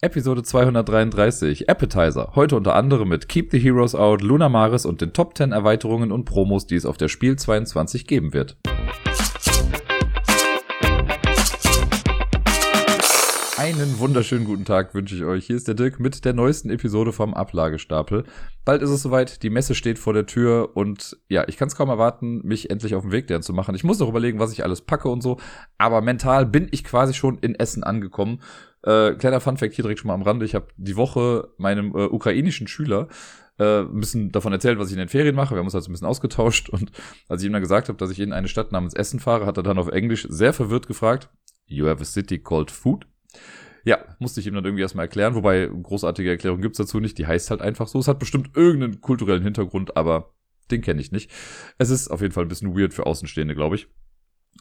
Episode 233, Appetizer. Heute unter anderem mit Keep the Heroes Out, Luna Maris und den Top 10 Erweiterungen und Promos, die es auf der Spiel 22 geben wird. Einen wunderschönen guten Tag wünsche ich euch. Hier ist der Dirk mit der neuesten Episode vom Ablagestapel. Bald ist es soweit, die Messe steht vor der Tür und ja, ich kann es kaum erwarten, mich endlich auf den Weg dahin zu machen. Ich muss noch überlegen, was ich alles packe und so, aber mental bin ich quasi schon in Essen angekommen. Äh, kleiner Funfact hier direkt schon mal am Rande. Ich habe die Woche meinem äh, ukrainischen Schüler äh, ein bisschen davon erzählt, was ich in den Ferien mache. Wir haben uns also ein bisschen ausgetauscht und als ich ihm dann gesagt habe, dass ich in eine Stadt namens Essen fahre, hat er dann auf Englisch sehr verwirrt gefragt, You have a city called food? Ja, musste ich ihm dann irgendwie erstmal erklären, wobei großartige Erklärung gibt's dazu nicht. Die heißt halt einfach so. Es hat bestimmt irgendeinen kulturellen Hintergrund, aber den kenne ich nicht. Es ist auf jeden Fall ein bisschen weird für Außenstehende, glaube ich.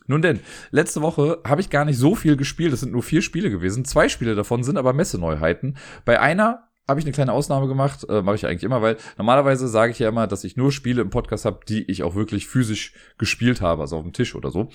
Nun denn, letzte Woche habe ich gar nicht so viel gespielt. Es sind nur vier Spiele gewesen. Zwei Spiele davon sind aber Messeneuheiten. Bei einer habe ich eine kleine Ausnahme gemacht, äh, mache ich eigentlich immer, weil normalerweise sage ich ja immer, dass ich nur Spiele im Podcast habe, die ich auch wirklich physisch gespielt habe, also auf dem Tisch oder so.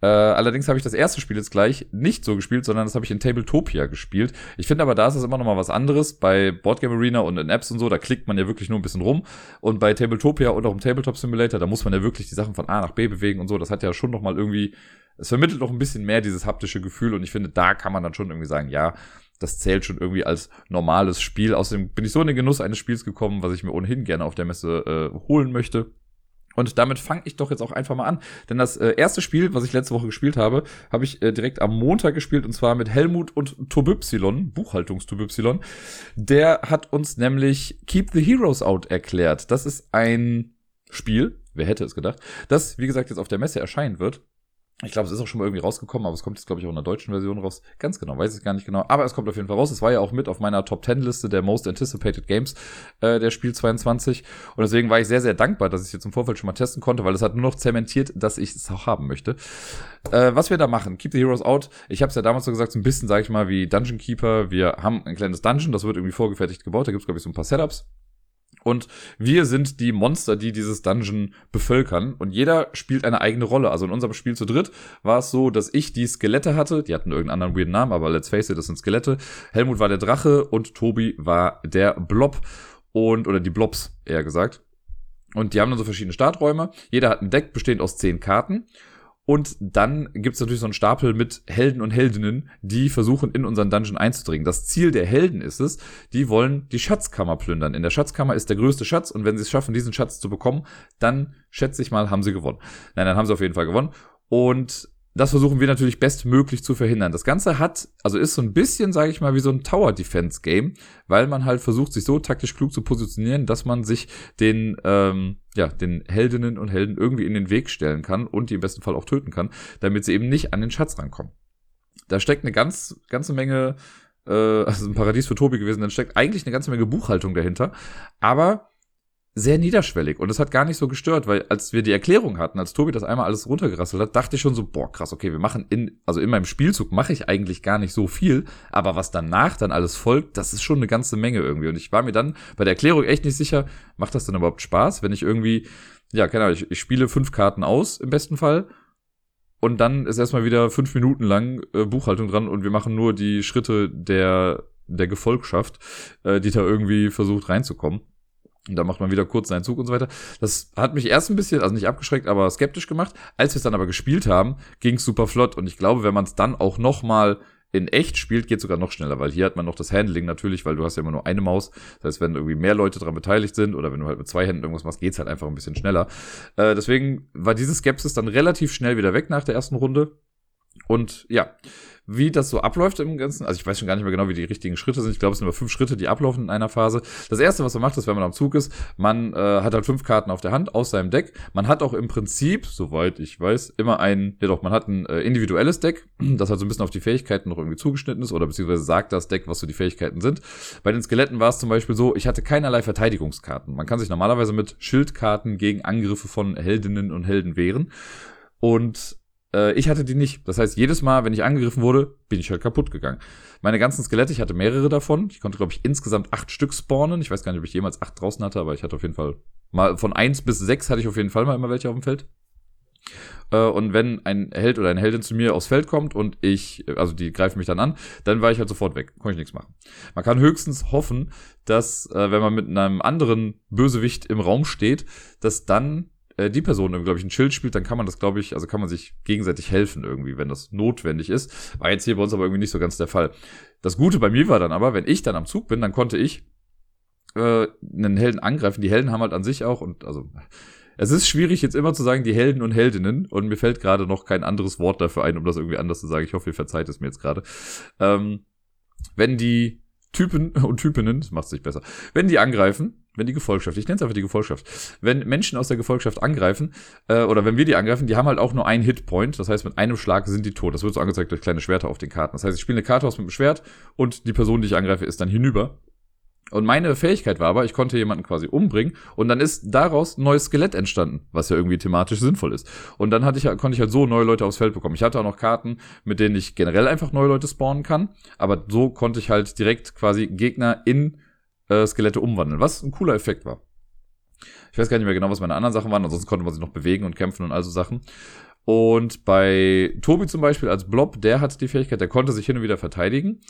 Äh, allerdings habe ich das erste Spiel jetzt gleich nicht so gespielt, sondern das habe ich in Tabletopia gespielt. Ich finde aber, da ist es immer noch mal was anderes. Bei Boardgame Arena und in Apps und so, da klickt man ja wirklich nur ein bisschen rum. Und bei Tabletopia und auch im Tabletop Simulator, da muss man ja wirklich die Sachen von A nach B bewegen und so. Das hat ja schon noch mal irgendwie, es vermittelt noch ein bisschen mehr dieses haptische Gefühl und ich finde, da kann man dann schon irgendwie sagen, ja, das zählt schon irgendwie als normales Spiel. Außerdem bin ich so in den Genuss eines Spiels gekommen, was ich mir ohnehin gerne auf der Messe äh, holen möchte. Und damit fange ich doch jetzt auch einfach mal an. Denn das äh, erste Spiel, was ich letzte Woche gespielt habe, habe ich äh, direkt am Montag gespielt und zwar mit Helmut und Tobypsilon, Buchhaltungstobypsilon. Der hat uns nämlich Keep the Heroes Out erklärt. Das ist ein Spiel, wer hätte es gedacht, das, wie gesagt, jetzt auf der Messe erscheinen wird. Ich glaube, es ist auch schon mal irgendwie rausgekommen, aber es kommt jetzt, glaube ich, auch in der deutschen Version raus. Ganz genau, weiß ich gar nicht genau. Aber es kommt auf jeden Fall raus. Es war ja auch mit auf meiner Top 10 Liste der Most Anticipated Games äh, der Spiel 22. Und deswegen war ich sehr, sehr dankbar, dass ich es jetzt im Vorfeld schon mal testen konnte, weil es hat nur noch zementiert, dass ich es auch haben möchte. Äh, was wir da machen, Keep the Heroes Out. Ich habe es ja damals so gesagt, so ein bisschen, sage ich mal, wie Dungeon Keeper. Wir haben ein kleines Dungeon, das wird irgendwie vorgefertigt gebaut. Da gibt es, glaube ich, so ein paar Setups. Und wir sind die Monster, die dieses Dungeon bevölkern. Und jeder spielt eine eigene Rolle. Also in unserem Spiel zu dritt war es so, dass ich die Skelette hatte. Die hatten irgendeinen anderen weirden Namen, aber let's face it, das sind Skelette. Helmut war der Drache und Tobi war der Blob. Und, oder die Blobs, eher gesagt. Und die haben dann so verschiedene Starträume. Jeder hat ein Deck bestehend aus zehn Karten. Und dann gibt's natürlich so einen Stapel mit Helden und Heldinnen, die versuchen, in unseren Dungeon einzudringen. Das Ziel der Helden ist es, die wollen die Schatzkammer plündern. In der Schatzkammer ist der größte Schatz und wenn sie es schaffen, diesen Schatz zu bekommen, dann schätze ich mal, haben sie gewonnen. Nein, dann haben sie auf jeden Fall gewonnen. Und das versuchen wir natürlich bestmöglich zu verhindern. Das Ganze hat, also ist so ein bisschen, sage ich mal, wie so ein Tower Defense Game, weil man halt versucht, sich so taktisch klug zu positionieren, dass man sich den, ähm, ja, den Heldinnen und Helden irgendwie in den Weg stellen kann und die im besten Fall auch töten kann, damit sie eben nicht an den Schatz rankommen. Da steckt eine ganz, ganze Menge, äh, also ein Paradies für Tobi gewesen, dann steckt eigentlich eine ganze Menge Buchhaltung dahinter, aber sehr niederschwellig und es hat gar nicht so gestört, weil als wir die Erklärung hatten, als Tobi das einmal alles runtergerasselt hat, dachte ich schon so, boah, krass, okay, wir machen in, also in meinem Spielzug mache ich eigentlich gar nicht so viel, aber was danach dann alles folgt, das ist schon eine ganze Menge irgendwie und ich war mir dann bei der Erklärung echt nicht sicher, macht das denn überhaupt Spaß, wenn ich irgendwie, ja, keine Ahnung, ich, ich spiele fünf Karten aus im besten Fall und dann ist erstmal wieder fünf Minuten lang äh, Buchhaltung dran und wir machen nur die Schritte der der Gefolgschaft, äh, die da irgendwie versucht reinzukommen. Und da macht man wieder kurz seinen Zug und so weiter. Das hat mich erst ein bisschen, also nicht abgeschreckt, aber skeptisch gemacht. Als wir es dann aber gespielt haben, ging es super flott. Und ich glaube, wenn man es dann auch noch mal in echt spielt, geht sogar noch schneller, weil hier hat man noch das Handling natürlich, weil du hast ja immer nur eine Maus. Das heißt, wenn irgendwie mehr Leute daran beteiligt sind oder wenn du halt mit zwei Händen irgendwas machst, geht's halt einfach ein bisschen schneller. Äh, deswegen war diese Skepsis dann relativ schnell wieder weg nach der ersten Runde. Und ja, wie das so abläuft im Ganzen. Also ich weiß schon gar nicht mehr genau, wie die richtigen Schritte sind. Ich glaube, es sind immer fünf Schritte, die ablaufen in einer Phase. Das erste, was man macht, ist, wenn man am Zug ist, man äh, hat halt fünf Karten auf der Hand aus seinem Deck. Man hat auch im Prinzip, soweit ich weiß, immer ein, ja doch, man hat ein äh, individuelles Deck, das halt so ein bisschen auf die Fähigkeiten noch irgendwie zugeschnitten ist oder beziehungsweise sagt das Deck, was so die Fähigkeiten sind. Bei den Skeletten war es zum Beispiel so, ich hatte keinerlei Verteidigungskarten. Man kann sich normalerweise mit Schildkarten gegen Angriffe von Heldinnen und Helden wehren. Und äh, ich hatte die nicht. Das heißt, jedes Mal, wenn ich angegriffen wurde, bin ich halt kaputt gegangen. Meine ganzen Skelette, ich hatte mehrere davon. Ich konnte, glaube ich, insgesamt acht Stück spawnen. Ich weiß gar nicht, ob ich jemals acht draußen hatte, aber ich hatte auf jeden Fall mal von eins bis sechs hatte ich auf jeden Fall mal immer welche auf dem Feld. Äh, und wenn ein Held oder eine Heldin zu mir aufs Feld kommt und ich, also die greifen mich dann an, dann war ich halt sofort weg. Konnte ich nichts machen. Man kann höchstens hoffen, dass, äh, wenn man mit einem anderen Bösewicht im Raum steht, dass dann äh, die Person, glaube ich, ein Schild spielt, dann kann man das, glaube ich, also kann man sich gegenseitig helfen irgendwie, wenn das notwendig ist. War jetzt hier bei uns aber irgendwie nicht so ganz der Fall. Das Gute bei mir war dann aber, wenn ich dann am Zug bin, dann konnte ich äh, einen Helden angreifen. Die Helden haben halt an sich auch und also es ist schwierig jetzt immer zu sagen, die Helden und Heldinnen und mir fällt gerade noch kein anderes Wort dafür ein, um das irgendwie anders zu sagen. Ich hoffe, ihr verzeiht es mir jetzt gerade. Ähm, wenn die Typen und Typinnen, das macht es nicht besser, wenn die angreifen, wenn die Gefolgschaft, ich nenne es einfach die Gefolgschaft, wenn Menschen aus der Gefolgschaft angreifen, äh, oder wenn wir die angreifen, die haben halt auch nur einen Hitpoint, das heißt, mit einem Schlag sind die tot. Das wird so angezeigt durch kleine Schwerter auf den Karten. Das heißt, ich spiele eine Karte aus mit einem Schwert und die Person, die ich angreife, ist dann hinüber. Und meine Fähigkeit war aber, ich konnte jemanden quasi umbringen und dann ist daraus ein neues Skelett entstanden, was ja irgendwie thematisch sinnvoll ist. Und dann hatte ich, konnte ich halt so neue Leute aufs Feld bekommen. Ich hatte auch noch Karten, mit denen ich generell einfach neue Leute spawnen kann, aber so konnte ich halt direkt quasi Gegner in äh, Skelette umwandeln, was ein cooler Effekt war. Ich weiß gar nicht mehr genau, was meine anderen Sachen waren, ansonsten konnte man sich noch bewegen und kämpfen und all so Sachen. Und bei Tobi zum Beispiel als Blob, der hat die Fähigkeit, der konnte sich hin und wieder verteidigen.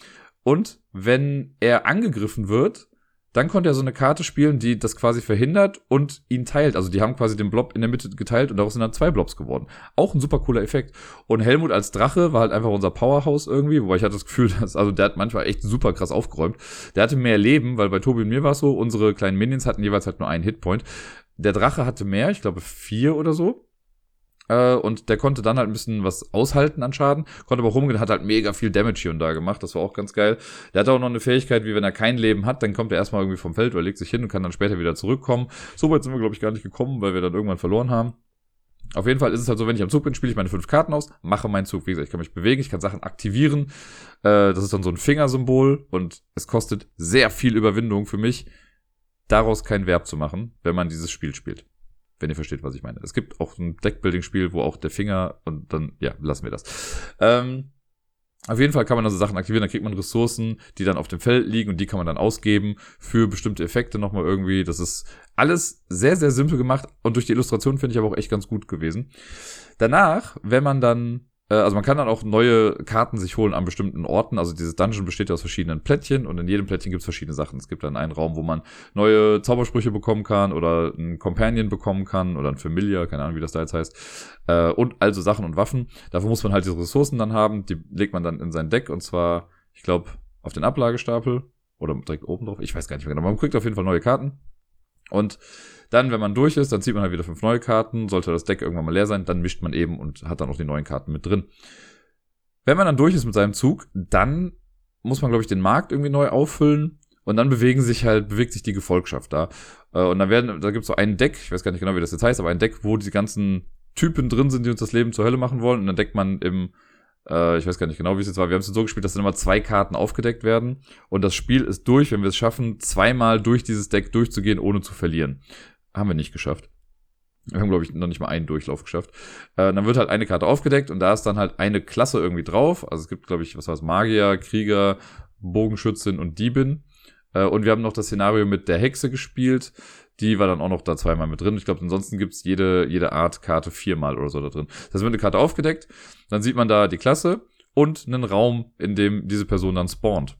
Und wenn er angegriffen wird, dann konnte er so eine Karte spielen, die das quasi verhindert und ihn teilt. Also die haben quasi den Blob in der Mitte geteilt und daraus sind dann zwei Blobs geworden. Auch ein super cooler Effekt. Und Helmut als Drache war halt einfach unser Powerhouse irgendwie, wobei ich hatte das Gefühl, dass, also der hat manchmal echt super krass aufgeräumt. Der hatte mehr Leben, weil bei Tobi und mir war es so, unsere kleinen Minions hatten jeweils halt nur einen Hitpoint. Der Drache hatte mehr, ich glaube vier oder so. Äh, und der konnte dann halt ein bisschen was aushalten an Schaden, konnte aber rumgehen, hat halt mega viel Damage hier und da gemacht, das war auch ganz geil. Der hat auch noch eine Fähigkeit, wie wenn er kein Leben hat, dann kommt er erstmal irgendwie vom Feld oder legt sich hin und kann dann später wieder zurückkommen. So weit sind wir, glaube ich, gar nicht gekommen, weil wir dann irgendwann verloren haben. Auf jeden Fall ist es halt so, wenn ich am Zug bin, spiele ich meine fünf Karten aus, mache meinen Zug. Wie gesagt, ich kann mich bewegen, ich kann Sachen aktivieren. Äh, das ist dann so ein Fingersymbol und es kostet sehr viel Überwindung für mich, daraus kein Verb zu machen, wenn man dieses Spiel spielt. Wenn ihr versteht, was ich meine. Es gibt auch ein Deckbuilding-Spiel, wo auch der Finger und dann, ja, lassen wir das. Ähm, auf jeden Fall kann man also Sachen aktivieren, dann kriegt man Ressourcen, die dann auf dem Feld liegen und die kann man dann ausgeben für bestimmte Effekte nochmal irgendwie. Das ist alles sehr, sehr simpel gemacht und durch die Illustration finde ich aber auch echt ganz gut gewesen. Danach, wenn man dann also man kann dann auch neue Karten sich holen an bestimmten Orten. Also dieses Dungeon besteht aus verschiedenen Plättchen und in jedem Plättchen gibt es verschiedene Sachen. Es gibt dann einen Raum, wo man neue Zaubersprüche bekommen kann oder einen Companion bekommen kann oder ein Familiar, keine Ahnung, wie das da jetzt heißt. Äh, und also Sachen und Waffen. Dafür muss man halt diese Ressourcen dann haben. Die legt man dann in sein Deck und zwar, ich glaube, auf den Ablagestapel oder direkt oben drauf. Ich weiß gar nicht mehr genau. Man kriegt auf jeden Fall neue Karten. Und dann, wenn man durch ist, dann zieht man halt wieder fünf neue Karten. Sollte das Deck irgendwann mal leer sein, dann mischt man eben und hat dann auch die neuen Karten mit drin. Wenn man dann durch ist mit seinem Zug, dann muss man, glaube ich, den Markt irgendwie neu auffüllen. Und dann bewegen sich halt, bewegt sich die Gefolgschaft da. Äh, und dann werden, da gibt es so ein Deck, ich weiß gar nicht genau, wie das jetzt heißt, aber ein Deck, wo die ganzen Typen drin sind, die uns das Leben zur Hölle machen wollen. Und dann deckt man im, äh, ich weiß gar nicht genau, wie es jetzt war. Wir haben es so gespielt, dass dann immer zwei Karten aufgedeckt werden. Und das Spiel ist durch, wenn wir es schaffen, zweimal durch dieses Deck durchzugehen, ohne zu verlieren. Haben wir nicht geschafft. Wir haben, glaube ich, noch nicht mal einen Durchlauf geschafft. Äh, dann wird halt eine Karte aufgedeckt und da ist dann halt eine Klasse irgendwie drauf. Also es gibt, glaube ich, was war es, Magier, Krieger, Bogenschützin und Diebin. Äh, und wir haben noch das Szenario mit der Hexe gespielt. Die war dann auch noch da zweimal mit drin. Ich glaube, ansonsten gibt's jede, jede Art Karte viermal oder so da drin. Das wird eine Karte aufgedeckt. Dann sieht man da die Klasse und einen Raum, in dem diese Person dann spawnt.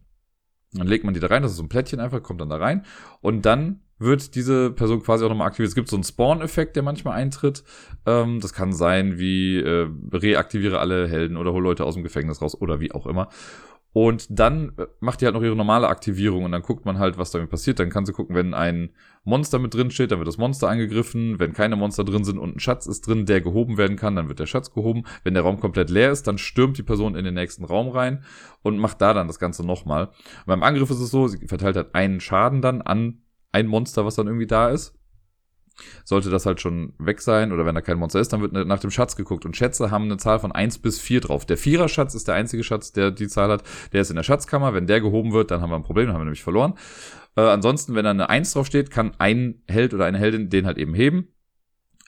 Dann legt man die da rein, das ist so ein Plättchen einfach, kommt dann da rein. Und dann wird diese Person quasi auch nochmal aktiviert. Es gibt so einen Spawn-Effekt, der manchmal eintritt. Ähm, das kann sein wie äh, reaktiviere alle Helden oder hol Leute aus dem Gefängnis raus oder wie auch immer. Und dann äh, macht die halt noch ihre normale Aktivierung und dann guckt man halt, was damit passiert. Dann kann sie gucken, wenn ein Monster mit drin steht, dann wird das Monster angegriffen. Wenn keine Monster drin sind und ein Schatz ist drin, der gehoben werden kann, dann wird der Schatz gehoben. Wenn der Raum komplett leer ist, dann stürmt die Person in den nächsten Raum rein und macht da dann das Ganze nochmal. Beim Angriff ist es so, sie verteilt halt einen Schaden dann an ein Monster, was dann irgendwie da ist. Sollte das halt schon weg sein oder wenn da kein Monster ist, dann wird ne, nach dem Schatz geguckt. Und Schätze haben eine Zahl von eins bis vier drauf. Der Vierer-Schatz ist der einzige Schatz, der die Zahl hat. Der ist in der Schatzkammer. Wenn der gehoben wird, dann haben wir ein Problem, dann haben wir nämlich verloren. Äh, ansonsten, wenn da eine Eins drauf steht, kann ein Held oder eine Heldin den halt eben heben.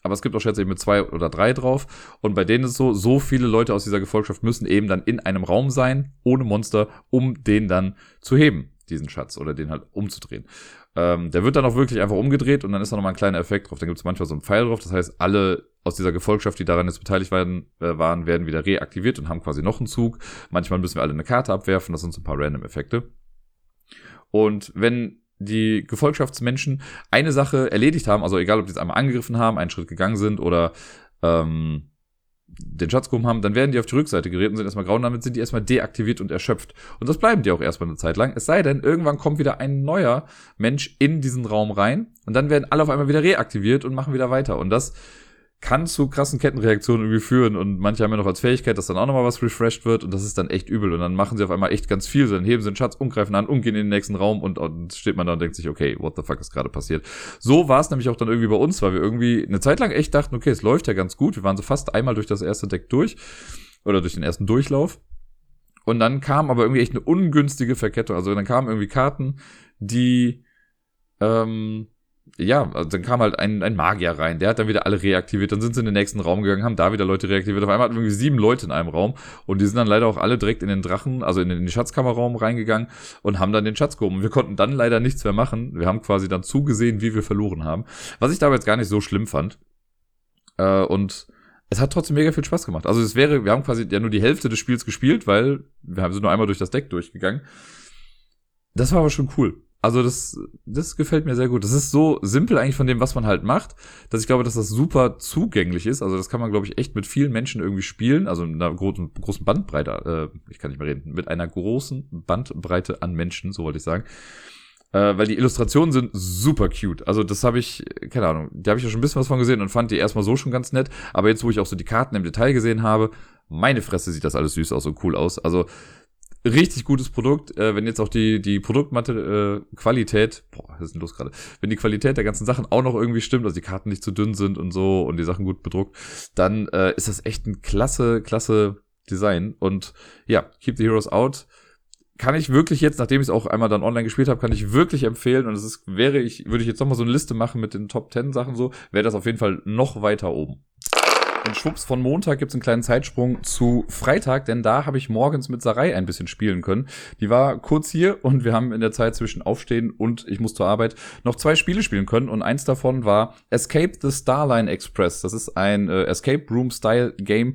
Aber es gibt auch Schätze eben mit zwei oder drei drauf. Und bei denen ist es so, so viele Leute aus dieser Gefolgschaft müssen eben dann in einem Raum sein, ohne Monster, um den dann zu heben diesen Schatz oder den halt umzudrehen. Ähm, der wird dann auch wirklich einfach umgedreht und dann ist da nochmal ein kleiner Effekt drauf. Dann gibt es manchmal so einen Pfeil drauf. Das heißt, alle aus dieser Gefolgschaft, die daran jetzt beteiligt waren, äh, waren, werden wieder reaktiviert und haben quasi noch einen Zug. Manchmal müssen wir alle eine Karte abwerfen. Das sind so ein paar Random-Effekte. Und wenn die Gefolgschaftsmenschen eine Sache erledigt haben, also egal ob die es einmal angegriffen haben, einen Schritt gegangen sind oder ähm, den Schatz gehoben haben, dann werden die auf die Rückseite gerät und sind erstmal grau und damit sind die erstmal deaktiviert und erschöpft. Und das bleiben die auch erstmal eine Zeit lang. Es sei denn, irgendwann kommt wieder ein neuer Mensch in diesen Raum rein und dann werden alle auf einmal wieder reaktiviert und machen wieder weiter. Und das kann zu krassen Kettenreaktionen irgendwie führen und manche haben ja noch als Fähigkeit, dass dann auch nochmal was refreshed wird und das ist dann echt übel und dann machen sie auf einmal echt ganz viel, dann heben sie den Schatz, umgreifen an, umgehen in den nächsten Raum und, und steht man da und denkt sich, okay, what the fuck ist gerade passiert. So war es nämlich auch dann irgendwie bei uns, weil wir irgendwie eine Zeit lang echt dachten, okay, es läuft ja ganz gut, wir waren so fast einmal durch das erste Deck durch oder durch den ersten Durchlauf und dann kam aber irgendwie echt eine ungünstige Verkettung, also dann kamen irgendwie Karten, die ähm, ja, also dann kam halt ein, ein Magier rein, der hat dann wieder alle reaktiviert, dann sind sie in den nächsten Raum gegangen, haben da wieder Leute reaktiviert. Auf einmal hatten wir irgendwie sieben Leute in einem Raum und die sind dann leider auch alle direkt in den Drachen, also in den Schatzkammerraum reingegangen und haben dann den Schatz gehoben. Wir konnten dann leider nichts mehr machen. Wir haben quasi dann zugesehen, wie wir verloren haben. Was ich dabei jetzt gar nicht so schlimm fand. Äh, und es hat trotzdem mega viel Spaß gemacht. Also es wäre, wir haben quasi ja nur die Hälfte des Spiels gespielt, weil wir haben sind nur einmal durch das Deck durchgegangen. Das war aber schon cool. Also das, das gefällt mir sehr gut. Das ist so simpel eigentlich von dem, was man halt macht, dass ich glaube, dass das super zugänglich ist. Also das kann man, glaube ich, echt mit vielen Menschen irgendwie spielen. Also mit einer großen, großen Bandbreite, äh, ich kann nicht mehr reden, mit einer großen Bandbreite an Menschen, so wollte ich sagen. Äh, weil die Illustrationen sind super cute. Also das habe ich, keine Ahnung, da habe ich ja schon ein bisschen was von gesehen und fand die erstmal so schon ganz nett. Aber jetzt, wo ich auch so die Karten im Detail gesehen habe, meine Fresse sieht das alles süß aus und cool aus. Also richtig gutes Produkt. Äh, wenn jetzt auch die, die Produktqualität, äh, boah, was ist denn los gerade? Wenn die Qualität der ganzen Sachen auch noch irgendwie stimmt, also die Karten nicht zu dünn sind und so und die Sachen gut bedruckt, dann äh, ist das echt ein klasse, klasse Design. Und ja, Keep the Heroes Out kann ich wirklich jetzt, nachdem ich es auch einmal dann online gespielt habe, kann ich wirklich empfehlen. Und es ist, wäre ich, würde ich jetzt nochmal so eine Liste machen mit den Top 10 Sachen so, wäre das auf jeden Fall noch weiter oben. Und schwupps, von Montag gibt's einen kleinen Zeitsprung zu Freitag, denn da habe ich morgens mit Sarai ein bisschen spielen können. Die war kurz hier und wir haben in der Zeit zwischen Aufstehen und ich muss zur Arbeit noch zwei Spiele spielen können. Und eins davon war Escape the Starline Express. Das ist ein äh, Escape Room Style Game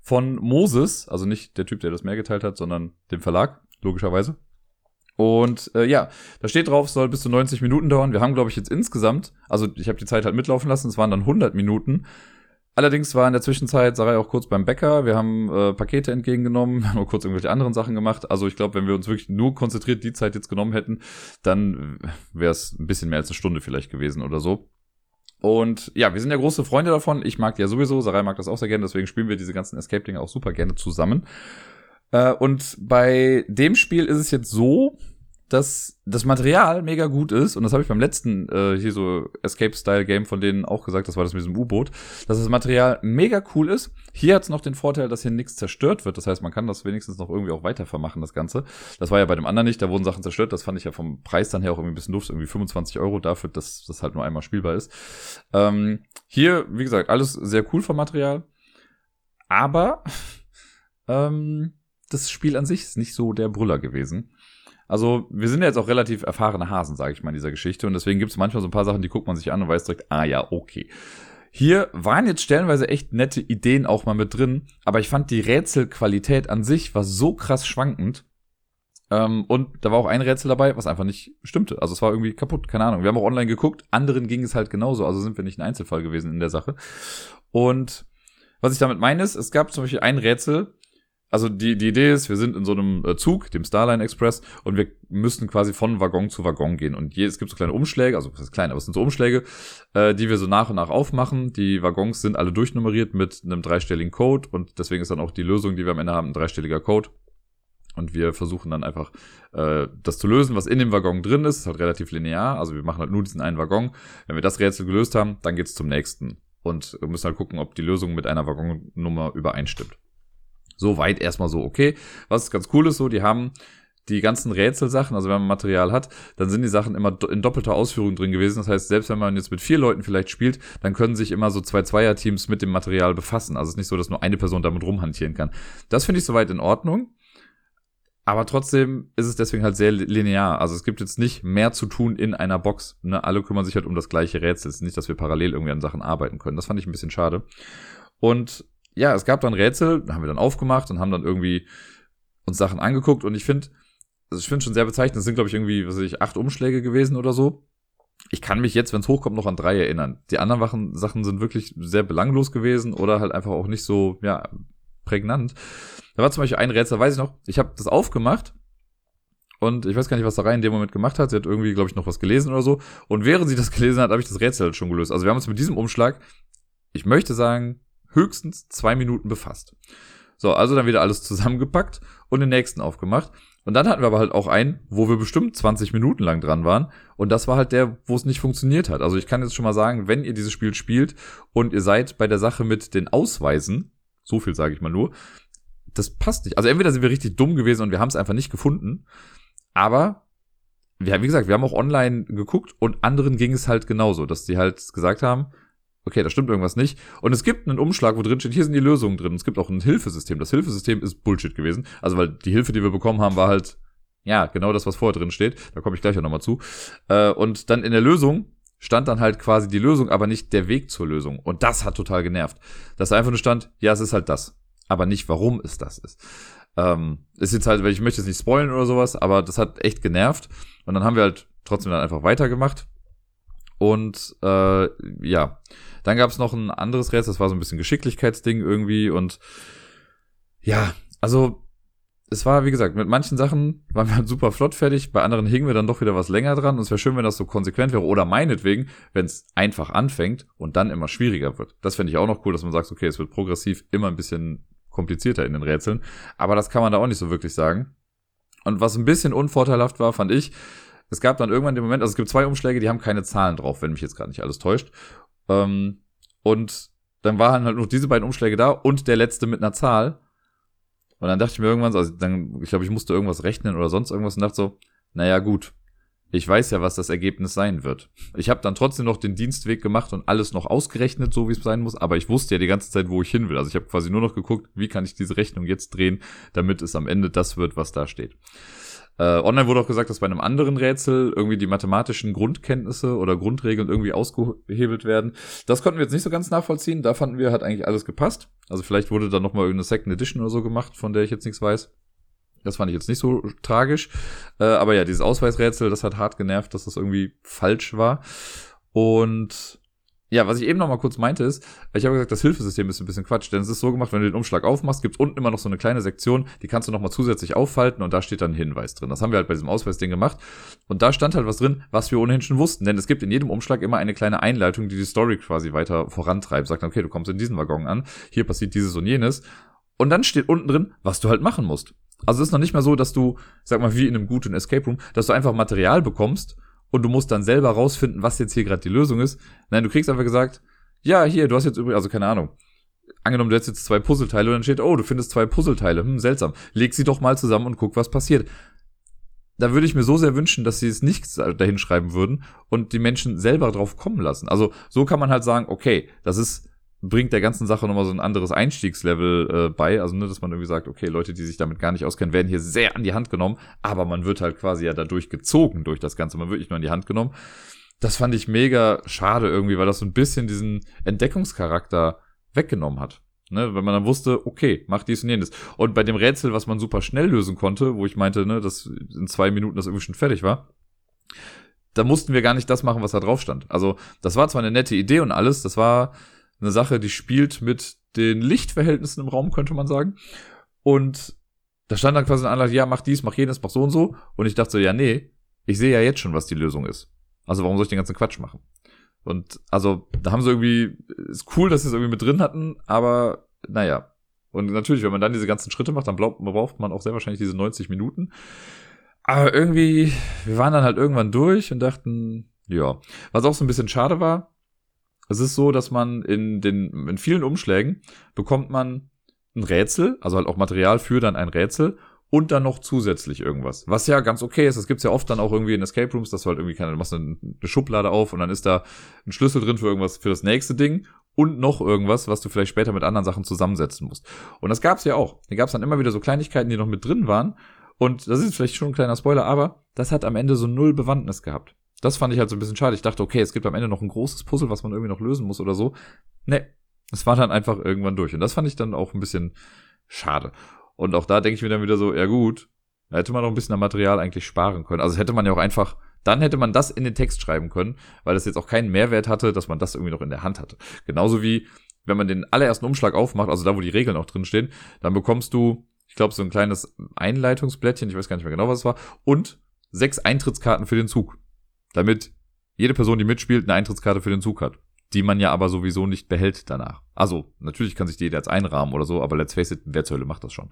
von Moses, also nicht der Typ, der das mehr geteilt hat, sondern dem Verlag, logischerweise. Und äh, ja, da steht drauf, soll bis zu 90 Minuten dauern. Wir haben, glaube ich, jetzt insgesamt, also ich habe die Zeit halt mitlaufen lassen, es waren dann 100 Minuten. Allerdings war in der Zwischenzeit Sarai auch kurz beim Bäcker. Wir haben äh, Pakete entgegengenommen, haben auch kurz irgendwelche anderen Sachen gemacht. Also ich glaube, wenn wir uns wirklich nur konzentriert die Zeit jetzt genommen hätten, dann wäre es ein bisschen mehr als eine Stunde vielleicht gewesen oder so. Und ja, wir sind ja große Freunde davon. Ich mag die ja sowieso, Sarai mag das auch sehr gerne, deswegen spielen wir diese ganzen Escape-Dinge auch super gerne zusammen. Äh, und bei dem Spiel ist es jetzt so, dass das Material mega gut ist, und das habe ich beim letzten äh, hier so Escape-Style-Game von denen auch gesagt, das war das mit diesem U-Boot, dass das Material mega cool ist. Hier hat es noch den Vorteil, dass hier nichts zerstört wird. Das heißt, man kann das wenigstens noch irgendwie auch weiter vermachen, das Ganze. Das war ja bei dem anderen nicht, da wurden Sachen zerstört. Das fand ich ja vom Preis dann her auch irgendwie ein bisschen doof, irgendwie 25 Euro dafür, dass das halt nur einmal spielbar ist. Ähm, hier, wie gesagt, alles sehr cool vom Material. Aber ähm, das Spiel an sich ist nicht so der Brüller gewesen. Also wir sind ja jetzt auch relativ erfahrene Hasen, sage ich mal, in dieser Geschichte. Und deswegen gibt es manchmal so ein paar Sachen, die guckt man sich an und weiß direkt, ah ja, okay. Hier waren jetzt stellenweise echt nette Ideen auch mal mit drin, aber ich fand die Rätselqualität an sich war so krass schwankend. Ähm, und da war auch ein Rätsel dabei, was einfach nicht stimmte. Also es war irgendwie kaputt, keine Ahnung. Wir haben auch online geguckt, anderen ging es halt genauso, also sind wir nicht ein Einzelfall gewesen in der Sache. Und was ich damit meine ist, es gab zum Beispiel ein Rätsel, also die, die Idee ist, wir sind in so einem äh, Zug, dem Starline Express, und wir müssen quasi von Waggon zu Waggon gehen. Und je, es gibt so kleine Umschläge, also das ist klein, aber es sind so Umschläge, äh, die wir so nach und nach aufmachen. Die Waggons sind alle durchnummeriert mit einem dreistelligen Code und deswegen ist dann auch die Lösung, die wir am Ende haben, ein dreistelliger Code. Und wir versuchen dann einfach äh, das zu lösen, was in dem Waggon drin ist. Ist halt relativ linear. Also wir machen halt nur diesen einen Waggon. Wenn wir das Rätsel gelöst haben, dann geht's zum nächsten. Und wir müssen halt gucken, ob die Lösung mit einer Waggonnummer übereinstimmt. So weit erstmal so okay. Was ganz cool ist, so, die haben die ganzen Rätselsachen, also wenn man Material hat, dann sind die Sachen immer in doppelter Ausführung drin gewesen. Das heißt, selbst wenn man jetzt mit vier Leuten vielleicht spielt, dann können sich immer so zwei Zweier-Teams mit dem Material befassen. Also es ist nicht so, dass nur eine Person damit rumhantieren kann. Das finde ich soweit in Ordnung. Aber trotzdem ist es deswegen halt sehr linear. Also es gibt jetzt nicht mehr zu tun in einer Box. Ne? Alle kümmern sich halt um das gleiche Rätsel. Es ist nicht, dass wir parallel irgendwie an Sachen arbeiten können. Das fand ich ein bisschen schade. Und ja, es gab dann Rätsel, haben wir dann aufgemacht und haben dann irgendwie uns Sachen angeguckt. Und ich finde, also ich finde schon sehr bezeichnend. Es sind, glaube ich, irgendwie, was weiß ich, acht Umschläge gewesen oder so. Ich kann mich jetzt, wenn es hochkommt, noch an drei erinnern. Die anderen Sachen sind wirklich sehr belanglos gewesen oder halt einfach auch nicht so, ja, prägnant. Da war zum Beispiel ein Rätsel, weiß ich noch, ich habe das aufgemacht und ich weiß gar nicht, was Sarai in dem Moment gemacht hat. Sie hat irgendwie, glaube ich, noch was gelesen oder so. Und während sie das gelesen hat, habe ich das Rätsel halt schon gelöst. Also wir haben uns mit diesem Umschlag, ich möchte sagen, höchstens zwei Minuten befasst. So, also dann wieder alles zusammengepackt und den nächsten aufgemacht. Und dann hatten wir aber halt auch einen, wo wir bestimmt 20 Minuten lang dran waren. Und das war halt der, wo es nicht funktioniert hat. Also ich kann jetzt schon mal sagen, wenn ihr dieses Spiel spielt und ihr seid bei der Sache mit den Ausweisen, so viel sage ich mal nur, das passt nicht. Also entweder sind wir richtig dumm gewesen und wir haben es einfach nicht gefunden, aber wir, wie gesagt, wir haben auch online geguckt und anderen ging es halt genauso, dass die halt gesagt haben, okay, da stimmt irgendwas nicht. Und es gibt einen Umschlag, wo drin steht, hier sind die Lösungen drin. Es gibt auch ein Hilfesystem. Das Hilfesystem ist Bullshit gewesen. Also, weil die Hilfe, die wir bekommen haben, war halt, ja, genau das, was vorher drin steht. Da komme ich gleich auch nochmal zu. Äh, und dann in der Lösung stand dann halt quasi die Lösung, aber nicht der Weg zur Lösung. Und das hat total genervt. Dass einfach nur stand, ja, es ist halt das. Aber nicht, warum es das ist. Ähm, ist jetzt halt, weil ich möchte jetzt nicht spoilen oder sowas, aber das hat echt genervt. Und dann haben wir halt trotzdem dann einfach weitergemacht. Und äh, ja, dann gab es noch ein anderes Rätsel, das war so ein bisschen Geschicklichkeitsding irgendwie und ja, also es war, wie gesagt, mit manchen Sachen waren wir halt super flott fertig, bei anderen hingen wir dann doch wieder was länger dran und es wäre schön, wenn das so konsequent wäre oder meinetwegen, wenn es einfach anfängt und dann immer schwieriger wird. Das fände ich auch noch cool, dass man sagt, okay, es wird progressiv immer ein bisschen komplizierter in den Rätseln, aber das kann man da auch nicht so wirklich sagen. Und was ein bisschen unvorteilhaft war, fand ich, es gab dann irgendwann den Moment, also es gibt zwei Umschläge, die haben keine Zahlen drauf, wenn mich jetzt gerade nicht alles täuscht. Ähm, und dann waren halt noch diese beiden Umschläge da und der letzte mit einer Zahl. Und dann dachte ich mir irgendwann so, also dann, ich glaube, ich musste irgendwas rechnen oder sonst irgendwas und dachte so, naja, gut. Ich weiß ja, was das Ergebnis sein wird. Ich habe dann trotzdem noch den Dienstweg gemacht und alles noch ausgerechnet, so wie es sein muss, aber ich wusste ja die ganze Zeit, wo ich hin will. Also ich habe quasi nur noch geguckt, wie kann ich diese Rechnung jetzt drehen, damit es am Ende das wird, was da steht. Äh, online wurde auch gesagt, dass bei einem anderen Rätsel irgendwie die mathematischen Grundkenntnisse oder Grundregeln irgendwie ausgehebelt werden. Das konnten wir jetzt nicht so ganz nachvollziehen. Da fanden wir, hat eigentlich alles gepasst. Also vielleicht wurde da nochmal irgendeine Second Edition oder so gemacht, von der ich jetzt nichts weiß. Das fand ich jetzt nicht so tragisch. Äh, aber ja, dieses Ausweisrätsel, das hat hart genervt, dass das irgendwie falsch war. Und ja, was ich eben noch mal kurz meinte ist, ich habe gesagt, das Hilfesystem ist ein bisschen Quatsch, denn es ist so gemacht, wenn du den Umschlag aufmachst, gibt's unten immer noch so eine kleine Sektion, die kannst du noch mal zusätzlich auffalten und da steht dann ein Hinweis drin. Das haben wir halt bei diesem Ausweisding gemacht und da stand halt was drin, was wir ohnehin schon wussten, denn es gibt in jedem Umschlag immer eine kleine Einleitung, die die Story quasi weiter vorantreibt, sagt, okay, du kommst in diesen Waggon an, hier passiert dieses und jenes und dann steht unten drin, was du halt machen musst. Also es ist noch nicht mal so, dass du, sag mal, wie in einem guten Escape Room, dass du einfach Material bekommst und du musst dann selber rausfinden, was jetzt hier gerade die Lösung ist. Nein, du kriegst einfach gesagt, ja, hier, du hast jetzt übrigens, also keine Ahnung. Angenommen, du hättest jetzt zwei Puzzleteile und dann steht, oh, du findest zwei Puzzleteile. Hm, seltsam. Leg sie doch mal zusammen und guck, was passiert. Da würde ich mir so sehr wünschen, dass sie es nicht dahin schreiben würden und die Menschen selber drauf kommen lassen. Also so kann man halt sagen, okay, das ist bringt der ganzen Sache nochmal so ein anderes Einstiegslevel äh, bei. Also, ne, dass man irgendwie sagt, okay, Leute, die sich damit gar nicht auskennen, werden hier sehr an die Hand genommen, aber man wird halt quasi ja dadurch gezogen durch das Ganze. Man wird nicht nur an die Hand genommen. Das fand ich mega schade irgendwie, weil das so ein bisschen diesen Entdeckungscharakter weggenommen hat. Ne, wenn man dann wusste, okay, mach dies und jenes. Und bei dem Rätsel, was man super schnell lösen konnte, wo ich meinte, ne, dass in zwei Minuten das irgendwie schon fertig war, da mussten wir gar nicht das machen, was da drauf stand. Also, das war zwar eine nette Idee und alles, das war eine Sache, die spielt mit den Lichtverhältnissen im Raum, könnte man sagen. Und da stand dann quasi eine Anlage, ja, mach dies, mach jenes, mach so und so. Und ich dachte so, ja, nee, ich sehe ja jetzt schon, was die Lösung ist. Also warum soll ich den ganzen Quatsch machen? Und also, da haben sie irgendwie, ist cool, dass sie es irgendwie mit drin hatten, aber naja. Und natürlich, wenn man dann diese ganzen Schritte macht, dann braucht man auch sehr wahrscheinlich diese 90 Minuten. Aber irgendwie, wir waren dann halt irgendwann durch und dachten, ja. Was auch so ein bisschen schade war, es ist so, dass man in den, in vielen Umschlägen bekommt man ein Rätsel, also halt auch Material für dann ein Rätsel und dann noch zusätzlich irgendwas. Was ja ganz okay ist. Das gibt's ja oft dann auch irgendwie in Escape Rooms, dass du halt irgendwie keine, du machst eine, Schublade auf und dann ist da ein Schlüssel drin für irgendwas, für das nächste Ding und noch irgendwas, was du vielleicht später mit anderen Sachen zusammensetzen musst. Und das gab's ja auch. Hier gab's dann immer wieder so Kleinigkeiten, die noch mit drin waren. Und das ist vielleicht schon ein kleiner Spoiler, aber das hat am Ende so null Bewandtnis gehabt. Das fand ich halt so ein bisschen schade. Ich dachte, okay, es gibt am Ende noch ein großes Puzzle, was man irgendwie noch lösen muss oder so. Nee, es war dann einfach irgendwann durch. Und das fand ich dann auch ein bisschen schade. Und auch da denke ich mir dann wieder so, ja gut, da hätte man noch ein bisschen am Material eigentlich sparen können. Also hätte man ja auch einfach, dann hätte man das in den Text schreiben können, weil das jetzt auch keinen Mehrwert hatte, dass man das irgendwie noch in der Hand hatte. Genauso wie, wenn man den allerersten Umschlag aufmacht, also da, wo die Regeln auch drin stehen, dann bekommst du, ich glaube, so ein kleines Einleitungsblättchen, ich weiß gar nicht mehr genau, was es war, und sechs Eintrittskarten für den Zug. Damit jede Person, die mitspielt, eine Eintrittskarte für den Zug hat. Die man ja aber sowieso nicht behält danach. Also, natürlich kann sich die jeder jetzt einrahmen oder so, aber let's face it, wer zur Hölle macht das schon?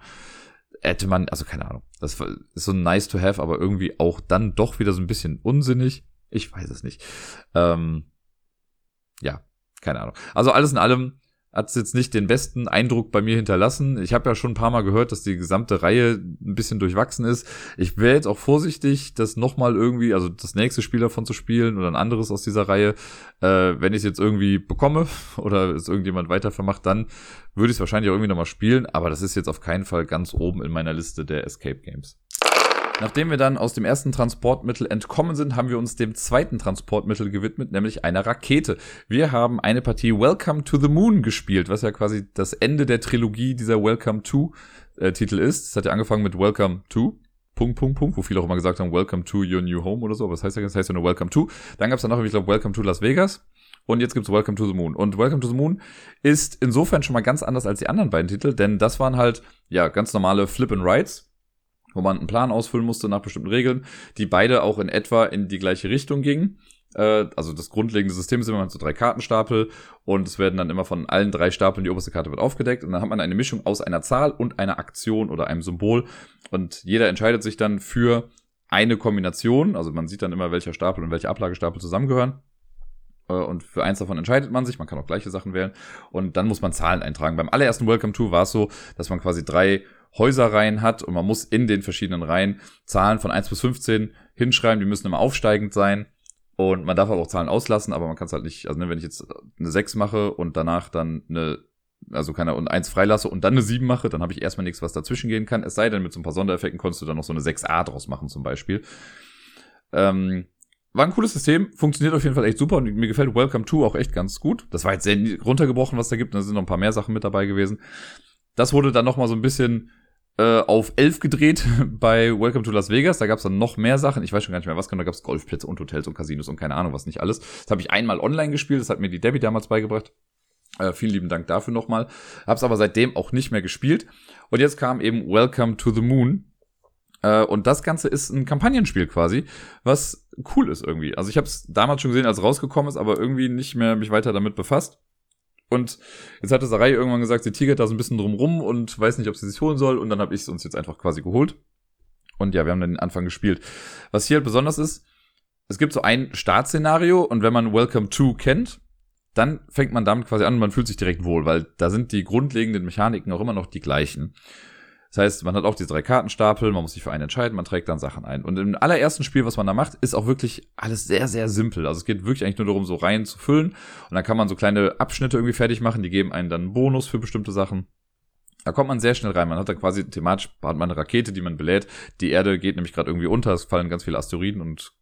hätte man, also keine Ahnung, das ist so nice to have, aber irgendwie auch dann doch wieder so ein bisschen unsinnig. Ich weiß es nicht. Ähm, ja, keine Ahnung. Also alles in allem hat es jetzt nicht den besten Eindruck bei mir hinterlassen. Ich habe ja schon ein paar Mal gehört, dass die gesamte Reihe ein bisschen durchwachsen ist. Ich wäre jetzt auch vorsichtig, das nochmal irgendwie, also das nächste Spiel davon zu spielen oder ein anderes aus dieser Reihe. Äh, wenn ich es jetzt irgendwie bekomme oder es irgendjemand weitervermacht, dann würde ich es wahrscheinlich auch irgendwie nochmal spielen. Aber das ist jetzt auf keinen Fall ganz oben in meiner Liste der Escape Games. Nachdem wir dann aus dem ersten Transportmittel entkommen sind, haben wir uns dem zweiten Transportmittel gewidmet, nämlich einer Rakete. Wir haben eine Partie Welcome to the Moon gespielt, was ja quasi das Ende der Trilogie dieser Welcome to äh, Titel ist. Es hat ja angefangen mit Welcome to Punkt, Punkt, Punkt, wo viele auch immer gesagt haben, Welcome to your new home oder so, aber das heißt ja, das heißt ja nur Welcome to. Dann gab es dann noch, ich glaube, Welcome to Las Vegas. Und jetzt gibt's Welcome to the Moon. Und Welcome to the Moon ist insofern schon mal ganz anders als die anderen beiden Titel, denn das waren halt, ja, ganz normale Flip and Rides wo man einen Plan ausfüllen musste nach bestimmten Regeln, die beide auch in etwa in die gleiche Richtung gingen. Äh, also das grundlegende System ist immer so drei Kartenstapel und es werden dann immer von allen drei Stapeln die oberste Karte wird aufgedeckt und dann hat man eine Mischung aus einer Zahl und einer Aktion oder einem Symbol und jeder entscheidet sich dann für eine Kombination, also man sieht dann immer, welcher Stapel und welche Ablagestapel zusammengehören äh, und für eins davon entscheidet man sich. Man kann auch gleiche Sachen wählen. Und dann muss man Zahlen eintragen. Beim allerersten Welcome Tour war es so, dass man quasi drei Häuserreihen hat und man muss in den verschiedenen Reihen Zahlen von 1 bis 15 hinschreiben, die müssen immer aufsteigend sein. Und man darf aber auch Zahlen auslassen, aber man kann es halt nicht, also ne, wenn ich jetzt eine 6 mache und danach dann eine, also keine und 1 freilasse und dann eine 7 mache, dann habe ich erstmal nichts, was dazwischen gehen kann. Es sei denn, mit so ein paar Sondereffekten konntest du dann noch so eine 6a draus machen, zum Beispiel. Ähm, war ein cooles System, funktioniert auf jeden Fall echt super und mir gefällt Welcome to auch echt ganz gut. Das war jetzt sehr runtergebrochen, was da gibt, da sind noch ein paar mehr Sachen mit dabei gewesen. Das wurde dann nochmal so ein bisschen äh, auf 11 gedreht bei Welcome to Las Vegas. Da gab es dann noch mehr Sachen. Ich weiß schon gar nicht mehr, was genau. Da gab es Golfplätze und Hotels und Casinos und keine Ahnung, was nicht alles. Das habe ich einmal online gespielt. Das hat mir die Debbie damals beigebracht. Äh, vielen lieben Dank dafür nochmal. Hab's aber seitdem auch nicht mehr gespielt. Und jetzt kam eben Welcome to the Moon. Äh, und das Ganze ist ein Kampagnenspiel quasi, was cool ist irgendwie. Also ich habe es damals schon gesehen, als rausgekommen ist, aber irgendwie nicht mehr mich weiter damit befasst. Und jetzt hat Sarai irgendwann gesagt, sie tigert da so ein bisschen drum rum und weiß nicht, ob sie sich holen soll. Und dann habe ich es uns jetzt einfach quasi geholt. Und ja, wir haben dann den Anfang gespielt. Was hier halt besonders ist, es gibt so ein Startszenario und wenn man Welcome to kennt, dann fängt man damit quasi an und man fühlt sich direkt wohl, weil da sind die grundlegenden Mechaniken auch immer noch die gleichen. Das heißt, man hat auch diese drei Kartenstapel, man muss sich für einen entscheiden, man trägt dann Sachen ein. Und im allerersten Spiel, was man da macht, ist auch wirklich alles sehr, sehr simpel. Also es geht wirklich eigentlich nur darum, so Reihen zu füllen. Und dann kann man so kleine Abschnitte irgendwie fertig machen, die geben einen dann einen Bonus für bestimmte Sachen. Da kommt man sehr schnell rein. Man hat da quasi thematisch hat man eine Rakete, die man belädt. Die Erde geht nämlich gerade irgendwie unter. Es fallen ganz viele Asteroiden und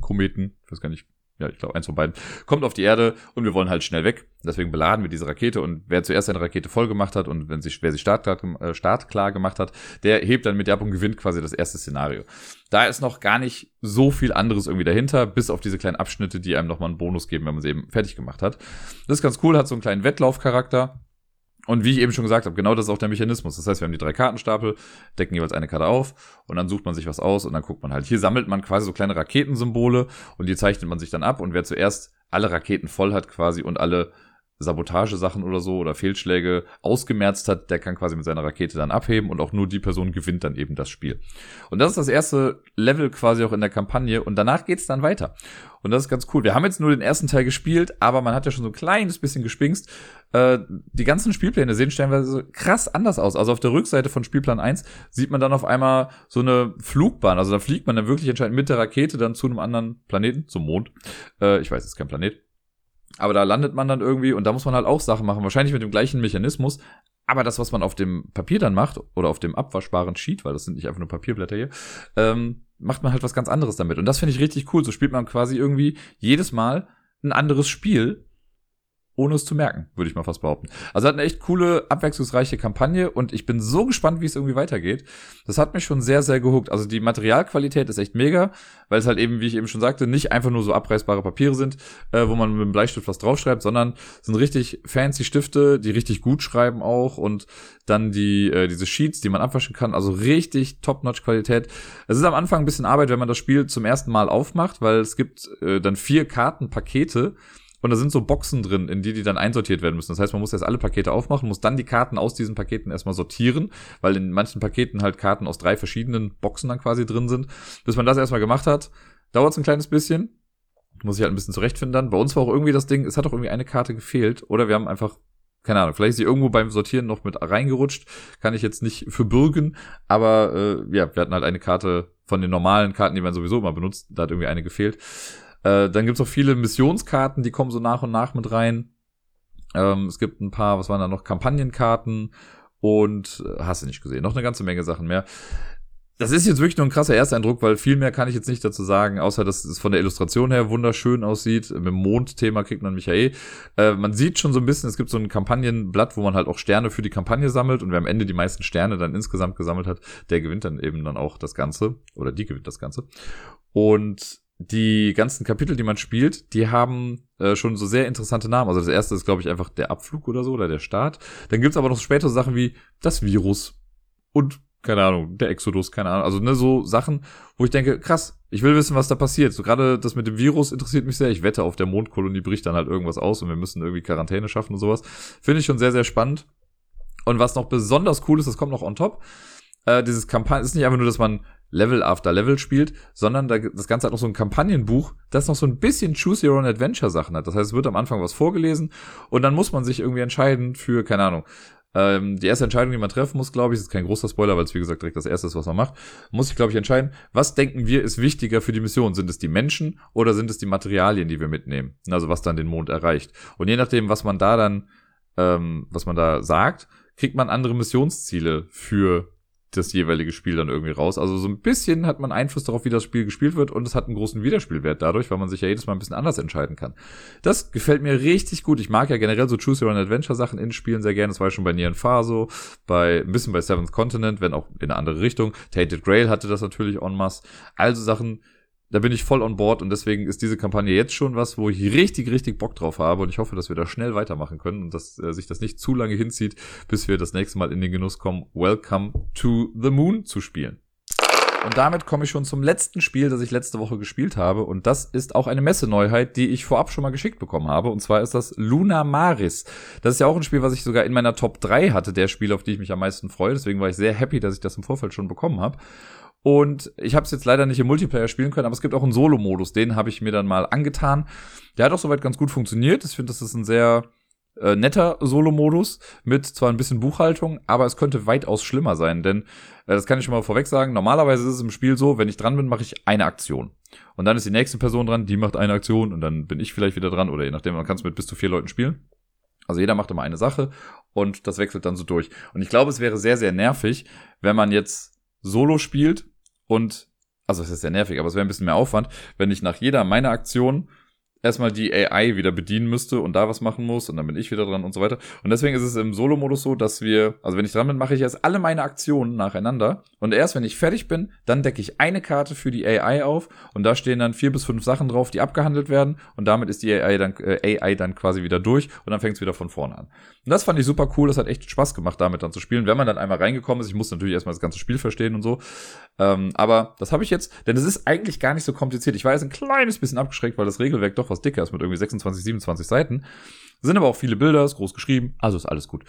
Kometen. Ich weiß gar nicht, ja, ich glaube, eins von beiden, kommt auf die Erde und wir wollen halt schnell weg. Deswegen beladen wir diese Rakete und wer zuerst eine Rakete voll gemacht hat und wenn sich, wer sie startklar, äh, startklar gemacht hat, der hebt dann mit der ab und gewinnt quasi das erste Szenario. Da ist noch gar nicht so viel anderes irgendwie dahinter, bis auf diese kleinen Abschnitte, die einem nochmal einen Bonus geben, wenn man sie eben fertig gemacht hat. Das ist ganz cool, hat so einen kleinen Wettlaufcharakter. Und wie ich eben schon gesagt habe, genau das ist auch der Mechanismus. Das heißt, wir haben die drei Kartenstapel, decken jeweils eine Karte auf und dann sucht man sich was aus und dann guckt man halt. Hier sammelt man quasi so kleine Raketensymbole und die zeichnet man sich dann ab und wer zuerst alle Raketen voll hat quasi und alle Sabotagesachen oder so oder Fehlschläge ausgemerzt hat, der kann quasi mit seiner Rakete dann abheben und auch nur die Person gewinnt dann eben das Spiel. Und das ist das erste Level quasi auch in der Kampagne und danach geht's dann weiter. Und das ist ganz cool. Wir haben jetzt nur den ersten Teil gespielt, aber man hat ja schon so ein kleines bisschen gespingst. Äh, die ganzen Spielpläne sehen stellenweise krass anders aus. Also auf der Rückseite von Spielplan 1 sieht man dann auf einmal so eine Flugbahn. Also da fliegt man dann wirklich entscheidend mit der Rakete dann zu einem anderen Planeten, zum Mond. Äh, ich weiß, es ist kein Planet aber da landet man dann irgendwie und da muss man halt auch Sachen machen. Wahrscheinlich mit dem gleichen Mechanismus. Aber das, was man auf dem Papier dann macht, oder auf dem abwaschbaren Sheet, weil das sind nicht einfach nur Papierblätter hier, ähm, macht man halt was ganz anderes damit. Und das finde ich richtig cool. So spielt man quasi irgendwie jedes Mal ein anderes Spiel ohne es zu merken, würde ich mal fast behaupten. Also hat eine echt coole, abwechslungsreiche Kampagne und ich bin so gespannt, wie es irgendwie weitergeht. Das hat mich schon sehr, sehr gehuckt. Also die Materialqualität ist echt mega, weil es halt eben, wie ich eben schon sagte, nicht einfach nur so abreißbare Papiere sind, äh, wo man mit dem Bleistift was draufschreibt, sondern sind richtig fancy Stifte, die richtig gut schreiben auch und dann die äh, diese Sheets, die man abwaschen kann, also richtig Top-Notch-Qualität. Es ist am Anfang ein bisschen Arbeit, wenn man das Spiel zum ersten Mal aufmacht, weil es gibt äh, dann vier Kartenpakete, und da sind so Boxen drin, in die die dann einsortiert werden müssen. Das heißt, man muss erst alle Pakete aufmachen, muss dann die Karten aus diesen Paketen erstmal sortieren, weil in manchen Paketen halt Karten aus drei verschiedenen Boxen dann quasi drin sind. Bis man das erstmal gemacht hat, dauert es ein kleines bisschen. Muss ich halt ein bisschen zurechtfinden dann. Bei uns war auch irgendwie das Ding, es hat auch irgendwie eine Karte gefehlt. Oder wir haben einfach keine Ahnung, vielleicht ist sie irgendwo beim Sortieren noch mit reingerutscht, kann ich jetzt nicht verbürgen, aber äh, ja, wir hatten halt eine Karte von den normalen Karten, die man sowieso immer benutzt, da hat irgendwie eine gefehlt. Äh, dann gibt's auch viele Missionskarten, die kommen so nach und nach mit rein. Ähm, es gibt ein paar, was waren da noch, Kampagnenkarten und äh, hast du nicht gesehen, noch eine ganze Menge Sachen mehr. Das ist jetzt wirklich nur ein krasser Ersteindruck, weil viel mehr kann ich jetzt nicht dazu sagen, außer dass es von der Illustration her wunderschön aussieht. Mit dem Mondthema kriegt man Michael. Äh, man sieht schon so ein bisschen, es gibt so ein Kampagnenblatt, wo man halt auch Sterne für die Kampagne sammelt und wer am Ende die meisten Sterne dann insgesamt gesammelt hat, der gewinnt dann eben dann auch das Ganze oder die gewinnt das Ganze. Und die ganzen Kapitel, die man spielt, die haben äh, schon so sehr interessante Namen. Also das erste ist, glaube ich, einfach der Abflug oder so oder der Start. Dann gibt's aber noch später Sachen wie das Virus und keine Ahnung, der Exodus, keine Ahnung. Also ne, so Sachen, wo ich denke, krass, ich will wissen, was da passiert. So gerade das mit dem Virus interessiert mich sehr. Ich wette, auf der Mondkolonie bricht dann halt irgendwas aus und wir müssen irgendwie Quarantäne schaffen und sowas. Finde ich schon sehr, sehr spannend. Und was noch besonders cool ist, das kommt noch on top. Äh, dieses Kampagne ist nicht einfach nur, dass man Level after Level spielt, sondern da, das Ganze hat noch so ein Kampagnenbuch, das noch so ein bisschen Choose Your Own Adventure Sachen hat. Das heißt, es wird am Anfang was vorgelesen und dann muss man sich irgendwie entscheiden für, keine Ahnung, ähm, die erste Entscheidung, die man treffen muss, glaube ich, ist kein großer Spoiler, weil es wie gesagt direkt das erste ist, was man macht, muss ich, glaube ich, entscheiden, was denken wir ist wichtiger für die Mission? Sind es die Menschen oder sind es die Materialien, die wir mitnehmen? Also was dann den Mond erreicht. Und je nachdem, was man da dann, ähm, was man da sagt, kriegt man andere Missionsziele für das jeweilige Spiel dann irgendwie raus. Also so ein bisschen hat man Einfluss darauf, wie das Spiel gespielt wird und es hat einen großen Wiederspielwert dadurch, weil man sich ja jedes Mal ein bisschen anders entscheiden kann. Das gefällt mir richtig gut. Ich mag ja generell so Choose Your Own Adventure Sachen in Spielen sehr gerne. Das war ja schon bei Nier Faso, bei ein bisschen bei Seventh Continent, wenn auch in eine andere Richtung. Tainted Grail hatte das natürlich en masse. Also Sachen, da bin ich voll on board und deswegen ist diese Kampagne jetzt schon was, wo ich richtig, richtig Bock drauf habe und ich hoffe, dass wir da schnell weitermachen können und dass äh, sich das nicht zu lange hinzieht, bis wir das nächste Mal in den Genuss kommen, Welcome to the Moon zu spielen. Und damit komme ich schon zum letzten Spiel, das ich letzte Woche gespielt habe. Und das ist auch eine Messeneuheit, die ich vorab schon mal geschickt bekommen habe. Und zwar ist das Luna Maris. Das ist ja auch ein Spiel, was ich sogar in meiner Top 3 hatte, der Spiele, auf die ich mich am meisten freue. Deswegen war ich sehr happy, dass ich das im Vorfeld schon bekommen habe. Und ich habe es jetzt leider nicht im Multiplayer spielen können, aber es gibt auch einen Solo-Modus. Den habe ich mir dann mal angetan. Der hat auch soweit ganz gut funktioniert. Ich finde, das ist ein sehr äh, netter Solo-Modus mit zwar ein bisschen Buchhaltung, aber es könnte weitaus schlimmer sein, denn äh, das kann ich schon mal vorweg sagen. Normalerweise ist es im Spiel so, wenn ich dran bin, mache ich eine Aktion. Und dann ist die nächste Person dran, die macht eine Aktion und dann bin ich vielleicht wieder dran oder je nachdem, man kann es mit bis zu vier Leuten spielen. Also jeder macht immer eine Sache und das wechselt dann so durch. Und ich glaube, es wäre sehr, sehr nervig, wenn man jetzt Solo spielt und, also es ist sehr nervig, aber es wäre ein bisschen mehr Aufwand, wenn ich nach jeder meiner Aktion erstmal die AI wieder bedienen müsste und da was machen muss und dann bin ich wieder dran und so weiter. Und deswegen ist es im Solo-Modus so, dass wir, also wenn ich dran bin, mache ich erst alle meine Aktionen nacheinander und erst wenn ich fertig bin, dann decke ich eine Karte für die AI auf und da stehen dann vier bis fünf Sachen drauf, die abgehandelt werden und damit ist die AI dann, äh, AI dann quasi wieder durch und dann fängt es wieder von vorne an. Und das fand ich super cool, das hat echt Spaß gemacht, damit dann zu spielen, wenn man dann einmal reingekommen ist. Ich muss natürlich erstmal das ganze Spiel verstehen und so. Ähm, aber das habe ich jetzt, denn es ist eigentlich gar nicht so kompliziert. Ich war jetzt ein kleines bisschen abgeschreckt, weil das Regelwerk doch was dicker ist mit irgendwie 26, 27 Seiten. Sind aber auch viele Bilder, ist groß geschrieben, also ist alles gut.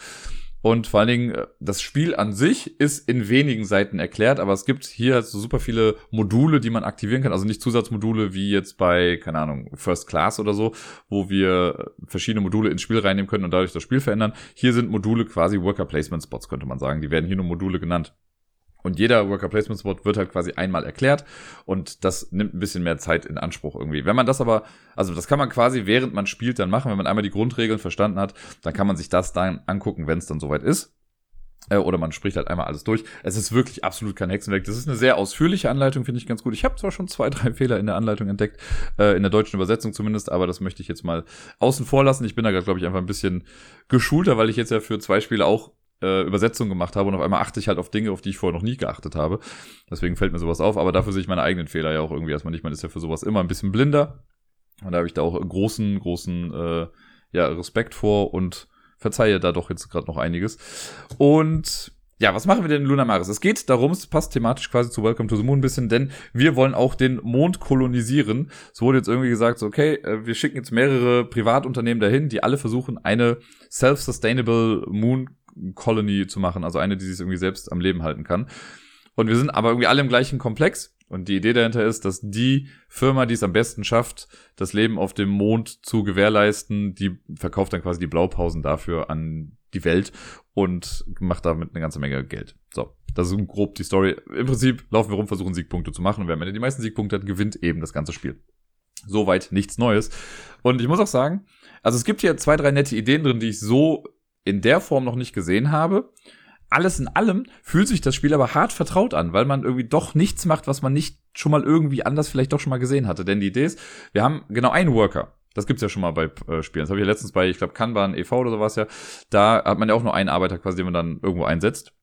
Und vor allen Dingen, äh, das Spiel an sich ist in wenigen Seiten erklärt, aber es gibt hier so super viele Module, die man aktivieren kann. Also nicht Zusatzmodule wie jetzt bei, keine Ahnung, First Class oder so, wo wir verschiedene Module ins Spiel reinnehmen können und dadurch das Spiel verändern. Hier sind Module quasi Worker Placement Spots, könnte man sagen. Die werden hier nur Module genannt. Und jeder Worker Placement Spot wird halt quasi einmal erklärt und das nimmt ein bisschen mehr Zeit in Anspruch irgendwie. Wenn man das aber, also das kann man quasi während man spielt dann machen, wenn man einmal die Grundregeln verstanden hat, dann kann man sich das dann angucken, wenn es dann soweit ist. Äh, oder man spricht halt einmal alles durch. Es ist wirklich absolut kein Hexenwerk. Das ist eine sehr ausführliche Anleitung, finde ich ganz gut. Ich habe zwar schon zwei, drei Fehler in der Anleitung entdeckt, äh, in der deutschen Übersetzung zumindest, aber das möchte ich jetzt mal außen vor lassen. Ich bin da, glaube ich, einfach ein bisschen geschulter, weil ich jetzt ja für zwei Spiele auch äh, Übersetzung gemacht habe und auf einmal achte ich halt auf Dinge, auf die ich vorher noch nie geachtet habe. Deswegen fällt mir sowas auf, aber dafür sehe ich meine eigenen Fehler ja auch irgendwie erstmal nicht. Man ist ja für sowas immer ein bisschen blinder. Und da habe ich da auch großen, großen äh, ja, Respekt vor und verzeihe da doch jetzt gerade noch einiges. Und ja, was machen wir denn in Luna Maris? Es geht darum, es passt thematisch quasi zu Welcome to the Moon ein bisschen, denn wir wollen auch den Mond kolonisieren. Es wurde jetzt irgendwie gesagt, so, okay, äh, wir schicken jetzt mehrere Privatunternehmen dahin, die alle versuchen, eine self-sustainable Moon Colony zu machen, also eine, die sich irgendwie selbst am Leben halten kann. Und wir sind aber irgendwie alle im gleichen Komplex. Und die Idee dahinter ist, dass die Firma, die es am besten schafft, das Leben auf dem Mond zu gewährleisten, die verkauft dann quasi die Blaupausen dafür an die Welt und macht damit eine ganze Menge Geld. So, das ist grob die Story. Im Prinzip laufen wir rum, versuchen Siegpunkte zu machen und wer am Ende die meisten Siegpunkte hat, gewinnt eben das ganze Spiel. Soweit nichts Neues. Und ich muss auch sagen, also es gibt hier zwei, drei nette Ideen drin, die ich so in der Form noch nicht gesehen habe alles in allem fühlt sich das Spiel aber hart vertraut an, weil man irgendwie doch nichts macht, was man nicht schon mal irgendwie anders vielleicht doch schon mal gesehen hatte. Denn die Idee ist, wir haben genau einen Worker. Das gibt's ja schon mal bei äh, Spielen. Das habe ich ja letztens bei, ich glaube, Kanban e.V. oder sowas ja. Da hat man ja auch nur einen Arbeiter quasi, den man dann irgendwo einsetzt.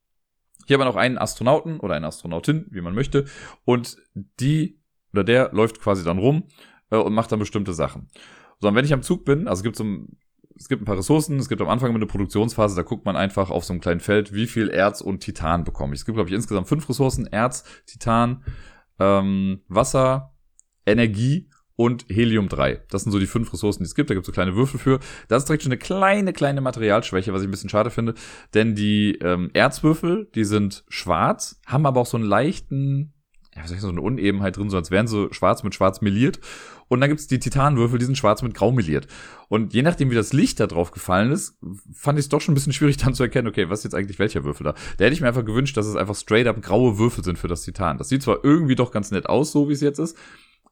Hier hat man auch einen Astronauten oder eine Astronautin, wie man möchte. Und die oder der läuft quasi dann rum äh, und macht dann bestimmte Sachen. So, und wenn ich am Zug bin, also es so ein es gibt ein paar Ressourcen, es gibt am Anfang immer eine Produktionsphase, da guckt man einfach auf so einem kleinen Feld, wie viel Erz und Titan bekomme ich. Es gibt, glaube ich, insgesamt fünf Ressourcen, Erz, Titan, ähm, Wasser, Energie und Helium 3. Das sind so die fünf Ressourcen, die es gibt. Da gibt es so kleine Würfel für. Das ist direkt schon eine kleine, kleine Materialschwäche, was ich ein bisschen schade finde. Denn die ähm, Erzwürfel, die sind schwarz, haben aber auch so einen leichten, ja, was sagen, so eine Unebenheit drin, so als wären sie schwarz mit schwarz meliert. Und dann gibt's die Titanwürfel, die sind schwarz mit grau meliert. Und je nachdem, wie das Licht da drauf gefallen ist, fand ich es doch schon ein bisschen schwierig dann zu erkennen, okay, was ist jetzt eigentlich welcher Würfel da? Da hätte ich mir einfach gewünscht, dass es einfach straight up graue Würfel sind für das Titan. Das sieht zwar irgendwie doch ganz nett aus, so wie es jetzt ist,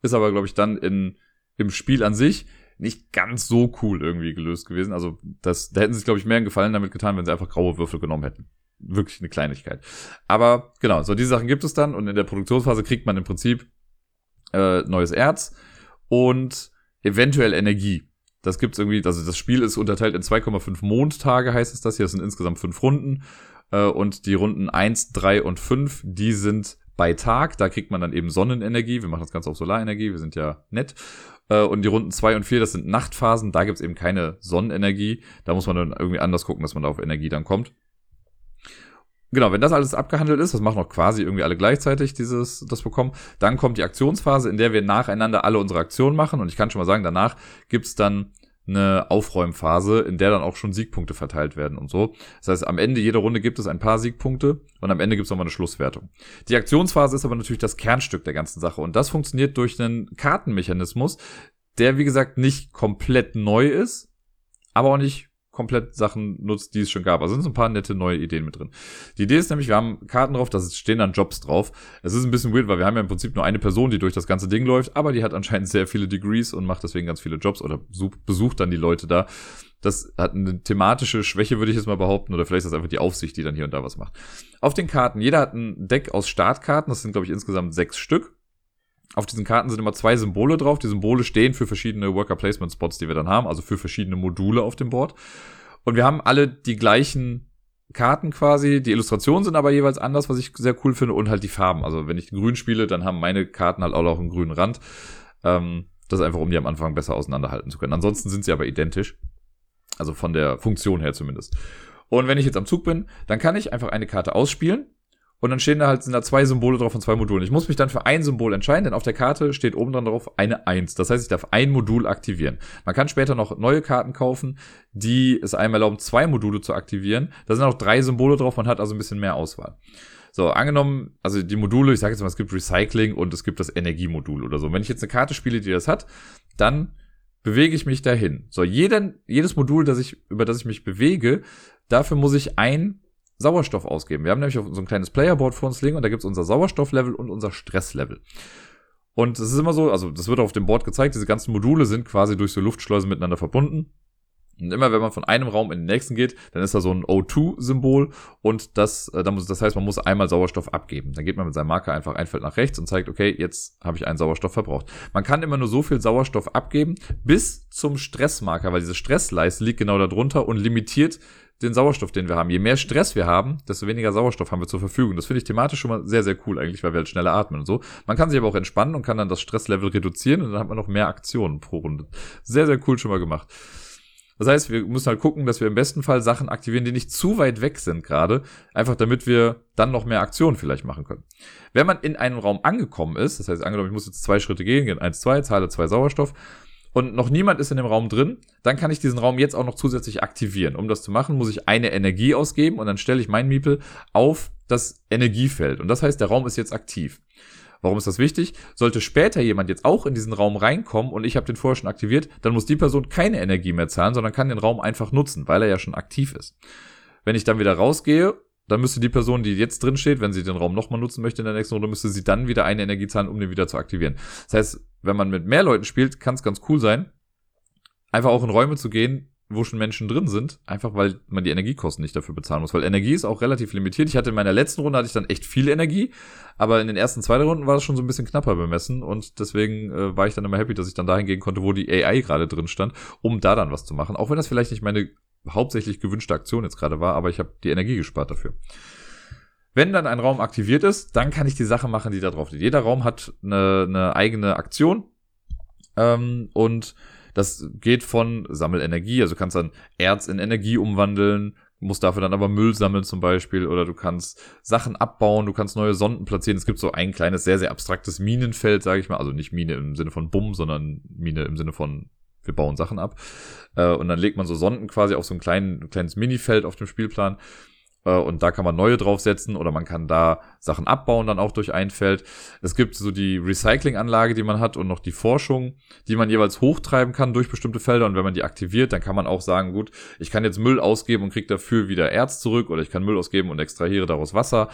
ist aber, glaube ich, dann in, im Spiel an sich nicht ganz so cool irgendwie gelöst gewesen. Also das, da hätten sie, glaube ich, mehr Gefallen damit getan, wenn sie einfach graue Würfel genommen hätten. Wirklich eine Kleinigkeit. Aber genau, so diese Sachen gibt es dann und in der Produktionsphase kriegt man im Prinzip äh, neues Erz und eventuell Energie. Das gibt's irgendwie, also das Spiel ist unterteilt in 2,5 Mondtage, heißt es das hier. Das sind insgesamt fünf Runden. Äh, und die Runden 1, 3 und 5, die sind bei Tag. Da kriegt man dann eben Sonnenenergie. Wir machen das Ganze auf Solarenergie. Wir sind ja nett. Äh, und die Runden 2 und 4, das sind Nachtphasen. Da gibt's eben keine Sonnenenergie. Da muss man dann irgendwie anders gucken, dass man da auf Energie dann kommt. Genau, wenn das alles abgehandelt ist, das machen auch quasi irgendwie alle gleichzeitig dieses, das bekommen, dann kommt die Aktionsphase, in der wir nacheinander alle unsere Aktionen machen. Und ich kann schon mal sagen, danach gibt's dann eine Aufräumphase, in der dann auch schon Siegpunkte verteilt werden und so. Das heißt, am Ende jeder Runde gibt es ein paar Siegpunkte und am Ende gibt es nochmal eine Schlusswertung. Die Aktionsphase ist aber natürlich das Kernstück der ganzen Sache und das funktioniert durch einen Kartenmechanismus, der wie gesagt nicht komplett neu ist, aber auch nicht komplett Sachen nutzt, die es schon gab. Also sind so ein paar nette neue Ideen mit drin. Die Idee ist nämlich, wir haben Karten drauf, da stehen dann Jobs drauf. Es ist ein bisschen weird, weil wir haben ja im Prinzip nur eine Person, die durch das ganze Ding läuft, aber die hat anscheinend sehr viele Degrees und macht deswegen ganz viele Jobs oder besucht dann die Leute da. Das hat eine thematische Schwäche, würde ich jetzt mal behaupten, oder vielleicht ist das einfach die Aufsicht, die dann hier und da was macht. Auf den Karten, jeder hat ein Deck aus Startkarten, das sind, glaube ich, insgesamt sechs Stück. Auf diesen Karten sind immer zwei Symbole drauf. Die Symbole stehen für verschiedene Worker Placement Spots, die wir dann haben, also für verschiedene Module auf dem Board. Und wir haben alle die gleichen Karten quasi. Die Illustrationen sind aber jeweils anders, was ich sehr cool finde, und halt die Farben. Also wenn ich grün spiele, dann haben meine Karten halt auch noch einen grünen Rand. Ähm, das ist einfach, um die am Anfang besser auseinanderhalten zu können. Ansonsten sind sie aber identisch. Also von der Funktion her zumindest. Und wenn ich jetzt am Zug bin, dann kann ich einfach eine Karte ausspielen und dann stehen da halt, sind da zwei Symbole drauf von zwei Modulen. Ich muss mich dann für ein Symbol entscheiden, denn auf der Karte steht oben dran drauf eine Eins. Das heißt, ich darf ein Modul aktivieren. Man kann später noch neue Karten kaufen, die es einem erlauben, zwei Module zu aktivieren. Da sind auch drei Symbole drauf, man hat also ein bisschen mehr Auswahl. So, angenommen, also die Module, ich sage jetzt mal, es gibt Recycling und es gibt das Energiemodul oder so. Wenn ich jetzt eine Karte spiele, die das hat, dann bewege ich mich dahin. So, jeden, jedes Modul, das ich, über das ich mich bewege, dafür muss ich ein Sauerstoff ausgeben. Wir haben nämlich so ein kleines Playerboard vor uns liegen und da gibt es unser Sauerstofflevel und unser Stresslevel. Und es ist immer so, also das wird auf dem Board gezeigt, diese ganzen Module sind quasi durch so Luftschleusen miteinander verbunden. Und immer wenn man von einem Raum in den nächsten geht, dann ist da so ein O2-Symbol und das, äh, das heißt, man muss einmal Sauerstoff abgeben. Dann geht man mit seinem Marker einfach ein Feld nach rechts und zeigt, okay, jetzt habe ich einen Sauerstoff verbraucht. Man kann immer nur so viel Sauerstoff abgeben bis zum Stressmarker, weil diese Stressleiste liegt genau darunter und limitiert den Sauerstoff, den wir haben. Je mehr Stress wir haben, desto weniger Sauerstoff haben wir zur Verfügung. Das finde ich thematisch schon mal sehr, sehr cool eigentlich, weil wir halt schneller atmen und so. Man kann sich aber auch entspannen und kann dann das Stresslevel reduzieren und dann hat man noch mehr Aktionen pro Runde. Sehr, sehr cool schon mal gemacht. Das heißt, wir müssen halt gucken, dass wir im besten Fall Sachen aktivieren, die nicht zu weit weg sind gerade, einfach damit wir dann noch mehr Aktionen vielleicht machen können. Wenn man in einem Raum angekommen ist, das heißt, angenommen, ich muss jetzt zwei Schritte gehen, gehen eins, zwei, zahle zwei Sauerstoff, und noch niemand ist in dem Raum drin, dann kann ich diesen Raum jetzt auch noch zusätzlich aktivieren. Um das zu machen, muss ich eine Energie ausgeben und dann stelle ich meinen Miepel auf das Energiefeld. Und das heißt, der Raum ist jetzt aktiv. Warum ist das wichtig? Sollte später jemand jetzt auch in diesen Raum reinkommen und ich habe den vorher schon aktiviert, dann muss die Person keine Energie mehr zahlen, sondern kann den Raum einfach nutzen, weil er ja schon aktiv ist. Wenn ich dann wieder rausgehe, dann müsste die Person, die jetzt drin steht, wenn sie den Raum nochmal nutzen möchte in der nächsten Runde, müsste sie dann wieder eine Energie zahlen, um den wieder zu aktivieren. Das heißt, wenn man mit mehr Leuten spielt, kann es ganz cool sein, einfach auch in Räume zu gehen, wo schon Menschen drin sind, einfach weil man die Energiekosten nicht dafür bezahlen muss. Weil Energie ist auch relativ limitiert. Ich hatte in meiner letzten Runde hatte ich dann echt viel Energie, aber in den ersten zwei Runden war es schon so ein bisschen knapper bemessen und deswegen äh, war ich dann immer happy, dass ich dann dahin gehen konnte, wo die AI gerade drin stand, um da dann was zu machen. Auch wenn das vielleicht nicht meine hauptsächlich gewünschte Aktion jetzt gerade war, aber ich habe die Energie gespart dafür. Wenn dann ein Raum aktiviert ist, dann kann ich die Sache machen, die da drauf steht. Jeder Raum hat eine, eine eigene Aktion ähm, und das geht von Sammel Energie, also kannst dann Erz in Energie umwandeln, musst dafür dann aber Müll sammeln zum Beispiel oder du kannst Sachen abbauen, du kannst neue Sonden platzieren. Es gibt so ein kleines, sehr, sehr abstraktes Minenfeld, sage ich mal. Also nicht Mine im Sinne von Bumm, sondern Mine im Sinne von wir bauen Sachen ab. Äh, und dann legt man so Sonden quasi auf so ein klein, kleines Minifeld auf dem Spielplan äh, und da kann man neue draufsetzen oder man kann da Sachen abbauen dann auch durch ein Feld. Es gibt so die Recyclinganlage, die man hat und noch die Forschung, die man jeweils hochtreiben kann durch bestimmte Felder und wenn man die aktiviert, dann kann man auch sagen, gut, ich kann jetzt Müll ausgeben und kriege dafür wieder Erz zurück oder ich kann Müll ausgeben und extrahiere daraus Wasser.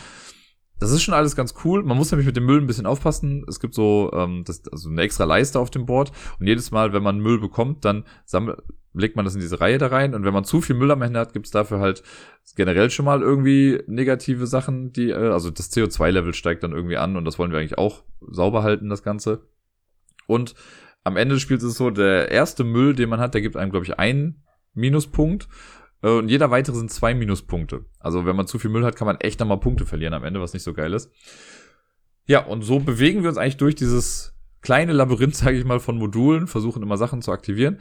Das ist schon alles ganz cool. Man muss nämlich mit dem Müll ein bisschen aufpassen. Es gibt so ähm, das, also eine extra Leiste auf dem Board und jedes Mal, wenn man Müll bekommt, dann sammelt legt man das in diese Reihe da rein und wenn man zu viel Müll am Ende hat, gibt's dafür halt generell schon mal irgendwie negative Sachen, die, äh, also das CO2-Level steigt dann irgendwie an und das wollen wir eigentlich auch sauber halten, das Ganze. Und am Ende des Spiels ist es so, der erste Müll, den man hat, der gibt einem, glaube ich, einen Minuspunkt und jeder weitere sind zwei Minuspunkte. Also wenn man zu viel Müll hat, kann man echt nochmal Punkte verlieren am Ende, was nicht so geil ist. Ja, und so bewegen wir uns eigentlich durch dieses kleine Labyrinth, sage ich mal, von Modulen, versuchen immer Sachen zu aktivieren.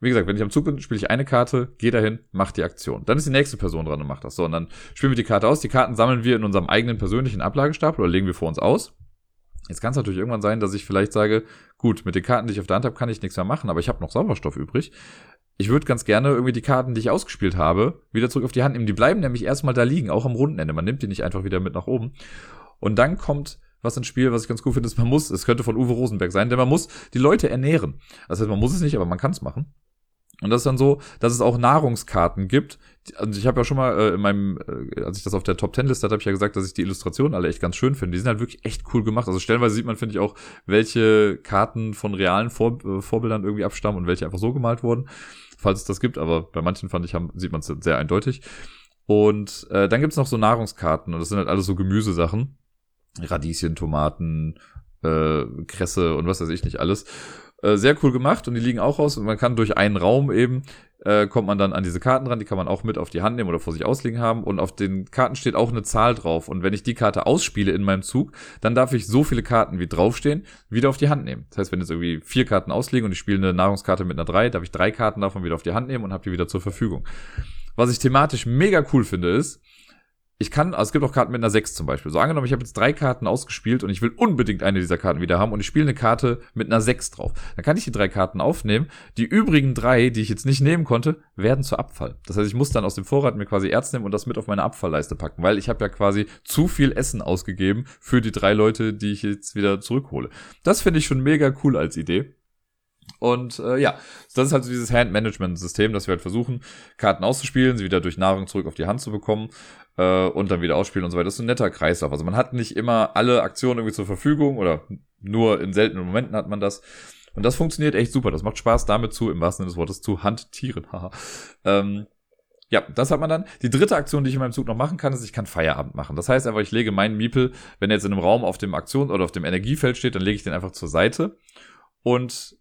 Wie gesagt, wenn ich am Zug bin, spiele ich eine Karte, gehe dahin, mach die Aktion. Dann ist die nächste Person dran und macht das. So, und dann spielen wir die Karte aus. Die Karten sammeln wir in unserem eigenen persönlichen Ablagestapel oder legen wir vor uns aus. Jetzt kann es natürlich irgendwann sein, dass ich vielleicht sage, gut, mit den Karten, die ich auf der Hand habe, kann ich nichts mehr machen, aber ich habe noch Sauerstoff übrig. Ich würde ganz gerne irgendwie die Karten, die ich ausgespielt habe, wieder zurück auf die Hand nehmen. Die bleiben nämlich erstmal da liegen, auch am Rundenende. Man nimmt die nicht einfach wieder mit nach oben. Und dann kommt was ins Spiel, was ich ganz cool finde, ist, man muss, es könnte von Uwe Rosenberg sein, denn man muss die Leute ernähren. Das heißt, man muss es nicht, aber man kann es machen. Und das ist dann so, dass es auch Nahrungskarten gibt. Also ich habe ja schon mal äh, in meinem, äh, als ich das auf der Top Ten Liste hatte, habe ich ja gesagt, dass ich die Illustrationen alle echt ganz schön finde. Die sind halt wirklich echt cool gemacht. Also stellenweise sieht man, finde ich, auch, welche Karten von realen Vor äh, Vorbildern irgendwie abstammen und welche einfach so gemalt wurden, falls es das gibt. Aber bei manchen fand ich, haben, sieht man es sehr eindeutig. Und äh, dann gibt's noch so Nahrungskarten und das sind halt alles so Gemüsesachen. Radieschen, Tomaten, äh, Kresse und was weiß ich nicht alles. Äh, sehr cool gemacht und die liegen auch aus und man kann durch einen Raum eben äh, kommt man dann an diese Karten ran, die kann man auch mit auf die Hand nehmen oder vor sich ausliegen haben und auf den Karten steht auch eine Zahl drauf und wenn ich die Karte ausspiele in meinem Zug, dann darf ich so viele Karten wie draufstehen wieder auf die Hand nehmen. Das heißt, wenn jetzt irgendwie vier Karten ausliegen und ich spiele eine Nahrungskarte mit einer drei, darf ich drei Karten davon wieder auf die Hand nehmen und habe die wieder zur Verfügung. Was ich thematisch mega cool finde ist, ich kann, also es gibt auch Karten mit einer 6 zum Beispiel. So angenommen, ich habe jetzt drei Karten ausgespielt und ich will unbedingt eine dieser Karten wieder haben und ich spiele eine Karte mit einer 6 drauf. Dann kann ich die drei Karten aufnehmen. Die übrigen drei, die ich jetzt nicht nehmen konnte, werden zu Abfall. Das heißt, ich muss dann aus dem Vorrat mir quasi Erz nehmen und das mit auf meine Abfallleiste packen, weil ich habe ja quasi zu viel Essen ausgegeben für die drei Leute, die ich jetzt wieder zurückhole. Das finde ich schon mega cool als Idee. Und äh, ja, das ist halt so dieses Hand-Management-System, dass wir halt versuchen, Karten auszuspielen, sie wieder durch Nahrung zurück auf die Hand zu bekommen äh, und dann wieder ausspielen und so weiter. Das ist ein netter Kreislauf. Also man hat nicht immer alle Aktionen irgendwie zur Verfügung oder nur in seltenen Momenten hat man das. Und das funktioniert echt super. Das macht Spaß, damit zu, im wahrsten Sinne des Wortes, zu hantieren. Haha. ähm, ja, das hat man dann. Die dritte Aktion, die ich in meinem Zug noch machen kann, ist, ich kann Feierabend machen. Das heißt einfach, ich lege meinen Miepel, wenn er jetzt in einem Raum auf dem Aktion oder auf dem Energiefeld steht, dann lege ich den einfach zur Seite. Und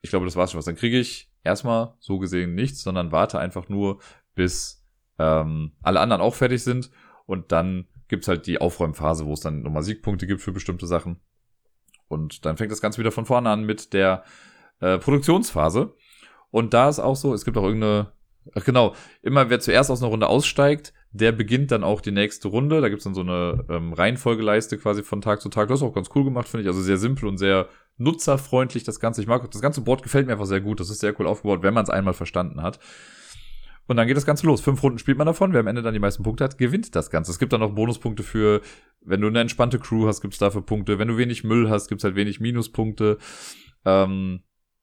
ich glaube, das war's schon was. Dann kriege ich erstmal so gesehen nichts, sondern warte einfach nur, bis ähm, alle anderen auch fertig sind. Und dann gibt's halt die Aufräumphase, wo es dann nochmal Siegpunkte gibt für bestimmte Sachen. Und dann fängt das Ganze wieder von vorne an mit der äh, Produktionsphase. Und da ist auch so, es gibt auch irgendeine Ach genau, immer wer zuerst aus einer Runde aussteigt, der beginnt dann auch die nächste Runde. Da gibt's dann so eine ähm, Reihenfolgeleiste quasi von Tag zu Tag. Das ist auch ganz cool gemacht, finde ich. Also sehr simpel und sehr nutzerfreundlich das Ganze. Ich mag das ganze Board gefällt mir einfach sehr gut. Das ist sehr cool aufgebaut, wenn man es einmal verstanden hat. Und dann geht das Ganze los. Fünf Runden spielt man davon. Wer am Ende dann die meisten Punkte hat, gewinnt das Ganze. Es gibt dann noch Bonuspunkte für, wenn du eine entspannte Crew hast, gibt's dafür Punkte. Wenn du wenig Müll hast, gibt's halt wenig Minuspunkte. Ähm,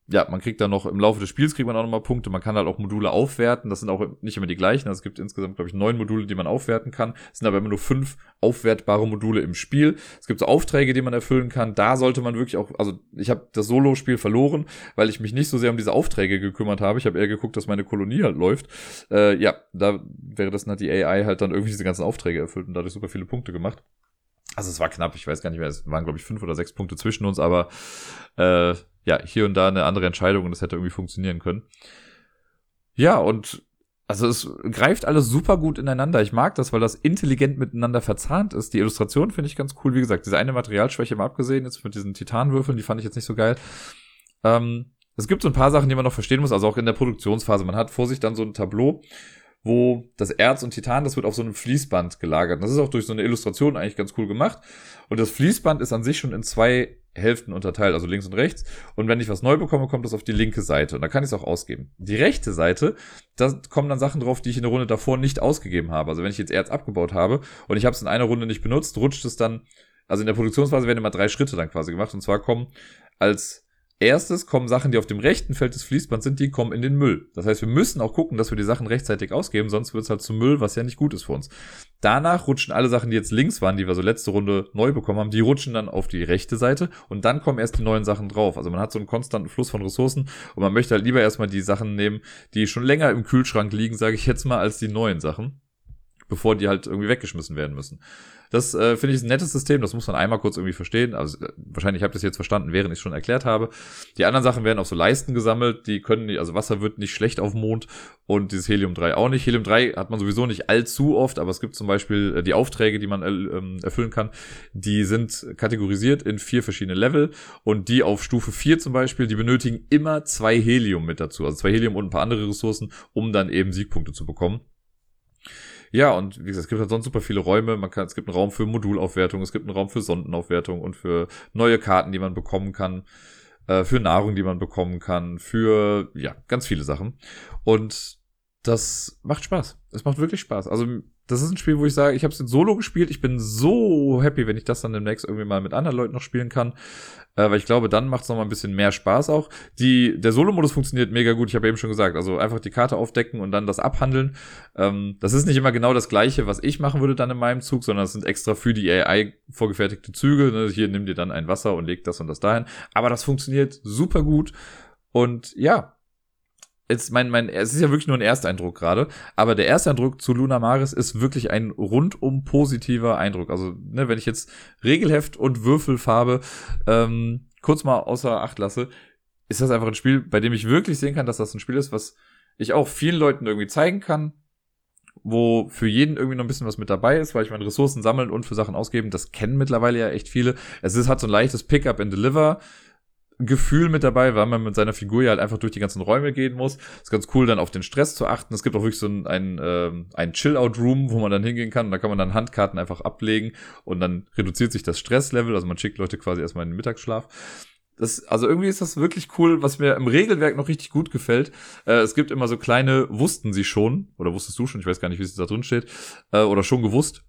ja, man kriegt dann noch im Laufe des Spiels kriegt man auch nochmal Punkte. Man kann halt auch Module aufwerten. Das sind auch nicht immer die gleichen. Also es gibt insgesamt, glaube ich, neun Module, die man aufwerten kann. Es sind aber immer nur fünf aufwertbare Module im Spiel. Es gibt so Aufträge, die man erfüllen kann. Da sollte man wirklich auch, also ich habe das Solo-Spiel verloren, weil ich mich nicht so sehr um diese Aufträge gekümmert habe. Ich habe eher geguckt, dass meine Kolonie halt läuft. Äh, ja, da wäre das dann die AI halt dann irgendwie diese ganzen Aufträge erfüllt und dadurch super viele Punkte gemacht. Also es war knapp, ich weiß gar nicht mehr, es waren glaube ich fünf oder sechs Punkte zwischen uns, aber äh, ja, hier und da eine andere Entscheidung und das hätte irgendwie funktionieren können. Ja, und also es greift alles super gut ineinander. Ich mag das, weil das intelligent miteinander verzahnt ist. Die Illustration finde ich ganz cool. Wie gesagt, diese eine Materialschwäche mal abgesehen, jetzt mit diesen Titanwürfeln, die fand ich jetzt nicht so geil. Ähm, es gibt so ein paar Sachen, die man noch verstehen muss, also auch in der Produktionsphase. Man hat vor sich dann so ein Tableau, wo das Erz und Titan, das wird auf so einem Fließband gelagert. Das ist auch durch so eine Illustration eigentlich ganz cool gemacht. Und das Fließband ist an sich schon in zwei Hälften unterteilt, also links und rechts. Und wenn ich was neu bekomme, kommt das auf die linke Seite. Und da kann ich es auch ausgeben. Die rechte Seite, da kommen dann Sachen drauf, die ich in der Runde davor nicht ausgegeben habe. Also wenn ich jetzt Erz abgebaut habe und ich habe es in einer Runde nicht benutzt, rutscht es dann, also in der Produktionsphase werden immer drei Schritte dann quasi gemacht. Und zwar kommen als erstes kommen Sachen, die auf dem rechten Feld des Fließbands sind, die kommen in den Müll. Das heißt, wir müssen auch gucken, dass wir die Sachen rechtzeitig ausgeben, sonst wird es halt zu Müll, was ja nicht gut ist für uns. Danach rutschen alle Sachen, die jetzt links waren, die wir so letzte Runde neu bekommen haben, die rutschen dann auf die rechte Seite und dann kommen erst die neuen Sachen drauf. Also man hat so einen konstanten Fluss von Ressourcen und man möchte halt lieber erstmal die Sachen nehmen, die schon länger im Kühlschrank liegen, sage ich jetzt mal, als die neuen Sachen, bevor die halt irgendwie weggeschmissen werden müssen. Das äh, finde ich ein nettes System, das muss man einmal kurz irgendwie verstehen. Also äh, wahrscheinlich habt ihr das jetzt verstanden, während ich es schon erklärt habe. Die anderen Sachen werden auf so Leisten gesammelt, die können nicht, also Wasser wird nicht schlecht auf dem Mond und dieses Helium 3 auch nicht. Helium 3 hat man sowieso nicht allzu oft, aber es gibt zum Beispiel äh, die Aufträge, die man äh, erfüllen kann, die sind kategorisiert in vier verschiedene Level und die auf Stufe 4 zum Beispiel, die benötigen immer zwei Helium mit dazu, also zwei Helium und ein paar andere Ressourcen, um dann eben Siegpunkte zu bekommen. Ja, und wie gesagt, es gibt halt sonst super viele Räume. Man kann, es gibt einen Raum für Modulaufwertung, es gibt einen Raum für Sondenaufwertung und für neue Karten, die man bekommen kann, äh, für Nahrung, die man bekommen kann, für ja, ganz viele Sachen. Und das macht Spaß. Es macht wirklich Spaß. Also das ist ein Spiel, wo ich sage, ich habe es in Solo gespielt. Ich bin so happy, wenn ich das dann demnächst irgendwie mal mit anderen Leuten noch spielen kann. Äh, weil ich glaube, dann macht es noch mal ein bisschen mehr Spaß auch. Die, der Solo-Modus funktioniert mega gut. Ich habe eben schon gesagt, also einfach die Karte aufdecken und dann das abhandeln. Ähm, das ist nicht immer genau das Gleiche, was ich machen würde dann in meinem Zug, sondern es sind extra für die AI vorgefertigte Züge. Ne? Hier nimm dir dann ein Wasser und leg das und das dahin. Aber das funktioniert super gut. Und ja, jetzt mein, mein, es ist ja wirklich nur ein Ersteindruck gerade, aber der Ersteindruck zu Luna Maris ist wirklich ein rundum positiver Eindruck. Also, ne, wenn ich jetzt Regelheft und Würfelfarbe ähm, kurz mal außer Acht lasse, ist das einfach ein Spiel, bei dem ich wirklich sehen kann, dass das ein Spiel ist, was ich auch vielen Leuten irgendwie zeigen kann, wo für jeden irgendwie noch ein bisschen was mit dabei ist, weil ich meine Ressourcen sammeln und für Sachen ausgeben, das kennen mittlerweile ja echt viele. Es ist, hat so ein leichtes Pick-up and Deliver Gefühl mit dabei, weil man mit seiner Figur ja halt einfach durch die ganzen Räume gehen muss. Ist ganz cool, dann auf den Stress zu achten. Es gibt auch wirklich so ein, ein, ähm, ein Chill-Out-Room, wo man dann hingehen kann. Und da kann man dann Handkarten einfach ablegen und dann reduziert sich das Stresslevel. Also man schickt Leute quasi erstmal in den Mittagsschlaf. Das, also irgendwie ist das wirklich cool, was mir im Regelwerk noch richtig gut gefällt. Äh, es gibt immer so kleine, wussten sie schon, oder wusstest du schon, ich weiß gar nicht, wie es da drin steht, äh, oder schon gewusst,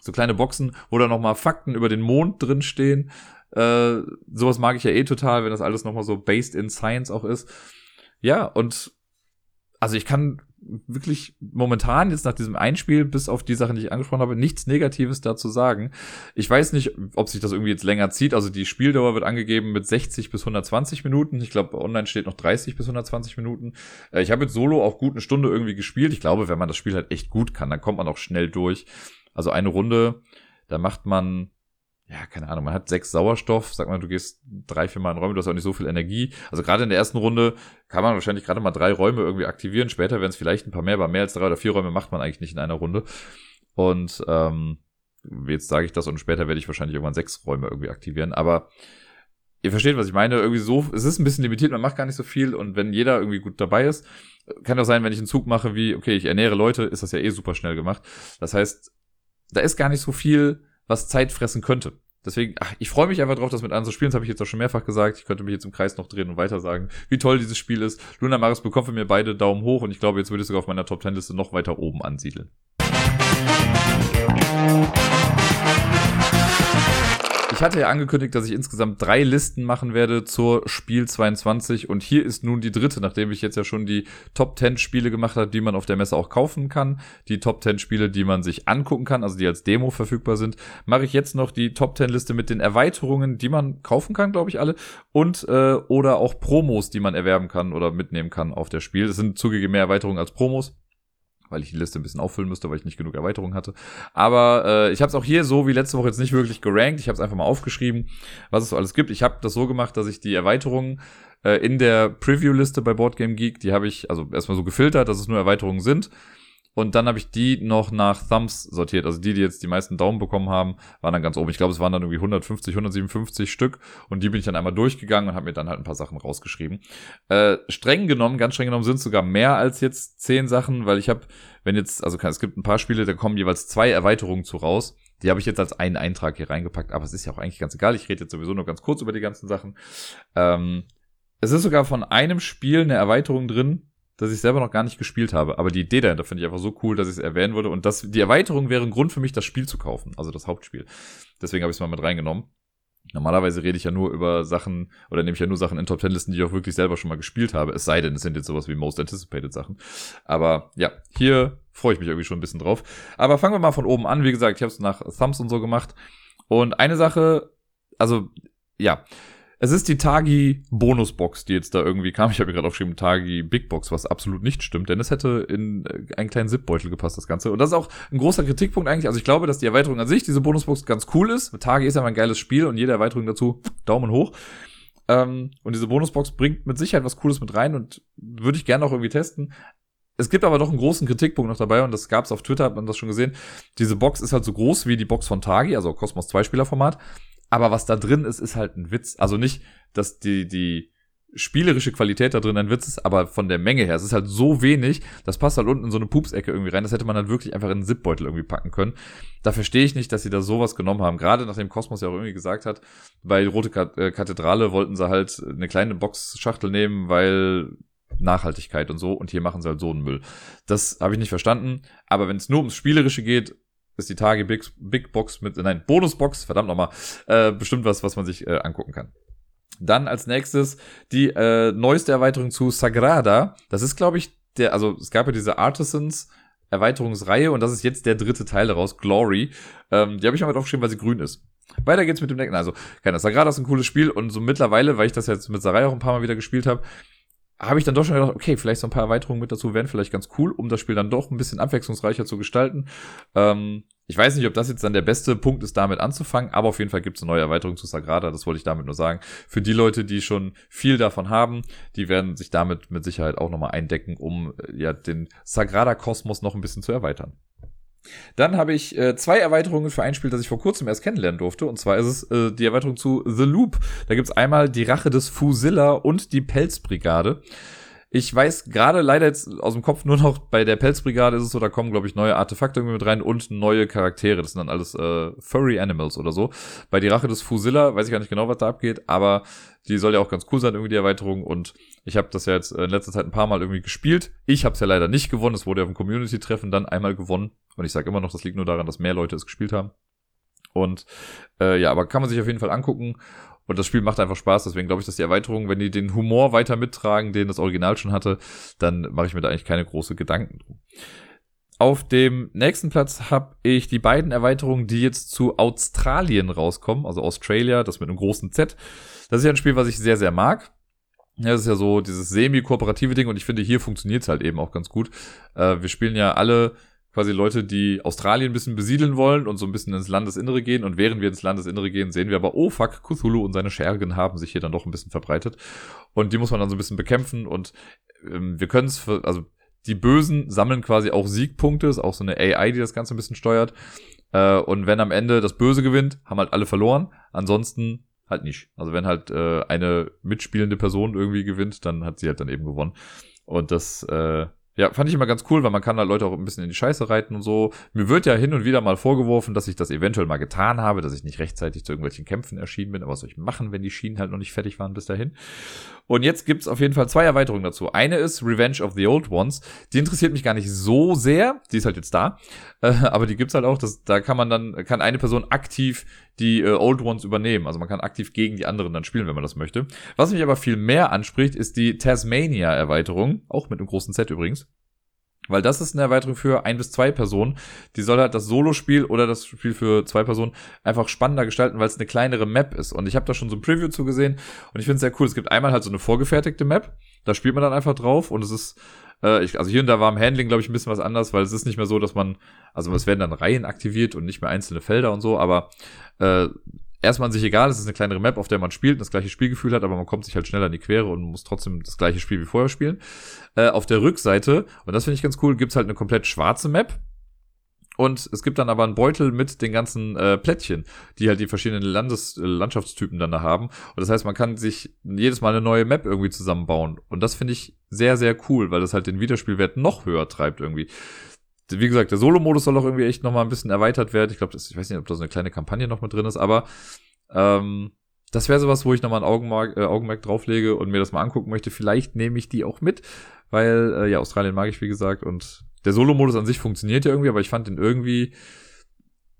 so kleine Boxen, wo da nochmal Fakten über den Mond drin stehen. Äh, sowas mag ich ja eh total, wenn das alles nochmal so based in Science auch ist. Ja, und also ich kann wirklich momentan jetzt nach diesem Einspiel, bis auf die Sachen, die ich angesprochen habe, nichts Negatives dazu sagen. Ich weiß nicht, ob sich das irgendwie jetzt länger zieht. Also die Spieldauer wird angegeben mit 60 bis 120 Minuten. Ich glaube, online steht noch 30 bis 120 Minuten. Äh, ich habe jetzt Solo auf gut eine Stunde irgendwie gespielt. Ich glaube, wenn man das Spiel halt echt gut kann, dann kommt man auch schnell durch. Also eine Runde, da macht man ja, keine Ahnung, man hat sechs Sauerstoff, sag mal, du gehst drei, vier Mal in Räume, du hast auch nicht so viel Energie. Also gerade in der ersten Runde kann man wahrscheinlich gerade mal drei Räume irgendwie aktivieren. Später werden es vielleicht ein paar mehr, aber mehr als drei oder vier Räume macht man eigentlich nicht in einer Runde. Und ähm, jetzt sage ich das und später werde ich wahrscheinlich irgendwann sechs Räume irgendwie aktivieren. Aber ihr versteht, was ich meine. Irgendwie so, es ist ein bisschen limitiert, man macht gar nicht so viel und wenn jeder irgendwie gut dabei ist, kann auch sein, wenn ich einen Zug mache wie, okay, ich ernähre Leute, ist das ja eh super schnell gemacht. Das heißt, da ist gar nicht so viel was Zeit fressen könnte. Deswegen, ach, ich freue mich einfach drauf, das mit anzuspielen. Das habe ich jetzt auch schon mehrfach gesagt. Ich könnte mich jetzt im Kreis noch drehen und weiter sagen, wie toll dieses Spiel ist. Luna Maris bekommt von mir beide Daumen hoch und ich glaube, jetzt würde ich sogar auf meiner Top 10 Liste noch weiter oben ansiedeln. Ich hatte ja angekündigt, dass ich insgesamt drei Listen machen werde zur Spiel 22 und hier ist nun die dritte, nachdem ich jetzt ja schon die Top 10 Spiele gemacht habe, die man auf der Messe auch kaufen kann, die Top 10 Spiele, die man sich angucken kann, also die als Demo verfügbar sind, mache ich jetzt noch die Top 10 Liste mit den Erweiterungen, die man kaufen kann, glaube ich alle, und äh, oder auch Promos, die man erwerben kann oder mitnehmen kann auf der Spiel. Es sind zugegeben mehr Erweiterungen als Promos weil ich die Liste ein bisschen auffüllen müsste, weil ich nicht genug Erweiterungen hatte. Aber äh, ich habe es auch hier so wie letzte Woche jetzt nicht wirklich gerankt. Ich habe es einfach mal aufgeschrieben, was es so alles gibt. Ich habe das so gemacht, dass ich die Erweiterungen äh, in der Preview-Liste bei Boardgame Geek, die habe ich also erstmal so gefiltert, dass es nur Erweiterungen sind. Und dann habe ich die noch nach Thumbs sortiert. Also die, die jetzt die meisten Daumen bekommen haben, waren dann ganz oben. Ich glaube, es waren dann irgendwie 150, 157 Stück. Und die bin ich dann einmal durchgegangen und habe mir dann halt ein paar Sachen rausgeschrieben. Äh, streng genommen, ganz streng genommen sind es sogar mehr als jetzt zehn Sachen, weil ich habe, wenn jetzt, also es gibt ein paar Spiele, da kommen jeweils zwei Erweiterungen zu raus. Die habe ich jetzt als einen Eintrag hier reingepackt, aber es ist ja auch eigentlich ganz egal. Ich rede jetzt sowieso nur ganz kurz über die ganzen Sachen. Ähm, es ist sogar von einem Spiel eine Erweiterung drin, das ich selber noch gar nicht gespielt habe. Aber die Idee dahinter finde ich einfach so cool, dass ich es erwähnen würde. Und das, die Erweiterung wäre ein Grund für mich, das Spiel zu kaufen, also das Hauptspiel. Deswegen habe ich es mal mit reingenommen. Normalerweise rede ich ja nur über Sachen oder nehme ich ja nur Sachen in Top Ten Listen, die ich auch wirklich selber schon mal gespielt habe. Es sei denn, es sind jetzt sowas wie Most Anticipated Sachen. Aber ja, hier freue ich mich irgendwie schon ein bisschen drauf. Aber fangen wir mal von oben an. Wie gesagt, ich habe es nach Thumbs und so gemacht. Und eine Sache, also ja, es ist die Tagi Bonusbox, die jetzt da irgendwie kam. Ich habe mir gerade aufgeschrieben, Tagi Big Box, was absolut nicht stimmt, denn es hätte in äh, einen kleinen Zipbeutel gepasst, das Ganze. Und das ist auch ein großer Kritikpunkt eigentlich. Also ich glaube, dass die Erweiterung an sich, diese Bonusbox, ganz cool ist. Tagi ist ja mal ein geiles Spiel und jede Erweiterung dazu, Daumen hoch. Ähm, und diese Bonusbox bringt mit Sicherheit was Cooles mit rein und würde ich gerne auch irgendwie testen. Es gibt aber doch einen großen Kritikpunkt noch dabei und das gab es auf Twitter, hat man das schon gesehen. Diese Box ist halt so groß wie die Box von Tagi, also Cosmos 2 Spielerformat. Aber was da drin ist, ist halt ein Witz. Also nicht, dass die, die spielerische Qualität da drin ein Witz ist, aber von der Menge her, es ist halt so wenig, das passt halt unten in so eine Pupsecke irgendwie rein, das hätte man halt wirklich einfach in einen Zipbeutel irgendwie packen können. Da verstehe ich nicht, dass sie da sowas genommen haben, gerade nachdem Kosmos ja auch irgendwie gesagt hat, bei Rote äh, Kathedrale wollten sie halt eine kleine Boxschachtel nehmen, weil Nachhaltigkeit und so, und hier machen sie halt so einen Müll. Das habe ich nicht verstanden, aber wenn es nur ums Spielerische geht, ist die Tage Big, Big Box mit, nein, Bonusbox, verdammt nochmal, äh, bestimmt was, was man sich äh, angucken kann. Dann als nächstes die äh, neueste Erweiterung zu Sagrada. Das ist, glaube ich, der, also es gab ja diese Artisans Erweiterungsreihe und das ist jetzt der dritte Teil daraus, Glory. Ähm, die habe ich mal aufgeschrieben, weil sie grün ist. Weiter geht's mit dem Decken. Also, keine Sagrada ist ein cooles Spiel und so mittlerweile, weil ich das jetzt mit Sarai auch ein paar Mal wieder gespielt habe, habe ich dann doch schon gedacht, okay, vielleicht so ein paar Erweiterungen mit dazu wären vielleicht ganz cool, um das Spiel dann doch ein bisschen abwechslungsreicher zu gestalten. Ähm, ich weiß nicht, ob das jetzt dann der beste Punkt ist, damit anzufangen, aber auf jeden Fall gibt es eine neue Erweiterung zu Sagrada, das wollte ich damit nur sagen. Für die Leute, die schon viel davon haben, die werden sich damit mit Sicherheit auch nochmal eindecken, um äh, ja den Sagrada-Kosmos noch ein bisschen zu erweitern. Dann habe ich äh, zwei Erweiterungen für ein Spiel, das ich vor kurzem erst kennenlernen durfte. Und zwar ist es äh, die Erweiterung zu The Loop. Da gibt's einmal die Rache des Fusilla und die Pelzbrigade. Ich weiß gerade leider jetzt aus dem Kopf nur noch, bei der Pelzbrigade ist es so, da kommen, glaube ich, neue Artefakte irgendwie mit rein und neue Charaktere. Das sind dann alles äh, Furry Animals oder so. Bei die Rache des Fusilla weiß ich gar nicht genau, was da abgeht, aber die soll ja auch ganz cool sein, irgendwie die Erweiterung. Und ich habe das ja jetzt in letzter Zeit ein paar Mal irgendwie gespielt. Ich habe es ja leider nicht gewonnen. Es wurde ja auf dem Community-Treffen dann einmal gewonnen. Und ich sage immer noch, das liegt nur daran, dass mehr Leute es gespielt haben. Und äh, ja, aber kann man sich auf jeden Fall angucken. Und das Spiel macht einfach Spaß, deswegen glaube ich, dass die Erweiterung, wenn die den Humor weiter mittragen, den das Original schon hatte, dann mache ich mir da eigentlich keine große Gedanken drum. Auf dem nächsten Platz habe ich die beiden Erweiterungen, die jetzt zu Australien rauskommen, also Australia, das mit einem großen Z. Das ist ja ein Spiel, was ich sehr, sehr mag. Das ist ja so dieses semi-kooperative Ding und ich finde, hier funktioniert es halt eben auch ganz gut. Äh, wir spielen ja alle quasi Leute, die Australien ein bisschen besiedeln wollen und so ein bisschen ins Landesinnere gehen. Und während wir ins Landesinnere gehen, sehen wir aber, oh fuck, Cthulhu und seine Schergen haben sich hier dann doch ein bisschen verbreitet. Und die muss man dann so ein bisschen bekämpfen. Und ähm, wir können es, also die Bösen sammeln quasi auch Siegpunkte, ist auch so eine AI, die das Ganze ein bisschen steuert. Äh, und wenn am Ende das Böse gewinnt, haben halt alle verloren. Ansonsten halt nicht. Also wenn halt äh, eine mitspielende Person irgendwie gewinnt, dann hat sie halt dann eben gewonnen. Und das äh, ja, fand ich immer ganz cool, weil man kann da Leute auch ein bisschen in die Scheiße reiten und so. Mir wird ja hin und wieder mal vorgeworfen, dass ich das eventuell mal getan habe, dass ich nicht rechtzeitig zu irgendwelchen Kämpfen erschienen bin. Aber was soll ich machen, wenn die Schienen halt noch nicht fertig waren bis dahin? Und jetzt gibt's auf jeden Fall zwei Erweiterungen dazu. Eine ist Revenge of the Old Ones. Die interessiert mich gar nicht so sehr. Die ist halt jetzt da. Äh, aber die gibt's halt auch. Das, da kann man dann, kann eine Person aktiv die äh, Old Ones übernehmen. Also man kann aktiv gegen die anderen dann spielen, wenn man das möchte. Was mich aber viel mehr anspricht, ist die Tasmania-Erweiterung. Auch mit einem großen Set übrigens. Weil das ist eine Erweiterung für ein bis zwei Personen. Die soll halt das Solo-Spiel oder das Spiel für zwei Personen einfach spannender gestalten, weil es eine kleinere Map ist. Und ich habe da schon so ein Preview zugesehen und ich finde es sehr cool. Es gibt einmal halt so eine vorgefertigte Map. Da spielt man dann einfach drauf und es ist äh, ich, also hier und da war im Handling, glaube ich, ein bisschen was anders, weil es ist nicht mehr so, dass man, also es werden dann Reihen aktiviert und nicht mehr einzelne Felder und so, aber äh, erstmal an sich egal, es ist eine kleinere Map, auf der man spielt, das gleiche Spielgefühl hat, aber man kommt sich halt schneller in die Quere und muss trotzdem das gleiche Spiel wie vorher spielen. Äh, auf der Rückseite, und das finde ich ganz cool, gibt's halt eine komplett schwarze Map. Und es gibt dann aber einen Beutel mit den ganzen äh, Plättchen, die halt die verschiedenen Landes Landschaftstypen dann da haben. Und das heißt, man kann sich jedes Mal eine neue Map irgendwie zusammenbauen. Und das finde ich sehr, sehr cool, weil das halt den Wiederspielwert noch höher treibt irgendwie wie gesagt, der Solo-Modus soll auch irgendwie echt nochmal ein bisschen erweitert werden. Ich glaube, ich weiß nicht, ob da so eine kleine Kampagne noch mit drin ist, aber ähm, das wäre sowas, wo ich nochmal ein Augenmerk, äh, Augenmerk drauflege und mir das mal angucken möchte. Vielleicht nehme ich die auch mit, weil, äh, ja, Australien mag ich, wie gesagt, und der Solo-Modus an sich funktioniert ja irgendwie, aber ich fand den irgendwie,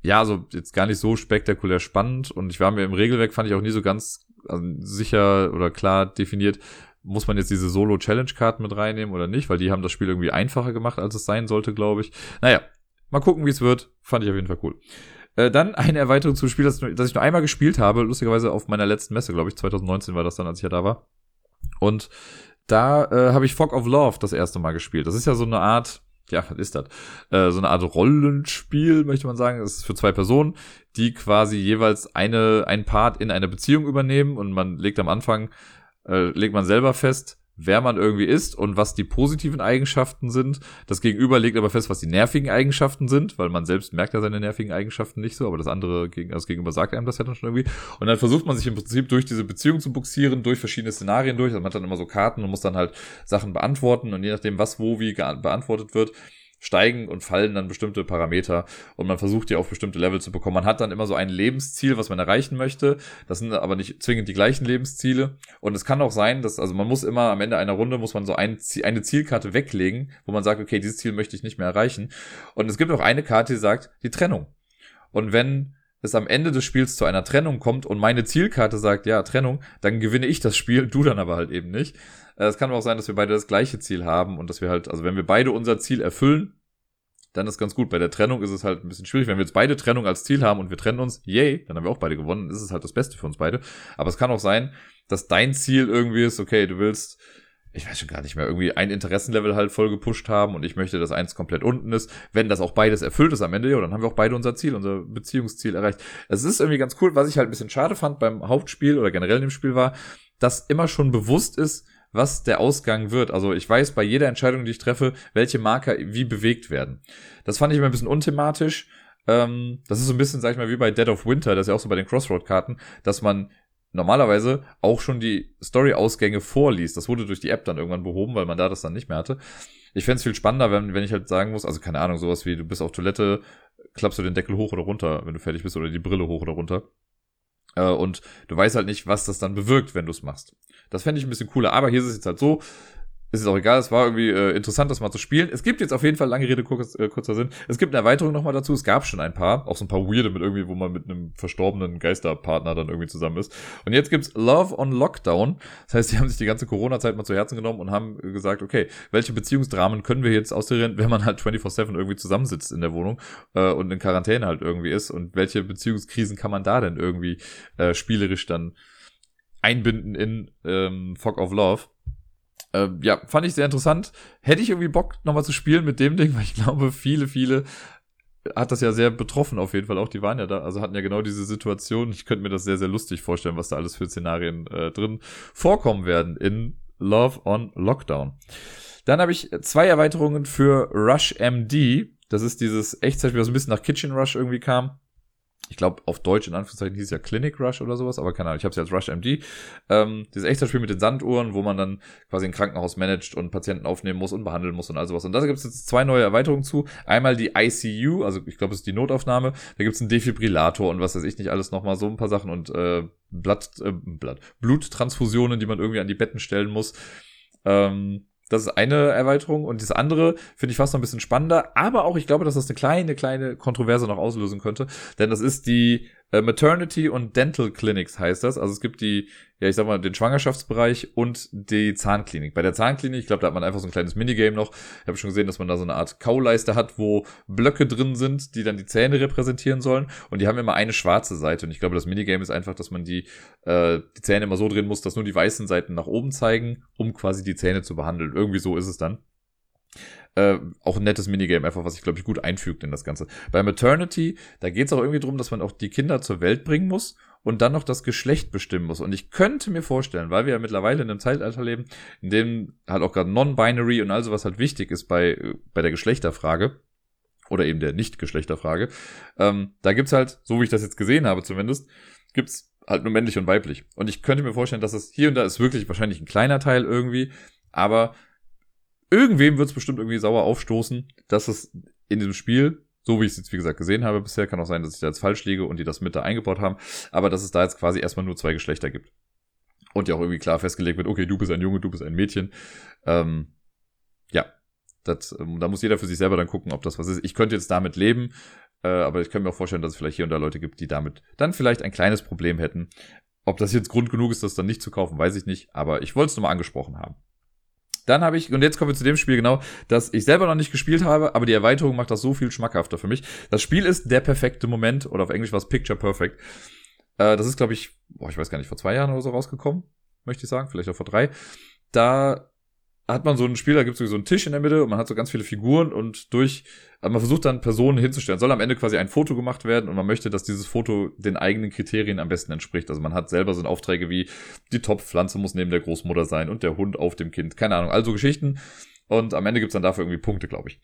ja, so jetzt gar nicht so spektakulär spannend und ich war mir im Regelwerk, fand ich auch nie so ganz also, sicher oder klar definiert, muss man jetzt diese Solo-Challenge-Karten mit reinnehmen oder nicht, weil die haben das Spiel irgendwie einfacher gemacht, als es sein sollte, glaube ich. Naja, mal gucken, wie es wird. Fand ich auf jeden Fall cool. Äh, dann eine Erweiterung zum Spiel, das, das ich nur einmal gespielt habe, lustigerweise auf meiner letzten Messe, glaube ich, 2019 war das dann, als ich ja da war. Und da äh, habe ich Fog of Love das erste Mal gespielt. Das ist ja so eine Art, ja, was ist das? Äh, so eine Art Rollenspiel, möchte man sagen. Das ist für zwei Personen, die quasi jeweils eine, ein Part in einer Beziehung übernehmen und man legt am Anfang äh, legt man selber fest, wer man irgendwie ist und was die positiven Eigenschaften sind. Das Gegenüber legt aber fest, was die nervigen Eigenschaften sind, weil man selbst merkt ja seine nervigen Eigenschaften nicht so, aber das andere, das Gegenüber sagt einem das ja dann schon irgendwie. Und dann versucht man sich im Prinzip durch diese Beziehung zu buxieren, durch verschiedene Szenarien durch. Also man hat dann immer so Karten und muss dann halt Sachen beantworten und je nachdem, was wo wie beantwortet wird, steigen und fallen dann bestimmte Parameter und man versucht die auf bestimmte Level zu bekommen. Man hat dann immer so ein Lebensziel, was man erreichen möchte. Das sind aber nicht zwingend die gleichen Lebensziele. Und es kann auch sein, dass, also man muss immer am Ende einer Runde muss man so ein, eine Zielkarte weglegen, wo man sagt, okay, dieses Ziel möchte ich nicht mehr erreichen. Und es gibt auch eine Karte, die sagt, die Trennung. Und wenn es am Ende des Spiels zu einer Trennung kommt und meine Zielkarte sagt, ja, Trennung, dann gewinne ich das Spiel, du dann aber halt eben nicht. Äh, es kann auch sein, dass wir beide das gleiche Ziel haben und dass wir halt, also wenn wir beide unser Ziel erfüllen, dann ist ganz gut. Bei der Trennung ist es halt ein bisschen schwierig. Wenn wir jetzt beide Trennung als Ziel haben und wir trennen uns, yay, dann haben wir auch beide gewonnen. Dann ist es halt das Beste für uns beide. Aber es kann auch sein, dass dein Ziel irgendwie ist, okay, du willst, ich weiß schon gar nicht mehr, irgendwie ein Interessenlevel halt voll gepusht haben und ich möchte, dass eins komplett unten ist. Wenn das auch beides erfüllt ist am Ende, ja, dann haben wir auch beide unser Ziel, unser Beziehungsziel erreicht. Es ist irgendwie ganz cool. Was ich halt ein bisschen schade fand beim Hauptspiel oder generell in dem Spiel war, dass immer schon bewusst ist, was der Ausgang wird. Also ich weiß bei jeder Entscheidung, die ich treffe, welche Marker wie bewegt werden. Das fand ich immer ein bisschen unthematisch. Ähm, das ist so ein bisschen, sag ich mal, wie bei Dead of Winter, das ist ja auch so bei den Crossroad-Karten, dass man normalerweise auch schon die Story-Ausgänge vorliest. Das wurde durch die App dann irgendwann behoben, weil man da das dann nicht mehr hatte. Ich fände es viel spannender, wenn, wenn ich halt sagen muss, also keine Ahnung, sowas wie du bist auf Toilette, klappst du den Deckel hoch oder runter, wenn du fertig bist, oder die Brille hoch oder runter. Äh, und du weißt halt nicht, was das dann bewirkt, wenn du es machst. Das fände ich ein bisschen cooler. Aber hier ist es jetzt halt so, ist auch egal, es war irgendwie äh, interessant, das mal zu spielen. Es gibt jetzt auf jeden Fall, lange Rede, kurz, äh, kurzer Sinn, es gibt eine Erweiterung nochmal dazu, es gab schon ein paar, auch so ein paar weirde mit irgendwie, wo man mit einem verstorbenen Geisterpartner dann irgendwie zusammen ist. Und jetzt gibt's Love on Lockdown, das heißt, die haben sich die ganze Corona-Zeit mal zu Herzen genommen und haben gesagt, okay, welche Beziehungsdramen können wir jetzt ausdehnen, wenn man halt 24-7 irgendwie zusammensitzt in der Wohnung äh, und in Quarantäne halt irgendwie ist und welche Beziehungskrisen kann man da denn irgendwie äh, spielerisch dann einbinden in ähm, Fog of Love. Äh, ja, fand ich sehr interessant. Hätte ich irgendwie Bock, nochmal zu spielen mit dem Ding, weil ich glaube, viele, viele hat das ja sehr betroffen auf jeden Fall auch. Die waren ja da, also hatten ja genau diese Situation. Ich könnte mir das sehr, sehr lustig vorstellen, was da alles für Szenarien äh, drin vorkommen werden in Love on Lockdown. Dann habe ich zwei Erweiterungen für Rush MD. Das ist dieses Echtzeitspiel, was ein bisschen nach Kitchen Rush irgendwie kam ich glaube, auf Deutsch in Anführungszeichen hieß es ja Clinic Rush oder sowas, aber keine Ahnung, ich habe es ja als Rush MD. Ähm, dieses echte Spiel mit den Sanduhren, wo man dann quasi ein Krankenhaus managt und Patienten aufnehmen muss und behandeln muss und all sowas. Und da gibt es jetzt zwei neue Erweiterungen zu. Einmal die ICU, also ich glaube, es ist die Notaufnahme. Da gibt es einen Defibrillator und was weiß ich nicht alles nochmal so ein paar Sachen und äh, Blatt, äh, Blatt, Bluttransfusionen, die man irgendwie an die Betten stellen muss. Ähm, das ist eine Erweiterung. Und das andere finde ich fast noch ein bisschen spannender. Aber auch, ich glaube, dass das eine kleine, kleine Kontroverse noch auslösen könnte. Denn das ist die äh, Maternity und Dental Clinics heißt das. Also es gibt die, ja, ich sag mal, den Schwangerschaftsbereich und die Zahnklinik. Bei der Zahnklinik, ich glaube, da hat man einfach so ein kleines Minigame noch. Ich habe schon gesehen, dass man da so eine Art Kauleiste hat, wo Blöcke drin sind, die dann die Zähne repräsentieren sollen. Und die haben immer eine schwarze Seite. Und ich glaube, das Minigame ist einfach, dass man die, äh, die Zähne immer so drehen muss, dass nur die weißen Seiten nach oben zeigen, um quasi die Zähne zu behandeln. Irgendwie so ist es dann. Äh, auch ein nettes Minigame, einfach, was sich, glaube ich, gut einfügt in das Ganze. Bei Maternity, da geht es auch irgendwie darum, dass man auch die Kinder zur Welt bringen muss und dann noch das Geschlecht bestimmen muss. Und ich könnte mir vorstellen, weil wir ja mittlerweile in einem Zeitalter leben, in dem halt auch gerade Non-Binary und all sowas halt wichtig ist bei, bei der Geschlechterfrage oder eben der Nicht-Geschlechterfrage, ähm, da gibt's halt, so wie ich das jetzt gesehen habe zumindest, gibt's halt nur männlich und weiblich. Und ich könnte mir vorstellen, dass es hier und da ist wirklich wahrscheinlich ein kleiner Teil irgendwie, aber irgendwem wird es bestimmt irgendwie sauer aufstoßen, dass es in diesem Spiel, so wie ich es jetzt wie gesagt gesehen habe bisher, kann auch sein, dass ich da jetzt falsch liege und die das mit da eingebaut haben, aber dass es da jetzt quasi erstmal nur zwei Geschlechter gibt. Und ja auch irgendwie klar festgelegt wird, okay, du bist ein Junge, du bist ein Mädchen. Ähm, ja, das, ähm, da muss jeder für sich selber dann gucken, ob das was ist. Ich könnte jetzt damit leben, äh, aber ich kann mir auch vorstellen, dass es vielleicht hier und da Leute gibt, die damit dann vielleicht ein kleines Problem hätten. Ob das jetzt Grund genug ist, das dann nicht zu kaufen, weiß ich nicht, aber ich wollte es nur mal angesprochen haben. Dann habe ich, und jetzt kommen wir zu dem Spiel genau, das ich selber noch nicht gespielt habe, aber die Erweiterung macht das so viel schmackhafter für mich. Das Spiel ist der perfekte Moment, oder auf Englisch war es Picture Perfect. Äh, das ist, glaube ich, boah, ich weiß gar nicht, vor zwei Jahren oder so rausgekommen, möchte ich sagen, vielleicht auch vor drei. Da hat man so ein Spiel, da gibt es so einen Tisch in der Mitte und man hat so ganz viele Figuren und durch, also man versucht dann Personen hinzustellen. Soll am Ende quasi ein Foto gemacht werden und man möchte, dass dieses Foto den eigenen Kriterien am besten entspricht. Also man hat selber so Aufträge wie die Topfpflanze muss neben der Großmutter sein und der Hund auf dem Kind. Keine Ahnung, also Geschichten. Und am Ende gibt's dann dafür irgendwie Punkte, glaube ich.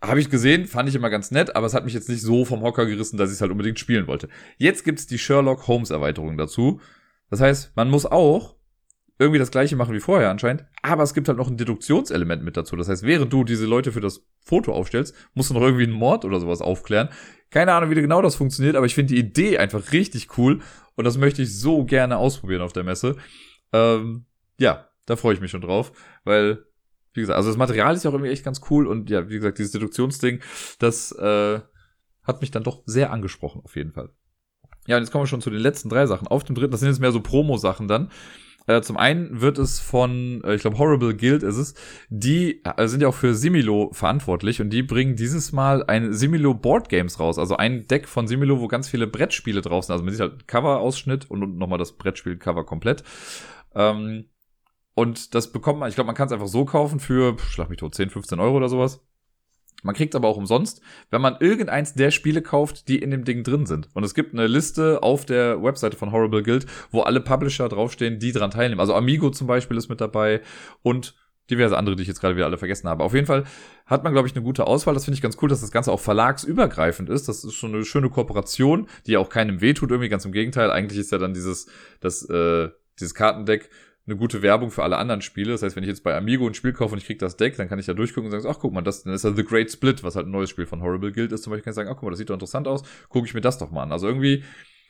Habe ich gesehen, fand ich immer ganz nett, aber es hat mich jetzt nicht so vom Hocker gerissen, dass ich es halt unbedingt spielen wollte. Jetzt gibt's die Sherlock Holmes Erweiterung dazu. Das heißt, man muss auch irgendwie das gleiche machen wie vorher anscheinend, aber es gibt halt noch ein Deduktionselement mit dazu. Das heißt, während du diese Leute für das Foto aufstellst, musst du noch irgendwie einen Mord oder sowas aufklären. Keine Ahnung, wie genau das funktioniert, aber ich finde die Idee einfach richtig cool und das möchte ich so gerne ausprobieren auf der Messe. Ähm, ja, da freue ich mich schon drauf, weil, wie gesagt, also das Material ist ja auch irgendwie echt ganz cool und ja, wie gesagt, dieses Deduktionsding, das äh, hat mich dann doch sehr angesprochen, auf jeden Fall. Ja, und jetzt kommen wir schon zu den letzten drei Sachen. Auf dem dritten, das sind jetzt mehr so Promo-Sachen dann. Äh, zum einen wird es von, äh, ich glaube, Horrible Guild ist es, die äh, sind ja auch für Similo verantwortlich und die bringen dieses Mal ein Similo Board Games raus. Also ein Deck von Similo, wo ganz viele Brettspiele drauf sind. Also man sieht halt Cover-Ausschnitt und nochmal das Brettspiel-Cover komplett. Ähm, und das bekommt man, ich glaube, man kann es einfach so kaufen für, schlag mich tot, 10, 15 Euro oder sowas. Man kriegt aber auch umsonst, wenn man irgendeins der Spiele kauft, die in dem Ding drin sind. Und es gibt eine Liste auf der Webseite von Horrible Guild, wo alle Publisher draufstehen, die dran teilnehmen. Also Amigo zum Beispiel ist mit dabei und diverse andere, die ich jetzt gerade wieder alle vergessen habe. Auf jeden Fall hat man, glaube ich, eine gute Auswahl. Das finde ich ganz cool, dass das Ganze auch verlagsübergreifend ist. Das ist schon eine schöne Kooperation, die ja auch keinem wehtut, irgendwie ganz im Gegenteil. Eigentlich ist ja dann dieses, das, äh, dieses Kartendeck eine gute Werbung für alle anderen Spiele. Das heißt, wenn ich jetzt bei Amigo ein Spiel kaufe und ich krieg das Deck, dann kann ich da durchgucken und sagen, ach guck mal, das, dann ist ja The Great Split, was halt ein neues Spiel von Horrible Guild ist. Zum Beispiel kann ich sagen, ach guck mal, das sieht doch interessant aus, gucke ich mir das doch mal an. Also irgendwie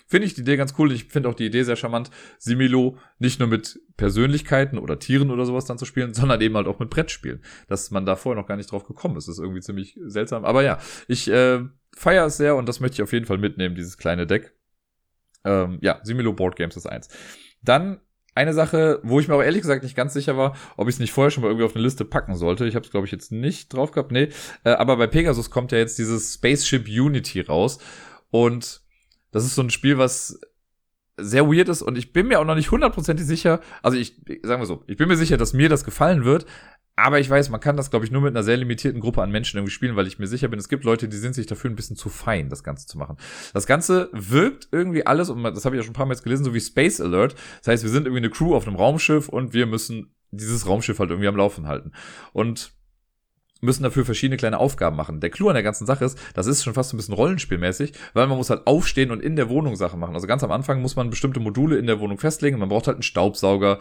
finde ich die Idee ganz cool. Ich finde auch die Idee sehr charmant, Similo nicht nur mit Persönlichkeiten oder Tieren oder sowas dann zu spielen, sondern eben halt auch mit Brettspielen. Dass man da vorher noch gar nicht drauf gekommen ist. Das ist irgendwie ziemlich seltsam. Aber ja, ich äh, feiere es sehr und das möchte ich auf jeden Fall mitnehmen, dieses kleine Deck. Ähm, ja, Similo Board Games ist eins. Dann eine Sache, wo ich mir aber ehrlich gesagt nicht ganz sicher war, ob ich es nicht vorher schon mal irgendwie auf eine Liste packen sollte. Ich habe es, glaube ich, jetzt nicht drauf gehabt. Nee. Äh, aber bei Pegasus kommt ja jetzt dieses Spaceship Unity raus. Und das ist so ein Spiel, was sehr weird ist und ich bin mir auch noch nicht hundertprozentig sicher, also ich, sagen wir so, ich bin mir sicher, dass mir das gefallen wird, aber ich weiß, man kann das, glaube ich, nur mit einer sehr limitierten Gruppe an Menschen irgendwie spielen, weil ich mir sicher bin, es gibt Leute, die sind sich dafür ein bisschen zu fein, das Ganze zu machen. Das Ganze wirkt irgendwie alles, und das habe ich ja schon ein paar Mal jetzt gelesen, so wie Space Alert. Das heißt, wir sind irgendwie eine Crew auf einem Raumschiff und wir müssen dieses Raumschiff halt irgendwie am Laufen halten. Und müssen dafür verschiedene kleine Aufgaben machen. Der Clou an der ganzen Sache ist, das ist schon fast ein bisschen rollenspielmäßig, weil man muss halt aufstehen und in der Wohnung Sachen machen. Also ganz am Anfang muss man bestimmte Module in der Wohnung festlegen. Man braucht halt einen Staubsauger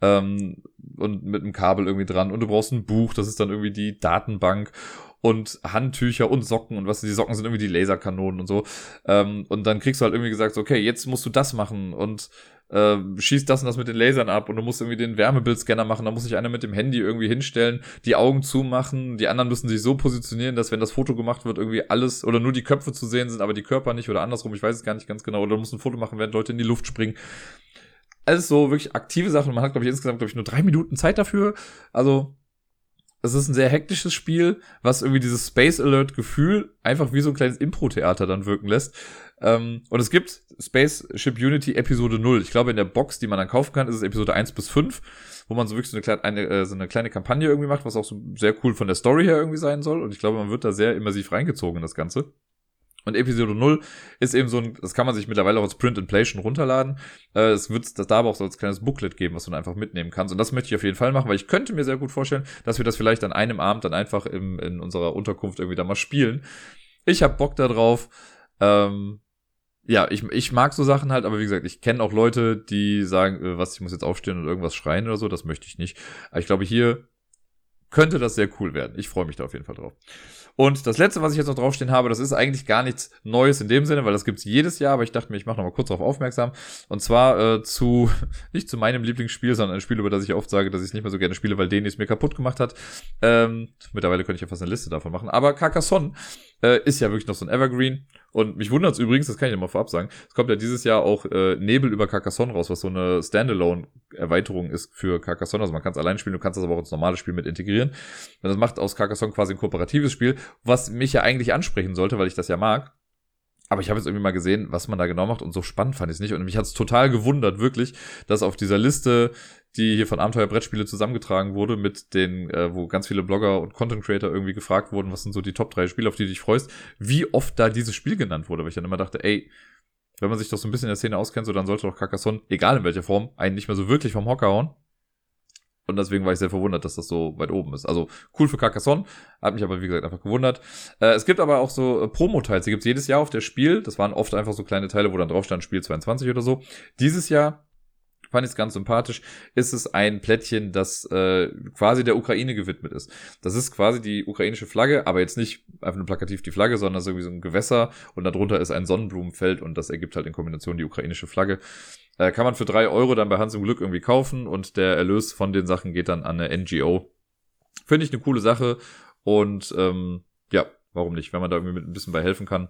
ähm, und mit einem Kabel irgendwie dran. Und du brauchst ein Buch, das ist dann irgendwie die Datenbank und Handtücher und Socken und was die Socken sind irgendwie die Laserkanonen und so. Ähm, und dann kriegst du halt irgendwie gesagt, okay, jetzt musst du das machen und äh, schießt das und das mit den Lasern ab und du musst irgendwie den Wärmebildscanner machen, da muss sich einer mit dem Handy irgendwie hinstellen, die Augen zumachen, die anderen müssen sich so positionieren, dass wenn das Foto gemacht wird, irgendwie alles oder nur die Köpfe zu sehen sind, aber die Körper nicht oder andersrum, ich weiß es gar nicht ganz genau, oder du musst ein Foto machen, während Leute in die Luft springen. Alles so wirklich aktive Sachen. Man hat, glaube ich, insgesamt, glaube ich, nur drei Minuten Zeit dafür. Also, es ist ein sehr hektisches Spiel, was irgendwie dieses Space Alert Gefühl einfach wie so ein kleines Impro-Theater dann wirken lässt. Ähm, und es gibt Spaceship Unity Episode 0. Ich glaube, in der Box, die man dann kaufen kann, ist es Episode 1 bis 5, wo man so wirklich so eine, kleine, eine, äh, so eine kleine Kampagne irgendwie macht, was auch so sehr cool von der Story her irgendwie sein soll. Und ich glaube, man wird da sehr immersiv reingezogen in das Ganze. Und Episode 0 ist eben so ein, das kann man sich mittlerweile auch als Print and Play schon runterladen. Äh, es wird das da aber auch so als kleines Booklet geben, was du dann einfach mitnehmen kannst. Und das möchte ich auf jeden Fall machen, weil ich könnte mir sehr gut vorstellen, dass wir das vielleicht an einem Abend dann einfach im, in unserer Unterkunft irgendwie da mal spielen. Ich habe Bock da drauf. Ähm, ja, ich, ich mag so Sachen halt, aber wie gesagt, ich kenne auch Leute, die sagen, äh, was, ich muss jetzt aufstehen und irgendwas schreien oder so, das möchte ich nicht. Aber ich glaube, hier könnte das sehr cool werden. Ich freue mich da auf jeden Fall drauf. Und das letzte, was ich jetzt noch draufstehen habe, das ist eigentlich gar nichts Neues in dem Sinne, weil das gibt's jedes Jahr, aber ich dachte mir, ich mache noch mal kurz darauf aufmerksam. Und zwar äh, zu, nicht zu meinem Lieblingsspiel, sondern ein Spiel, über das ich oft sage, dass ich es nicht mehr so gerne spiele, weil den es mir kaputt gemacht hat. Ähm, mittlerweile könnte ich ja fast eine Liste davon machen. Aber Carcassonne äh, ist ja wirklich noch so ein Evergreen. Und mich wundert es übrigens, das kann ich dir mal vorab sagen, es kommt ja dieses Jahr auch äh, Nebel über Carcassonne raus, was so eine Standalone-Erweiterung ist für Carcassonne. Also man kann es allein spielen, du kannst das aber auch ins normale Spiel mit integrieren. Und das macht aus Carcassonne quasi ein kooperatives Spiel, was mich ja eigentlich ansprechen sollte, weil ich das ja mag. Aber ich habe jetzt irgendwie mal gesehen, was man da genau macht und so spannend fand ich es nicht. Und mich hat es total gewundert, wirklich, dass auf dieser Liste, die hier von Abenteuer Brettspiele zusammengetragen wurde, mit den, äh, wo ganz viele Blogger und Content Creator irgendwie gefragt wurden, was sind so die Top 3 Spiele, auf die du dich freust, wie oft da dieses Spiel genannt wurde. Weil ich dann immer dachte, ey, wenn man sich doch so ein bisschen in der Szene auskennt, so dann sollte doch Carcassonne, egal in welcher Form, einen nicht mehr so wirklich vom Hocker hauen. Und deswegen war ich sehr verwundert, dass das so weit oben ist. Also cool für Carcassonne, hat mich aber wie gesagt einfach gewundert. Äh, es gibt aber auch so äh, Promo-Teils, die gibt's jedes Jahr auf der Spiel. Das waren oft einfach so kleine Teile, wo dann drauf stand Spiel 22 oder so. Dieses Jahr fand ich es ganz sympathisch, ist es ein Plättchen, das äh, quasi der Ukraine gewidmet ist. Das ist quasi die ukrainische Flagge, aber jetzt nicht einfach nur plakativ die Flagge, sondern so wie so ein Gewässer und darunter ist ein Sonnenblumenfeld und das ergibt halt in Kombination die ukrainische Flagge. Äh, kann man für drei Euro dann bei Hans im Glück irgendwie kaufen und der Erlös von den Sachen geht dann an eine NGO. Finde ich eine coole Sache und ähm, ja, warum nicht? Wenn man da irgendwie mit ein bisschen bei helfen kann,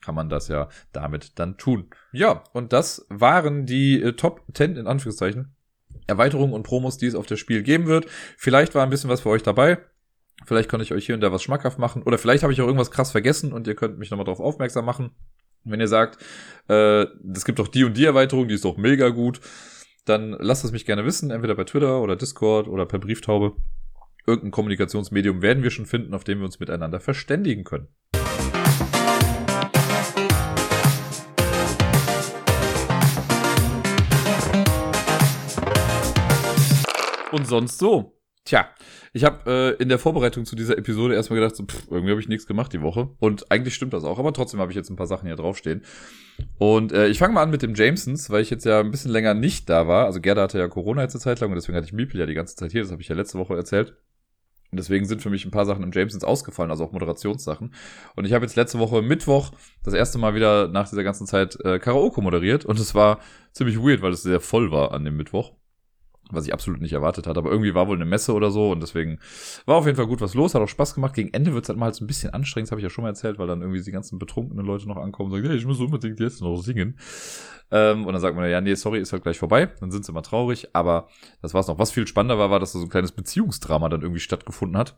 kann man das ja damit dann tun. Ja, und das waren die äh, Top 10 in Anführungszeichen Erweiterungen und Promos, die es auf das Spiel geben wird. Vielleicht war ein bisschen was für euch dabei. Vielleicht konnte ich euch hier und da was schmackhaft machen. Oder vielleicht habe ich auch irgendwas krass vergessen und ihr könnt mich nochmal darauf aufmerksam machen. Wenn ihr sagt, äh, es gibt doch die und die Erweiterung, die ist doch mega gut, dann lasst es mich gerne wissen, entweder bei Twitter oder Discord oder per Brieftaube. Irgendein Kommunikationsmedium werden wir schon finden, auf dem wir uns miteinander verständigen können. Und sonst so. Tja, ich habe äh, in der Vorbereitung zu dieser Episode erstmal gedacht, so, pff, irgendwie habe ich nichts gemacht die Woche. Und eigentlich stimmt das auch, aber trotzdem habe ich jetzt ein paar Sachen hier draufstehen. Und äh, ich fange mal an mit dem Jamesons, weil ich jetzt ja ein bisschen länger nicht da war. Also Gerda hatte ja Corona jetzt eine Zeit lang und deswegen hatte ich Miepel ja die ganze Zeit hier, das habe ich ja letzte Woche erzählt. Deswegen sind für mich ein paar Sachen im Jamesons ausgefallen, also auch Moderationssachen. Und ich habe jetzt letzte Woche Mittwoch das erste Mal wieder nach dieser ganzen Zeit äh, Karaoke moderiert und es war ziemlich weird, weil es sehr voll war an dem Mittwoch was ich absolut nicht erwartet hatte. Aber irgendwie war wohl eine Messe oder so und deswegen war auf jeden Fall gut was los, hat auch Spaß gemacht. Gegen Ende wird es halt mal so ein bisschen anstrengend, das habe ich ja schon mal erzählt, weil dann irgendwie die ganzen betrunkenen Leute noch ankommen und sagen, hey, ich muss unbedingt jetzt noch singen. Ähm, und dann sagt man, ja, nee, sorry, ist halt gleich vorbei. Dann sind sie immer traurig, aber das war's noch. Was viel spannender war, war, dass da so ein kleines Beziehungsdrama dann irgendwie stattgefunden hat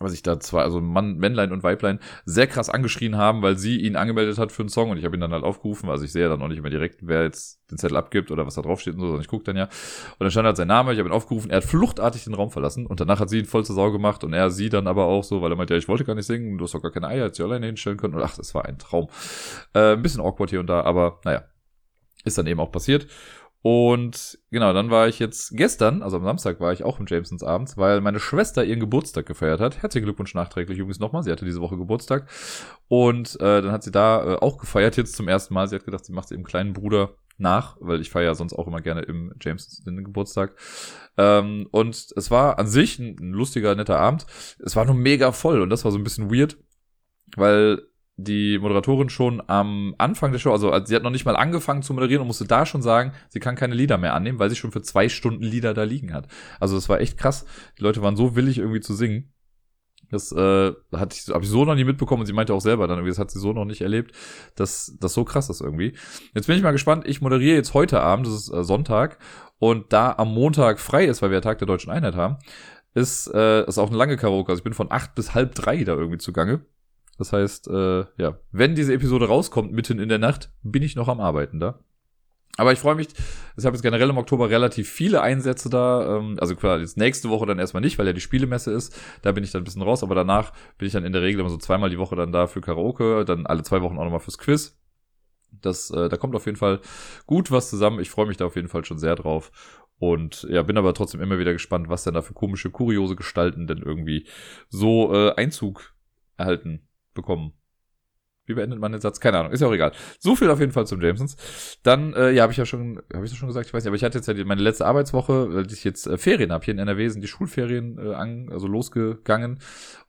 was ich da zwei, also Mann, Männlein und Weiblein, sehr krass angeschrien haben, weil sie ihn angemeldet hat für einen Song und ich habe ihn dann halt aufgerufen. Also ich sehe ja dann auch nicht mehr direkt, wer jetzt den Zettel abgibt oder was da draufsteht und so, sondern ich gucke dann ja. Und dann stand halt sein Name, ich habe ihn aufgerufen, er hat fluchtartig den Raum verlassen und danach hat sie ihn voll zur Sau gemacht und er sie dann aber auch so, weil er meinte, ja, ich wollte gar nicht singen, du hast doch gar keine Eier, hättest sie alleine hinstellen können. Und ach, das war ein Traum. Äh, ein bisschen awkward hier und da, aber naja, ist dann eben auch passiert. Und genau, dann war ich jetzt gestern, also am Samstag war ich auch im Jamesons abends, weil meine Schwester ihren Geburtstag gefeiert hat. Herzlichen Glückwunsch nachträglich übrigens nochmal. Sie hatte diese Woche Geburtstag. Und äh, dann hat sie da äh, auch gefeiert, jetzt zum ersten Mal. Sie hat gedacht, sie macht es ihrem kleinen Bruder nach, weil ich feiere ja sonst auch immer gerne im Jamesons den Geburtstag. Ähm, und es war an sich ein, ein lustiger, netter Abend. Es war nur mega voll und das war so ein bisschen weird, weil die Moderatorin schon am Anfang der Show, also sie hat noch nicht mal angefangen zu moderieren und musste da schon sagen, sie kann keine Lieder mehr annehmen, weil sie schon für zwei Stunden Lieder da liegen hat. Also das war echt krass. Die Leute waren so willig irgendwie zu singen. Das äh, hatte ich, habe ich so noch nie mitbekommen und sie meinte auch selber dann irgendwie, das hat sie so noch nicht erlebt, dass das so krass ist irgendwie. Jetzt bin ich mal gespannt. Ich moderiere jetzt heute Abend, das ist äh, Sonntag und da am Montag frei ist, weil wir ja Tag der Deutschen Einheit haben, ist äh, ist auch eine lange Karaoke. Also ich bin von acht bis halb drei da irgendwie zugange. Das heißt, äh, ja, wenn diese Episode rauskommt, mitten in der Nacht, bin ich noch am Arbeiten da. Aber ich freue mich, ich habe jetzt generell im Oktober relativ viele Einsätze da. Ähm, also klar, jetzt nächste Woche dann erstmal nicht, weil ja die Spielemesse ist. Da bin ich dann ein bisschen raus, aber danach bin ich dann in der Regel immer so zweimal die Woche dann da für Karaoke, dann alle zwei Wochen auch nochmal fürs Quiz. Das, äh, da kommt auf jeden Fall gut was zusammen. Ich freue mich da auf jeden Fall schon sehr drauf. Und ja, bin aber trotzdem immer wieder gespannt, was denn da für komische, kuriose Gestalten denn irgendwie so äh, Einzug erhalten bekommen. Wie beendet man den Satz? Keine Ahnung, ist ja auch egal. So viel auf jeden Fall zum Jamesons. Dann, äh, ja, habe ich ja schon, habe ich das schon gesagt, ich weiß nicht, aber ich hatte jetzt ja die, meine letzte Arbeitswoche, weil ich jetzt äh, Ferien habe. Hier in NRW sind die Schulferien äh, an, also losgegangen.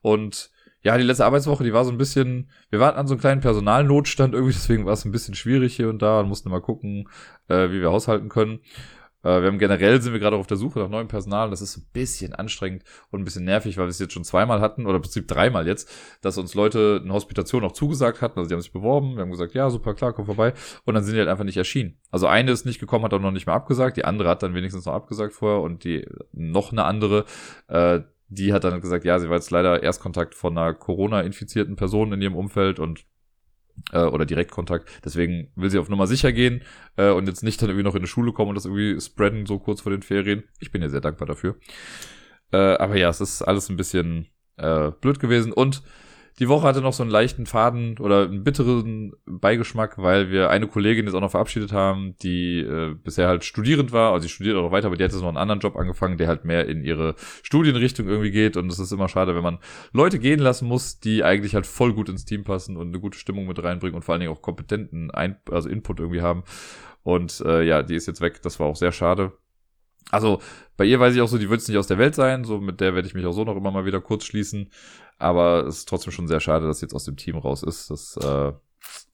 Und ja, die letzte Arbeitswoche, die war so ein bisschen, wir waren an so einem kleinen Personalnotstand irgendwie, deswegen war es ein bisschen schwierig hier und da und mussten mal gucken, äh, wie wir haushalten können. Äh, wir haben generell sind wir gerade auf der Suche nach neuem Personal. Das ist ein bisschen anstrengend und ein bisschen nervig, weil wir es jetzt schon zweimal hatten oder im Prinzip dreimal jetzt, dass uns Leute eine Hospitation auch zugesagt hatten. Also die haben sich beworben, wir haben gesagt, ja, super, klar, komm vorbei. Und dann sind die halt einfach nicht erschienen. Also eine ist nicht gekommen, hat auch noch nicht mehr abgesagt. Die andere hat dann wenigstens noch abgesagt vorher und die noch eine andere, äh, die hat dann gesagt, ja, sie war jetzt leider Erstkontakt von einer Corona-infizierten Person in ihrem Umfeld und äh, oder Direktkontakt. Deswegen will sie auf Nummer sicher gehen äh, und jetzt nicht dann irgendwie noch in die Schule kommen und das irgendwie spreaden, so kurz vor den Ferien. Ich bin ihr sehr dankbar dafür. Äh, aber ja, es ist alles ein bisschen äh, blöd gewesen und die Woche hatte noch so einen leichten Faden oder einen bitteren Beigeschmack, weil wir eine Kollegin jetzt auch noch verabschiedet haben, die äh, bisher halt studierend war, also sie studiert auch noch weiter, aber die hat jetzt noch einen anderen Job angefangen, der halt mehr in ihre Studienrichtung irgendwie geht und es ist immer schade, wenn man Leute gehen lassen muss, die eigentlich halt voll gut ins Team passen und eine gute Stimmung mit reinbringen und vor allen Dingen auch kompetenten Ein also Input irgendwie haben. Und äh, ja, die ist jetzt weg, das war auch sehr schade. Also bei ihr weiß ich auch so, die wird es nicht aus der Welt sein, so mit der werde ich mich auch so noch immer mal wieder kurz schließen. Aber es ist trotzdem schon sehr schade, dass jetzt aus dem Team raus ist. Das äh,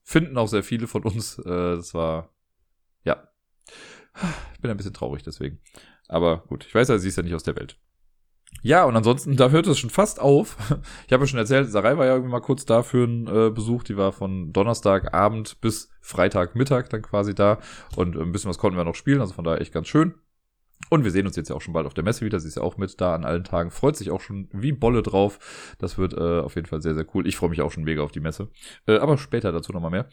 finden auch sehr viele von uns. Äh, das war, ja. Ich bin ein bisschen traurig deswegen. Aber gut, ich weiß ja, sie ist ja nicht aus der Welt. Ja, und ansonsten, da hört es schon fast auf. Ich habe ja schon erzählt, Sarai war ja irgendwie mal kurz da für einen äh, Besuch. Die war von Donnerstagabend bis Freitagmittag dann quasi da. Und ein bisschen was konnten wir noch spielen, also von daher echt ganz schön. Und wir sehen uns jetzt ja auch schon bald auf der Messe wieder. Sie ist ja auch mit da an allen Tagen. Freut sich auch schon wie Bolle drauf. Das wird äh, auf jeden Fall sehr, sehr cool. Ich freue mich auch schon mega auf die Messe. Äh, aber später dazu nochmal mehr.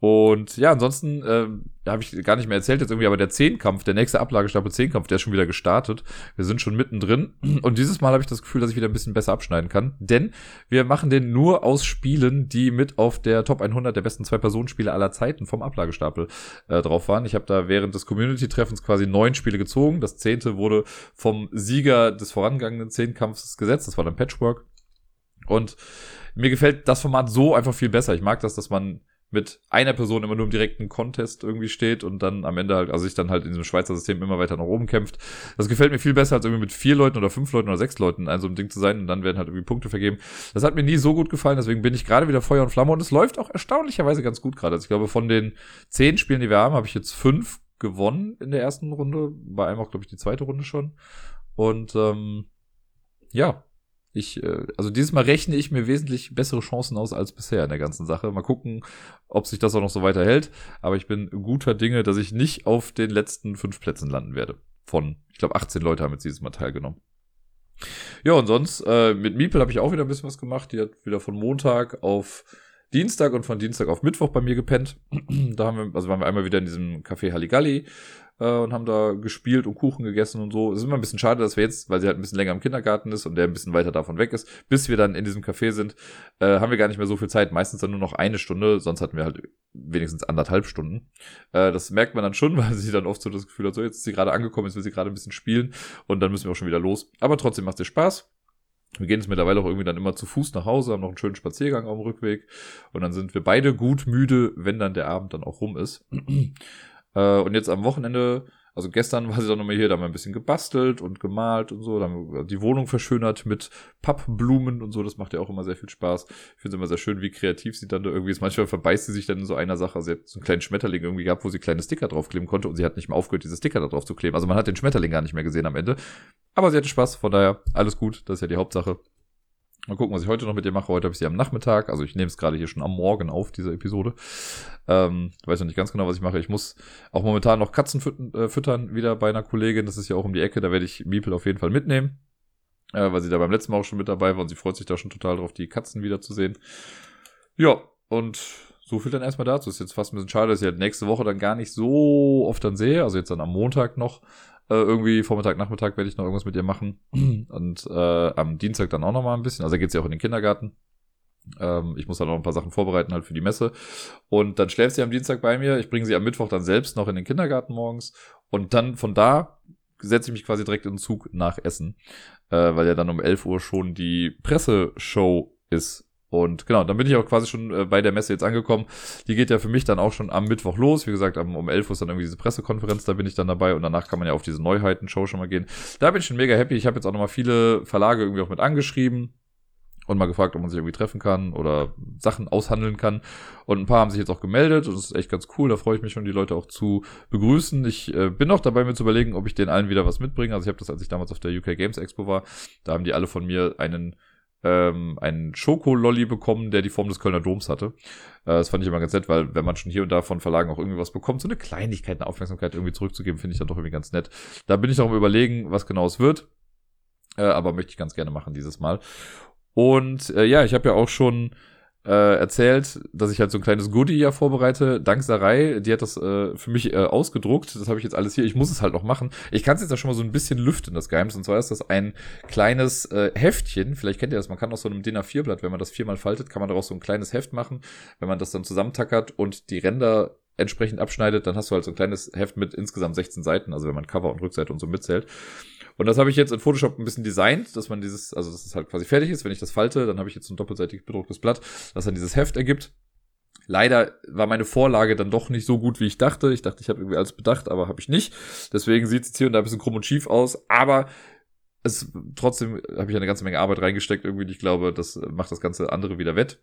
Und ja, ansonsten äh, habe ich gar nicht mehr erzählt jetzt irgendwie, aber der Zehnkampf, der nächste Ablagestapel Zehnkampf, der ist schon wieder gestartet. Wir sind schon mittendrin. Und dieses Mal habe ich das Gefühl, dass ich wieder ein bisschen besser abschneiden kann. Denn wir machen den nur aus Spielen, die mit auf der Top 100 der besten Zwei-Personen-Spiele aller Zeiten vom Ablagestapel äh, drauf waren. Ich habe da während des Community-Treffens quasi neun Spiele gezogen. Das zehnte wurde vom Sieger des vorangegangenen Zehnkampfs gesetzt. Das war dann Patchwork. Und mir gefällt das Format so einfach viel besser. Ich mag das, dass man mit einer Person immer nur im direkten Contest irgendwie steht und dann am Ende halt, also sich dann halt in diesem Schweizer System immer weiter nach oben kämpft. Das gefällt mir viel besser, als irgendwie mit vier Leuten oder fünf Leuten oder sechs Leuten in so einem Ding zu sein und dann werden halt irgendwie Punkte vergeben. Das hat mir nie so gut gefallen, deswegen bin ich gerade wieder Feuer und Flamme und es läuft auch erstaunlicherweise ganz gut gerade. Also ich glaube, von den zehn Spielen, die wir haben, habe ich jetzt fünf gewonnen in der ersten Runde. Bei einem auch, glaube ich, die zweite Runde schon. Und ähm, ja, ich, äh, also dieses Mal rechne ich mir wesentlich bessere Chancen aus als bisher in der ganzen Sache. Mal gucken, ob sich das auch noch so weiterhält. Aber ich bin guter Dinge, dass ich nicht auf den letzten fünf Plätzen landen werde. Von, ich glaube, 18 Leute haben jetzt dieses Mal teilgenommen. Ja, und sonst, äh, mit Miepel habe ich auch wieder ein bisschen was gemacht. Die hat wieder von Montag auf Dienstag und von Dienstag auf Mittwoch bei mir gepennt. da haben wir, also waren wir einmal wieder in diesem Café Halligalli äh, und haben da gespielt und Kuchen gegessen und so. Es ist immer ein bisschen schade, dass wir jetzt, weil sie halt ein bisschen länger im Kindergarten ist und der ein bisschen weiter davon weg ist, bis wir dann in diesem Café sind, äh, haben wir gar nicht mehr so viel Zeit. Meistens dann nur noch eine Stunde, sonst hatten wir halt wenigstens anderthalb Stunden. Äh, das merkt man dann schon, weil sie dann oft so das Gefühl hat, so jetzt ist sie gerade angekommen, jetzt will sie gerade ein bisschen spielen und dann müssen wir auch schon wieder los. Aber trotzdem macht es Spaß. Wir gehen jetzt mittlerweile auch irgendwie dann immer zu Fuß nach Hause, haben noch einen schönen Spaziergang auf dem Rückweg und dann sind wir beide gut müde, wenn dann der Abend dann auch rum ist. äh, und jetzt am Wochenende, also gestern war sie dann nochmal hier, da haben wir ein bisschen gebastelt und gemalt und so, da haben wir die Wohnung verschönert mit Pappblumen und so, das macht ja auch immer sehr viel Spaß. Ich finde es immer sehr schön, wie kreativ sie dann da irgendwie ist. Manchmal verbeißt sie sich dann in so einer Sache. Sie hat so einen kleinen Schmetterling irgendwie gehabt, wo sie kleine Sticker draufkleben konnte und sie hat nicht mehr aufgehört, diese Sticker da drauf zu kleben. Also man hat den Schmetterling gar nicht mehr gesehen am Ende. Aber sie hatte Spaß, von daher alles gut, das ist ja die Hauptsache. Mal gucken, was ich heute noch mit ihr mache. Heute habe ich sie am Nachmittag, also ich nehme es gerade hier schon am Morgen auf, diese Episode. Ähm, weiß noch nicht ganz genau, was ich mache. Ich muss auch momentan noch Katzen füttern, äh, füttern wieder bei einer Kollegin. Das ist ja auch um die Ecke, da werde ich Miepel auf jeden Fall mitnehmen. Äh, weil sie da beim letzten Mal auch schon mit dabei war und sie freut sich da schon total drauf, die Katzen wiederzusehen. Ja, und so viel dann erstmal dazu. Ist jetzt fast ein bisschen schade, dass ich halt nächste Woche dann gar nicht so oft dann sehe. Also jetzt dann am Montag noch. Äh, irgendwie Vormittag, Nachmittag werde ich noch irgendwas mit ihr machen. Und äh, am Dienstag dann auch noch mal ein bisschen. Also da geht sie auch in den Kindergarten. Ähm, ich muss dann noch ein paar Sachen vorbereiten halt für die Messe. Und dann schläft sie am Dienstag bei mir. Ich bringe sie am Mittwoch dann selbst noch in den Kindergarten morgens. Und dann von da setze ich mich quasi direkt in den Zug nach Essen. Äh, weil ja dann um 11 Uhr schon die Presseshow ist und genau, dann bin ich auch quasi schon äh, bei der Messe jetzt angekommen. Die geht ja für mich dann auch schon am Mittwoch los. Wie gesagt, um 11 Uhr ist dann irgendwie diese Pressekonferenz, da bin ich dann dabei und danach kann man ja auf diese Neuheiten-Show schon mal gehen. Da bin ich schon mega happy. Ich habe jetzt auch nochmal viele Verlage irgendwie auch mit angeschrieben und mal gefragt, ob man sich irgendwie treffen kann oder Sachen aushandeln kann. Und ein paar haben sich jetzt auch gemeldet und das ist echt ganz cool. Da freue ich mich schon, die Leute auch zu begrüßen. Ich äh, bin noch dabei, mir zu überlegen, ob ich denen allen wieder was mitbringe. Also ich habe das, als ich damals auf der UK Games Expo war, da haben die alle von mir einen ähm, einen Schokololli bekommen, der die Form des Kölner Doms hatte. Äh, das fand ich immer ganz nett, weil wenn man schon hier und da von Verlagen auch irgendwie was bekommt, so eine Kleinigkeit, eine Aufmerksamkeit irgendwie zurückzugeben, finde ich dann doch irgendwie ganz nett. Da bin ich noch am überlegen, was genau es wird. Äh, aber möchte ich ganz gerne machen dieses Mal. Und äh, ja, ich habe ja auch schon äh, erzählt, dass ich halt so ein kleines Goodie ja vorbereite. Dank Sarai, die hat das äh, für mich äh, ausgedruckt. Das habe ich jetzt alles hier. Ich muss es halt noch machen. Ich kann es jetzt ja schon mal so ein bisschen lüften, das Geheimnis. Und zwar ist das ein kleines äh, Heftchen. Vielleicht kennt ihr das. Man kann aus so einem DIN A4-Blatt, wenn man das viermal faltet, kann man daraus so ein kleines Heft machen. Wenn man das dann zusammentackert und die Ränder entsprechend abschneidet, dann hast du halt so ein kleines Heft mit insgesamt 16 Seiten, also wenn man Cover und Rückseite und so mitzählt. Und das habe ich jetzt in Photoshop ein bisschen designt, dass man dieses, also dass es halt quasi fertig ist. Wenn ich das falte, dann habe ich jetzt ein doppelseitig bedrucktes Blatt, das dann dieses Heft ergibt. Leider war meine Vorlage dann doch nicht so gut, wie ich dachte. Ich dachte, ich habe irgendwie alles bedacht, aber habe ich nicht. Deswegen sieht es hier und da ein bisschen krumm und schief aus. Aber es trotzdem habe ich eine ganze Menge Arbeit reingesteckt irgendwie. Ich glaube, das macht das ganze andere wieder wett.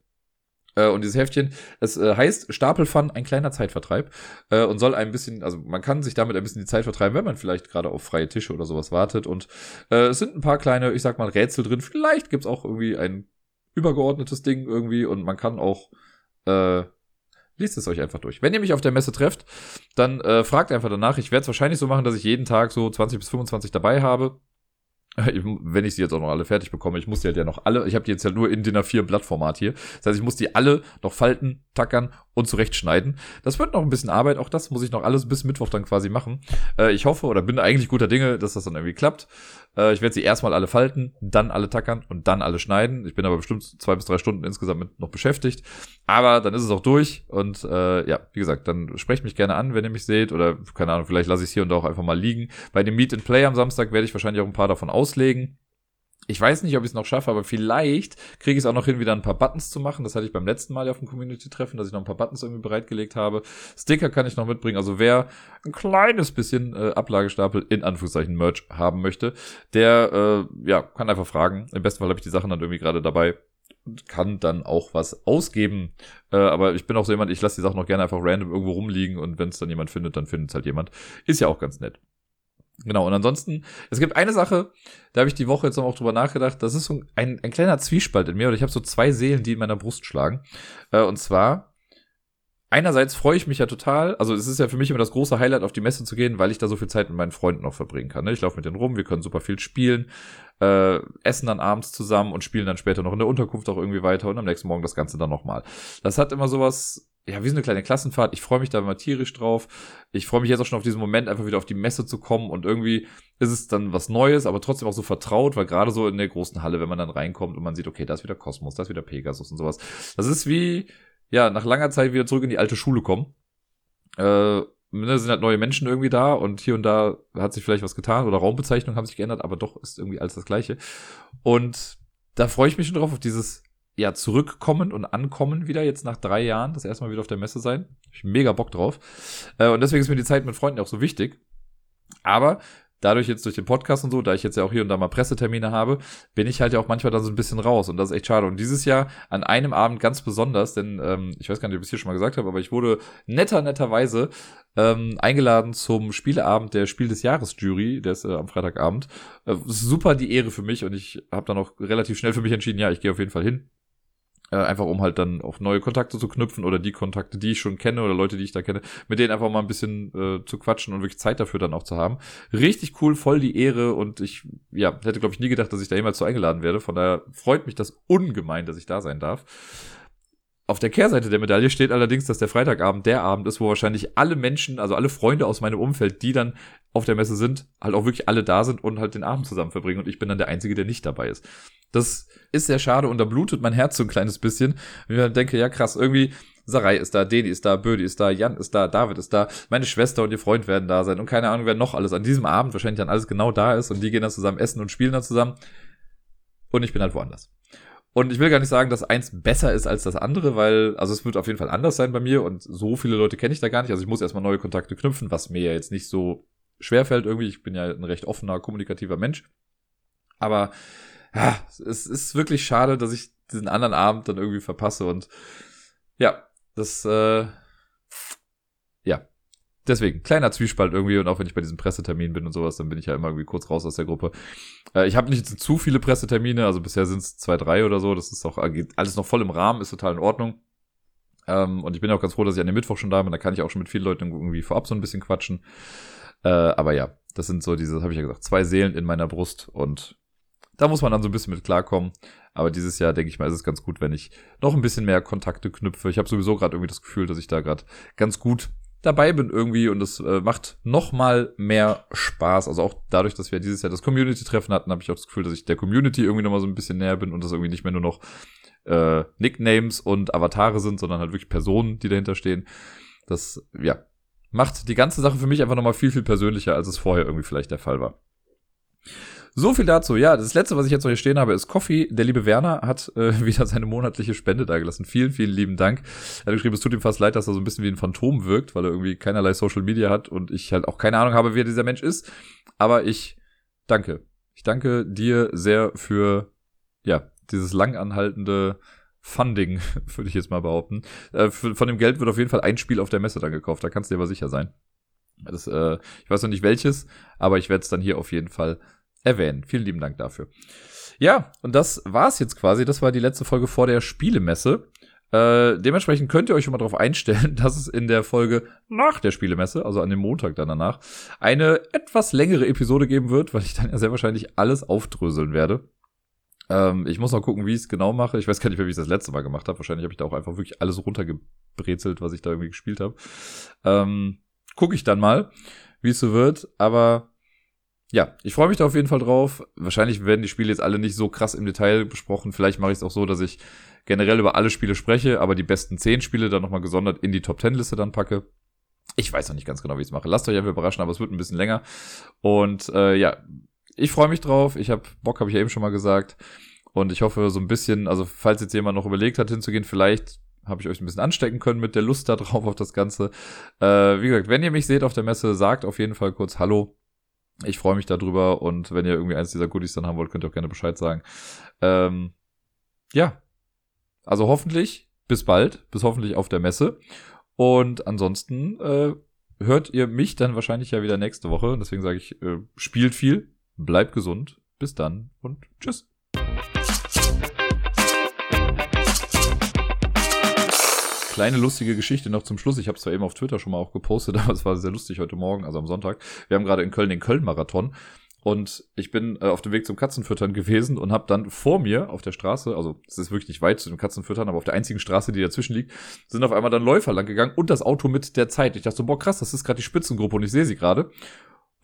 Äh, und dieses Heftchen, es äh, heißt Stapelfun, ein kleiner Zeitvertreib äh, und soll ein bisschen, also man kann sich damit ein bisschen die Zeit vertreiben, wenn man vielleicht gerade auf freie Tische oder sowas wartet. Und es sind ein paar kleine, ich sag mal, Rätsel drin. Vielleicht gibt's auch irgendwie ein übergeordnetes Ding irgendwie und man kann auch äh, Liest es euch einfach durch. Wenn ihr mich auf der Messe trefft, dann äh, fragt einfach danach. Ich werde es wahrscheinlich so machen, dass ich jeden Tag so 20 bis 25 dabei habe. wenn ich sie jetzt auch noch alle fertig bekomme, ich muss die halt ja noch alle, ich habe die jetzt halt nur in DIN A4 Blattformat hier. Das heißt, ich muss die alle noch falten, tackern und zurechtschneiden. Das wird noch ein bisschen Arbeit, auch das muss ich noch alles bis Mittwoch dann quasi machen. Äh, ich hoffe oder bin eigentlich guter Dinge, dass das dann irgendwie klappt. Äh, ich werde sie erstmal alle falten, dann alle tackern und dann alle schneiden. Ich bin aber bestimmt zwei bis drei Stunden insgesamt mit noch beschäftigt. Aber dann ist es auch durch und äh, ja, wie gesagt, dann sprecht mich gerne an, wenn ihr mich seht oder keine Ahnung, vielleicht lasse ich es hier und da auch einfach mal liegen. Bei dem Meet and Play am Samstag werde ich wahrscheinlich auch ein paar davon auslegen. Ich weiß nicht, ob ich es noch schaffe, aber vielleicht kriege ich es auch noch hin, wieder ein paar Buttons zu machen. Das hatte ich beim letzten Mal auf dem Community-Treffen, dass ich noch ein paar Buttons irgendwie bereitgelegt habe. Sticker kann ich noch mitbringen. Also wer ein kleines bisschen äh, Ablagestapel in Anführungszeichen Merch haben möchte, der äh, ja kann einfach fragen. Im besten Fall habe ich die Sachen dann irgendwie gerade dabei und kann dann auch was ausgeben. Äh, aber ich bin auch so jemand, ich lasse die Sachen noch gerne einfach random irgendwo rumliegen und wenn es dann jemand findet, dann findet es halt jemand. Ist ja auch ganz nett. Genau, und ansonsten, es gibt eine Sache, da habe ich die Woche jetzt noch auch drüber nachgedacht, das ist so ein, ein kleiner Zwiespalt in mir, oder ich habe so zwei Seelen, die in meiner Brust schlagen. Äh, und zwar, einerseits freue ich mich ja total, also es ist ja für mich immer das große Highlight, auf die Messe zu gehen, weil ich da so viel Zeit mit meinen Freunden noch verbringen kann. Ne? Ich laufe mit denen rum, wir können super viel spielen, äh, essen dann abends zusammen und spielen dann später noch in der Unterkunft auch irgendwie weiter und am nächsten Morgen das Ganze dann nochmal. Das hat immer sowas ja, wie so eine kleine Klassenfahrt. Ich freue mich da immer tierisch drauf. Ich freue mich jetzt auch schon auf diesen Moment, einfach wieder auf die Messe zu kommen und irgendwie ist es dann was Neues, aber trotzdem auch so vertraut, weil gerade so in der großen Halle, wenn man dann reinkommt und man sieht, okay, da ist wieder Kosmos, da ist wieder Pegasus und sowas. Das ist wie, ja, nach langer Zeit wieder zurück in die alte Schule kommen. Äh, ne, sind halt neue Menschen irgendwie da und hier und da hat sich vielleicht was getan oder Raumbezeichnungen haben sich geändert, aber doch ist irgendwie alles das Gleiche. Und da freue ich mich schon drauf, auf dieses ja, zurückkommen und ankommen wieder, jetzt nach drei Jahren, das erste Mal wieder auf der Messe sein. Ich mega Bock drauf. Äh, und deswegen ist mir die Zeit mit Freunden auch so wichtig. Aber dadurch jetzt durch den Podcast und so, da ich jetzt ja auch hier und da mal Pressetermine habe, bin ich halt ja auch manchmal dann so ein bisschen raus und das ist echt schade. Und dieses Jahr an einem Abend ganz besonders, denn ähm, ich weiß gar nicht, ob ich es hier schon mal gesagt habe, aber ich wurde netter, netterweise ähm, eingeladen zum Spieleabend der Spiel des Jahres Jury, der ist äh, am Freitagabend. Äh, super die Ehre für mich und ich habe dann auch relativ schnell für mich entschieden, ja, ich gehe auf jeden Fall hin. Äh, einfach um halt dann auf neue Kontakte zu knüpfen oder die Kontakte, die ich schon kenne oder Leute, die ich da kenne, mit denen einfach mal ein bisschen äh, zu quatschen und wirklich Zeit dafür dann auch zu haben. Richtig cool, voll die Ehre und ich, ja, hätte glaube ich nie gedacht, dass ich da jemals so eingeladen werde. Von daher freut mich das ungemein, dass ich da sein darf. Auf der Kehrseite der Medaille steht allerdings, dass der Freitagabend der Abend ist, wo wahrscheinlich alle Menschen, also alle Freunde aus meinem Umfeld, die dann auf der Messe sind, halt auch wirklich alle da sind und halt den Abend zusammen verbringen und ich bin dann der Einzige, der nicht dabei ist. Das ist sehr schade und da blutet mein Herz so ein kleines bisschen, wenn ich dann denke, ja krass, irgendwie Sarai ist da, Deni ist da, Bödi ist da, Jan ist da, David ist da, meine Schwester und ihr Freund werden da sein und keine Ahnung, wer noch alles an diesem Abend wahrscheinlich dann alles genau da ist und die gehen dann zusammen essen und spielen dann zusammen und ich bin halt woanders. Und ich will gar nicht sagen, dass eins besser ist als das andere, weil, also es wird auf jeden Fall anders sein bei mir und so viele Leute kenne ich da gar nicht. Also ich muss erstmal neue Kontakte knüpfen, was mir ja jetzt nicht so schwer fällt irgendwie. Ich bin ja ein recht offener, kommunikativer Mensch. Aber ja, es ist wirklich schade, dass ich diesen anderen Abend dann irgendwie verpasse und ja, das, äh, deswegen, kleiner Zwiespalt irgendwie und auch wenn ich bei diesem Pressetermin bin und sowas, dann bin ich ja immer irgendwie kurz raus aus der Gruppe. Äh, ich habe nicht zu viele Pressetermine, also bisher sind es zwei, drei oder so, das ist auch alles noch voll im Rahmen, ist total in Ordnung. Ähm, und ich bin auch ganz froh, dass ich an dem Mittwoch schon da bin, da kann ich auch schon mit vielen Leuten irgendwie vorab so ein bisschen quatschen. Äh, aber ja, das sind so diese, habe ich ja gesagt, zwei Seelen in meiner Brust und da muss man dann so ein bisschen mit klarkommen. Aber dieses Jahr, denke ich mal, ist es ganz gut, wenn ich noch ein bisschen mehr Kontakte knüpfe. Ich habe sowieso gerade irgendwie das Gefühl, dass ich da gerade ganz gut dabei bin irgendwie und es äh, macht noch mal mehr Spaß. Also auch dadurch, dass wir dieses Jahr das Community-Treffen hatten, habe ich auch das Gefühl, dass ich der Community irgendwie noch mal so ein bisschen näher bin und das irgendwie nicht mehr nur noch äh, Nicknames und Avatare sind, sondern halt wirklich Personen, die dahinter stehen. Das, ja, macht die ganze Sache für mich einfach noch mal viel, viel persönlicher, als es vorher irgendwie vielleicht der Fall war. So viel dazu. Ja, das letzte, was ich jetzt noch hier stehen habe, ist Coffee. Der liebe Werner hat äh, wieder seine monatliche Spende dagelassen. Vielen, vielen lieben Dank. Er hat geschrieben, es tut ihm fast leid, dass er so ein bisschen wie ein Phantom wirkt, weil er irgendwie keinerlei Social Media hat und ich halt auch keine Ahnung habe, wer dieser Mensch ist. Aber ich danke. Ich danke dir sehr für, ja, dieses langanhaltende Funding, würde ich jetzt mal behaupten. Äh, von dem Geld wird auf jeden Fall ein Spiel auf der Messe dann gekauft. Da kannst du dir aber sicher sein. Das, äh, ich weiß noch nicht welches, aber ich werde es dann hier auf jeden Fall erwähnen. Vielen lieben Dank dafür. Ja, und das war's jetzt quasi. Das war die letzte Folge vor der Spielemesse. Äh, dementsprechend könnt ihr euch schon mal darauf einstellen, dass es in der Folge nach der Spielemesse, also an dem Montag dann danach, eine etwas längere Episode geben wird, weil ich dann ja sehr wahrscheinlich alles aufdröseln werde. Ähm, ich muss noch gucken, wie ich es genau mache. Ich weiß gar nicht mehr, wie ich das letzte Mal gemacht habe. Wahrscheinlich habe ich da auch einfach wirklich alles runtergebrezelt, was ich da irgendwie gespielt habe. Ähm, Gucke ich dann mal, wie es so wird. Aber ja, ich freue mich da auf jeden Fall drauf. Wahrscheinlich werden die Spiele jetzt alle nicht so krass im Detail besprochen. Vielleicht mache ich es auch so, dass ich generell über alle Spiele spreche, aber die besten zehn Spiele dann nochmal gesondert in die Top Ten Liste dann packe. Ich weiß noch nicht ganz genau, wie ich es mache. Lasst euch einfach überraschen, aber es wird ein bisschen länger. Und äh, ja, ich freue mich drauf. Ich habe Bock, habe ich ja eben schon mal gesagt. Und ich hoffe so ein bisschen, also falls jetzt jemand noch überlegt hat hinzugehen, vielleicht habe ich euch ein bisschen anstecken können mit der Lust da drauf auf das Ganze. Äh, wie gesagt, wenn ihr mich seht auf der Messe, sagt auf jeden Fall kurz Hallo. Ich freue mich darüber und wenn ihr irgendwie eins dieser Goodies dann haben wollt, könnt ihr auch gerne Bescheid sagen. Ähm, ja, also hoffentlich bis bald, bis hoffentlich auf der Messe. Und ansonsten äh, hört ihr mich dann wahrscheinlich ja wieder nächste Woche. Und deswegen sage ich, äh, spielt viel, bleibt gesund, bis dann und tschüss. Kleine lustige Geschichte noch zum Schluss. Ich habe es zwar eben auf Twitter schon mal auch gepostet, aber es war sehr lustig heute Morgen, also am Sonntag. Wir haben gerade in Köln den Köln-Marathon und ich bin äh, auf dem Weg zum Katzenfüttern gewesen und habe dann vor mir auf der Straße, also es ist wirklich nicht weit zu dem Katzenfüttern, aber auf der einzigen Straße, die dazwischen liegt, sind auf einmal dann Läufer lang gegangen und das Auto mit der Zeit. Ich dachte so, boah krass, das ist gerade die Spitzengruppe und ich sehe sie gerade.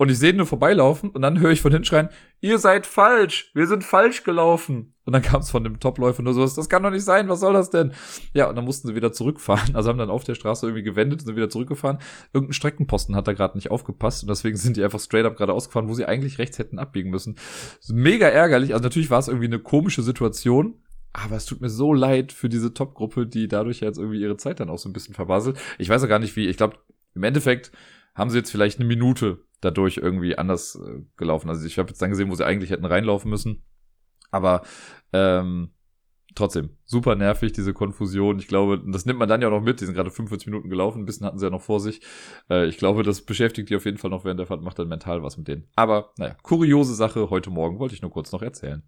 Und ich sehe nur vorbeilaufen und dann höre ich von hinten schreien, ihr seid falsch, wir sind falsch gelaufen. Und dann kam es von dem Topläufer nur so, das kann doch nicht sein, was soll das denn? Ja, und dann mussten sie wieder zurückfahren. Also haben dann auf der Straße irgendwie gewendet und sind wieder zurückgefahren. Irgendein Streckenposten hat da gerade nicht aufgepasst und deswegen sind die einfach straight up gerade ausgefahren, wo sie eigentlich rechts hätten abbiegen müssen. Mega ärgerlich. Also natürlich war es irgendwie eine komische Situation, aber es tut mir so leid für diese Top-Gruppe, die dadurch jetzt irgendwie ihre Zeit dann auch so ein bisschen verbaselt. Ich weiß auch gar nicht wie. Ich glaube, im Endeffekt haben sie jetzt vielleicht eine Minute dadurch irgendwie anders äh, gelaufen. Also ich habe jetzt dann gesehen, wo sie eigentlich hätten reinlaufen müssen. Aber ähm, trotzdem, super nervig, diese Konfusion. Ich glaube, das nimmt man dann ja noch mit. Die sind gerade 45 Minuten gelaufen, ein bisschen hatten sie ja noch vor sich. Äh, ich glaube, das beschäftigt die auf jeden Fall noch während der Fahrt, macht dann mental was mit denen. Aber naja, kuriose Sache heute Morgen wollte ich nur kurz noch erzählen.